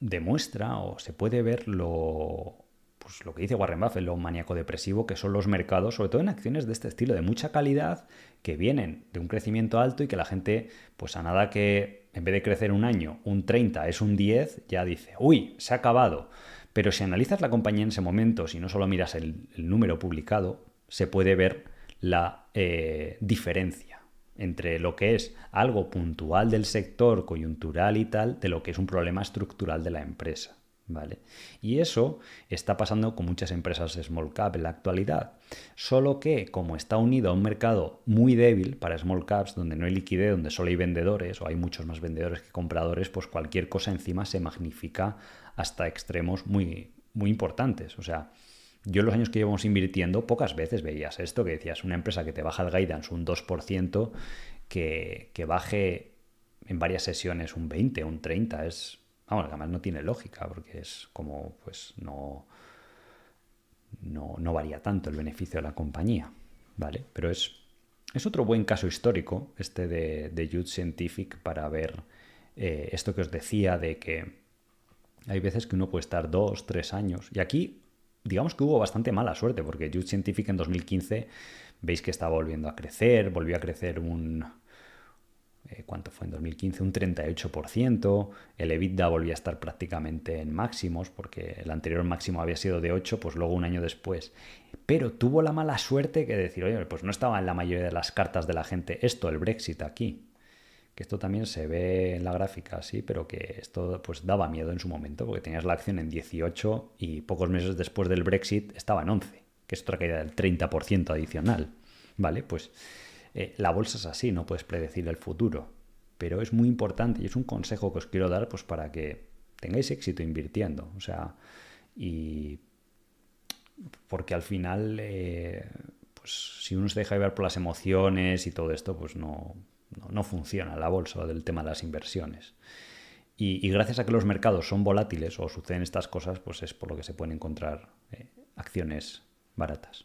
demuestra o se puede ver lo, pues lo que dice Warren Buffett, lo maníaco depresivo que son los mercados, sobre todo en acciones de este estilo, de mucha calidad, que vienen de un crecimiento alto y que la gente, pues a nada que en vez de crecer un año, un 30 es un 10, ya dice, uy, se ha acabado. Pero si analizas la compañía en ese momento, si no solo miras el, número publicado, se puede ver la eh, diferencia entre lo que es algo puntual del sector, coyuntural y tal, de lo que es un problema estructural de la empresa. ¿Vale? Y eso está pasando con muchas empresas small cap en la actualidad. Solo que, como está unido a un mercado muy débil para small caps, donde no hay liquidez, donde solo hay vendedores, o hay muchos más vendedores que compradores, pues cualquier cosa encima se magnifica hasta extremos muy, muy importantes. O sea, Yo los años que llevamos invirtiendo, pocas veces veías esto, que decías, una empresa que te baja el guidance un 2%, que, que baje en varias sesiones un 20, un 30, es, vamos, además no tiene lógica, porque es como, pues no, no, no varía tanto el beneficio de la compañía, ¿vale? Pero es, es otro buen caso histórico, este de, de Youth Scientific, para ver eh, esto que os decía de que hay veces que uno puede estar dos, tres años, y aquí digamos que hubo bastante mala suerte, porque Youth Scientific en 2015 veis que estaba volviendo a crecer, volvió a crecer un... Eh, ¿Cuánto fue en 2015? Un 38%. El EBITDA volvía a estar prácticamente en máximos, porque el anterior máximo había sido de 8, pues luego un año después. Pero tuvo la mala suerte que decir, oye, pues no estaba en la mayoría de las cartas de la gente esto, el Brexit aquí esto también se ve en la gráfica así, pero que esto pues daba miedo en su momento, porque tenías la acción en 18 y pocos meses después del Brexit estaba en 11, que es otra caída del 30% adicional. ¿Vale? Pues eh, la bolsa es así, no puedes predecir el futuro, pero es muy importante y es un consejo que os quiero dar pues para que tengáis éxito invirtiendo, o sea, y porque al final, eh, pues si uno se deja llevar por las emociones y todo esto, pues no, no, funciona la bolsa del tema de las inversiones. Y, gracias a que los mercados son volátiles o suceden estas cosas, pues es por lo que se pueden encontrar eh, acciones baratas.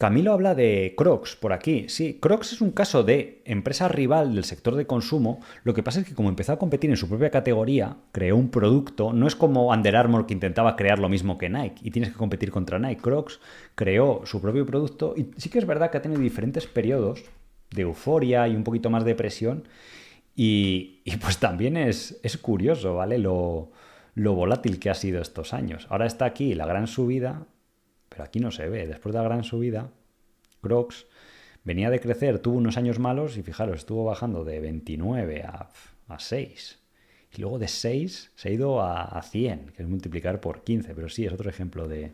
Camilo habla de Crocs por aquí. Sí, Crocs es un caso de empresa rival del sector de consumo. Lo que pasa es que como empezó a competir en su propia categoría, creó un producto. No es como Under Armour que intentaba crear lo mismo que Nike y tienes que competir contra Nike. Crocs creó su propio producto y sí que es verdad que ha tenido diferentes periodos de euforia y un poquito más de presión. Y, pues también es, es curioso, ¿vale? Lo, lo, volátil que ha sido estos años. Ahora está aquí la gran subida, pero aquí no se ve. Después de la gran subida, Crocs venía de crecer, tuvo unos años malos y fijaros, estuvo bajando de 29 a, a 6. Y luego de 6 se ha ido a, 100, que es multiplicar por 15. Pero sí, es otro ejemplo de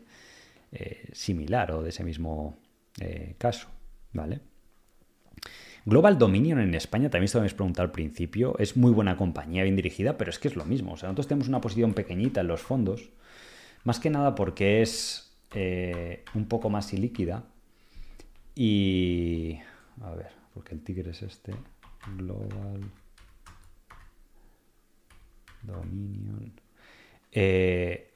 eh, similar o de ese mismo eh, caso, ¿vale? Global Dominion en España, también esto me habéis preguntado al principio, es muy buena compañía, bien dirigida, pero es que es lo mismo. O sea, nosotros tenemos una posición pequeñita en los fondos, más que nada porque es eh, un poco más ilíquida. Y. A ver, porque el tigre es este. Global Dominion. Eh,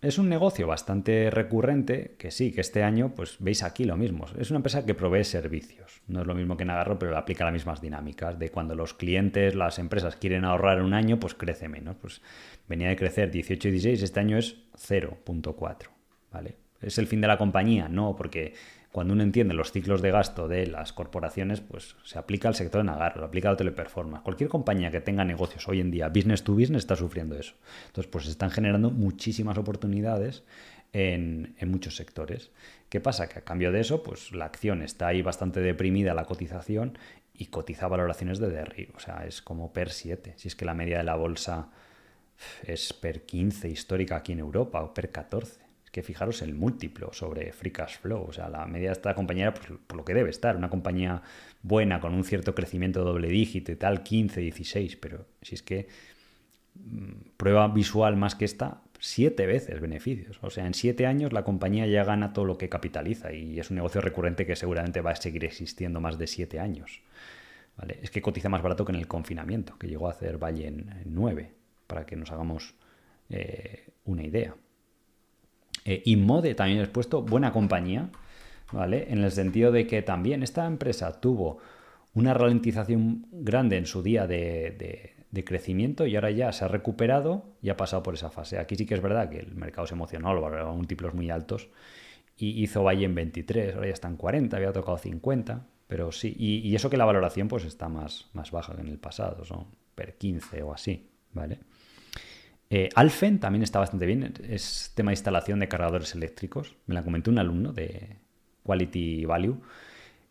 es un negocio bastante recurrente, que sí, que este año, pues veis aquí lo mismo. Es una empresa que provee servicios. No es lo mismo que Nagarro, pero aplica las mismas dinámicas. De cuando los clientes, las empresas quieren ahorrar un año, pues crece menos. Pues venía de crecer 18 y 16, este año es 0.4. ¿Vale? ¿Es el fin de la compañía? No, porque cuando uno entiende los ciclos de gasto de las corporaciones, pues se aplica al sector de Nagarro, aplica al teleperformance. Cualquier compañía que tenga negocios hoy en día, business to business, está sufriendo eso. Entonces, pues se están generando muchísimas oportunidades en, muchos sectores. ¿Qué pasa? Que a cambio de eso, pues la acción está ahí bastante deprimida, la cotización, y cotiza valoraciones de derribo. O sea, es como per 7. Si es que la media de la bolsa es per 15 histórica aquí en Europa o per 14 fijaros el múltiplo sobre Free Cash Flow. O sea, la media de esta compañía, pues, por lo que debe estar, una compañía buena, con un cierto crecimiento doble dígito y tal, 15, 16, pero si es que mm, prueba visual más que esta, siete veces beneficios. O sea, en siete años la compañía ya gana todo lo que capitaliza y es un negocio recurrente que seguramente va a seguir existiendo más de siete años. ¿Vale? Es que cotiza más barato que en el confinamiento, que llegó a hacer Valle en, nueve, para que nos hagamos eh, una idea. Eh, Inmode también he puesto buena compañía, ¿vale? En el sentido de que también esta empresa tuvo una ralentización grande en su día de, crecimiento y ahora ya se ha recuperado y ha pasado por esa fase. Aquí sí que es verdad que el mercado se emocionó, lo valoraba múltiplos muy altos y hizo Valle en 23, ahora ya está en 40, había tocado 50, pero sí, y, eso que la valoración pues está más, más baja que en el pasado, son per 15 o así, ¿vale? Eh, Alfen también está bastante bien, es tema de instalación de cargadores eléctricos. Me la comentó un alumno de Quality Value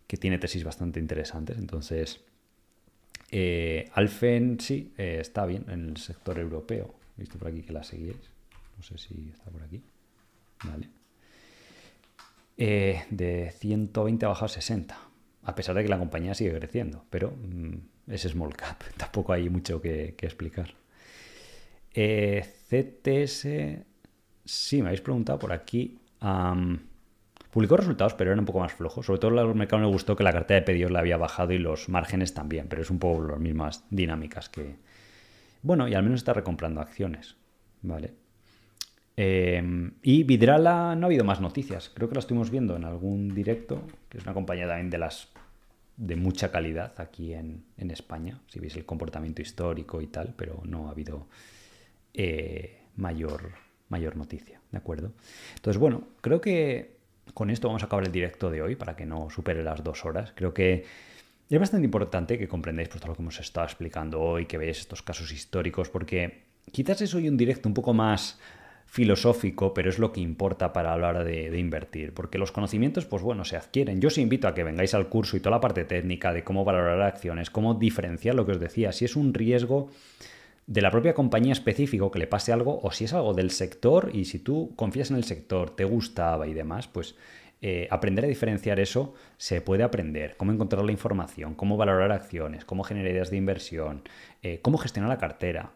que tiene tesis bastante interesantes. Entonces, eh, Alfen sí, eh, está bien en el sector europeo. He visto por aquí que la seguís. No sé si está por aquí. Vale. de 120 ha bajado a 60, a pesar de que la compañía sigue creciendo, pero mm, es small cap, tampoco hay mucho que explicar. Eh, CTS sí, me habéis preguntado por aquí. publicó resultados, pero eran un poco más flojos. Sobre todo al mercado me gustó que la cartera de pedidos le había bajado y los márgenes también, pero es un poco las mismas dinámicas que... Bueno, y al menos está recomprando acciones, ¿vale? Em, y Vidrala no ha habido más noticias. Creo que la estuvimos viendo en algún directo, que es una compañía también de las de mucha calidad aquí en, España, si veis el comportamiento histórico y tal, pero no ha habido eh, mayor, mayor noticia, ¿de acuerdo? Entonces, bueno, creo que con esto vamos a acabar el directo de hoy para que no supere las dos horas. Creo que es bastante importante que comprendáis pues, todo lo que hemos estado explicando hoy, que veáis estos casos históricos, porque quizás es hoy un directo un poco más filosófico, pero es lo que importa para hablar de, de, invertir, porque los conocimientos, pues bueno, se adquieren. Yo os invito a que vengáis al curso y toda la parte técnica de cómo valorar acciones, cómo diferenciar lo que os decía, si es un riesgo de la propia compañía específico que le pase algo o si es algo del sector y si tú confías en el sector, te gustaba y demás, pues eh, aprender a diferenciar eso se puede aprender, cómo encontrar la información, cómo valorar acciones, cómo generar ideas de inversión, eh, cómo gestionar la cartera.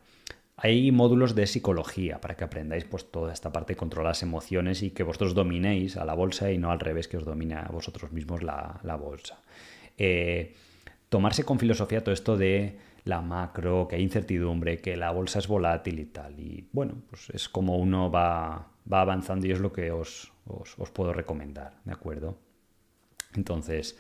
Hay módulos de psicología para que aprendáis pues, toda esta parte de controlar las emociones y que vosotros dominéis a la bolsa y no al revés que os domine a vosotros mismos la, bolsa. Eh, tomarse con filosofía todo esto de la macro, que hay incertidumbre, que la bolsa es volátil y tal. Y bueno, pues es como uno va, va avanzando y es lo que os, os, puedo recomendar, ¿de acuerdo? Entonces,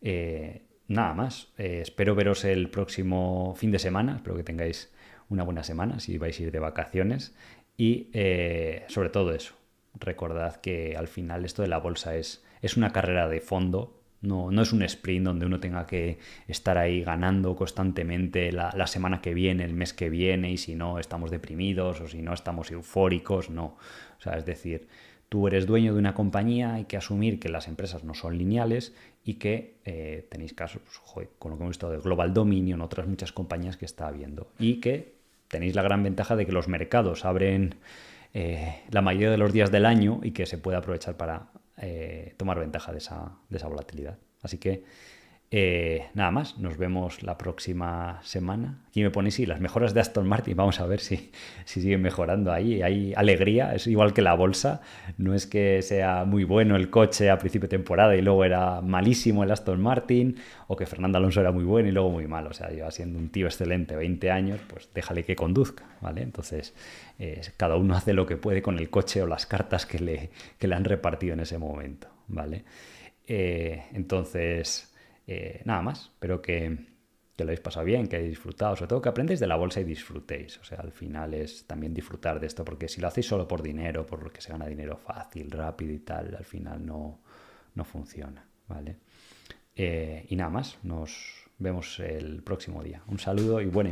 eh, nada más. Eh, espero veros el próximo fin de semana. Espero que tengáis una buena semana si vais a ir de vacaciones. Y eh, sobre todo eso, recordad que al final esto de la bolsa es, es una carrera de fondo. No, no, es un sprint donde uno tenga que estar ahí ganando constantemente la, la, semana que viene, el mes que viene, y si no estamos deprimidos o si no estamos eufóricos, no. O sea, es decir, tú eres dueño de una compañía, hay que asumir que las empresas no son lineales y que eh, tenéis casos, pues, con lo que hemos visto de Global Dominion, otras muchas compañías que está habiendo, y que tenéis la gran ventaja de que los mercados abren eh, la mayoría de los días del año y que se puede aprovechar para eh, tomar ventaja de esa, de esa volatilidad. Así que eh, nada más, nos vemos la próxima semana. Aquí me pone sí, las mejoras de Aston Martin. Vamos a ver si, si siguen mejorando ahí. Hay alegría, es igual que la bolsa. No es que sea muy bueno el coche a principio de temporada y luego era malísimo el Aston Martin, o que Fernando Alonso era muy bueno y luego muy malo. O sea, lleva siendo un tío excelente 20 años, pues déjale que conduzca, ¿vale? Entonces, eh, cada uno hace lo que puede con el coche o las cartas que le, que le han repartido en ese momento, ¿vale? Eh, entonces. Eh, nada más, espero que, que, lo hayáis pasado bien, que hayáis disfrutado, sobre todo que aprendáis de la bolsa y disfrutéis. O sea, al final es también disfrutar de esto, porque si lo hacéis solo por dinero, por que se gana dinero fácil, rápido y tal, al final no, no funciona, ¿vale? Eh, y nada más, nos vemos el próximo día. Un saludo y buena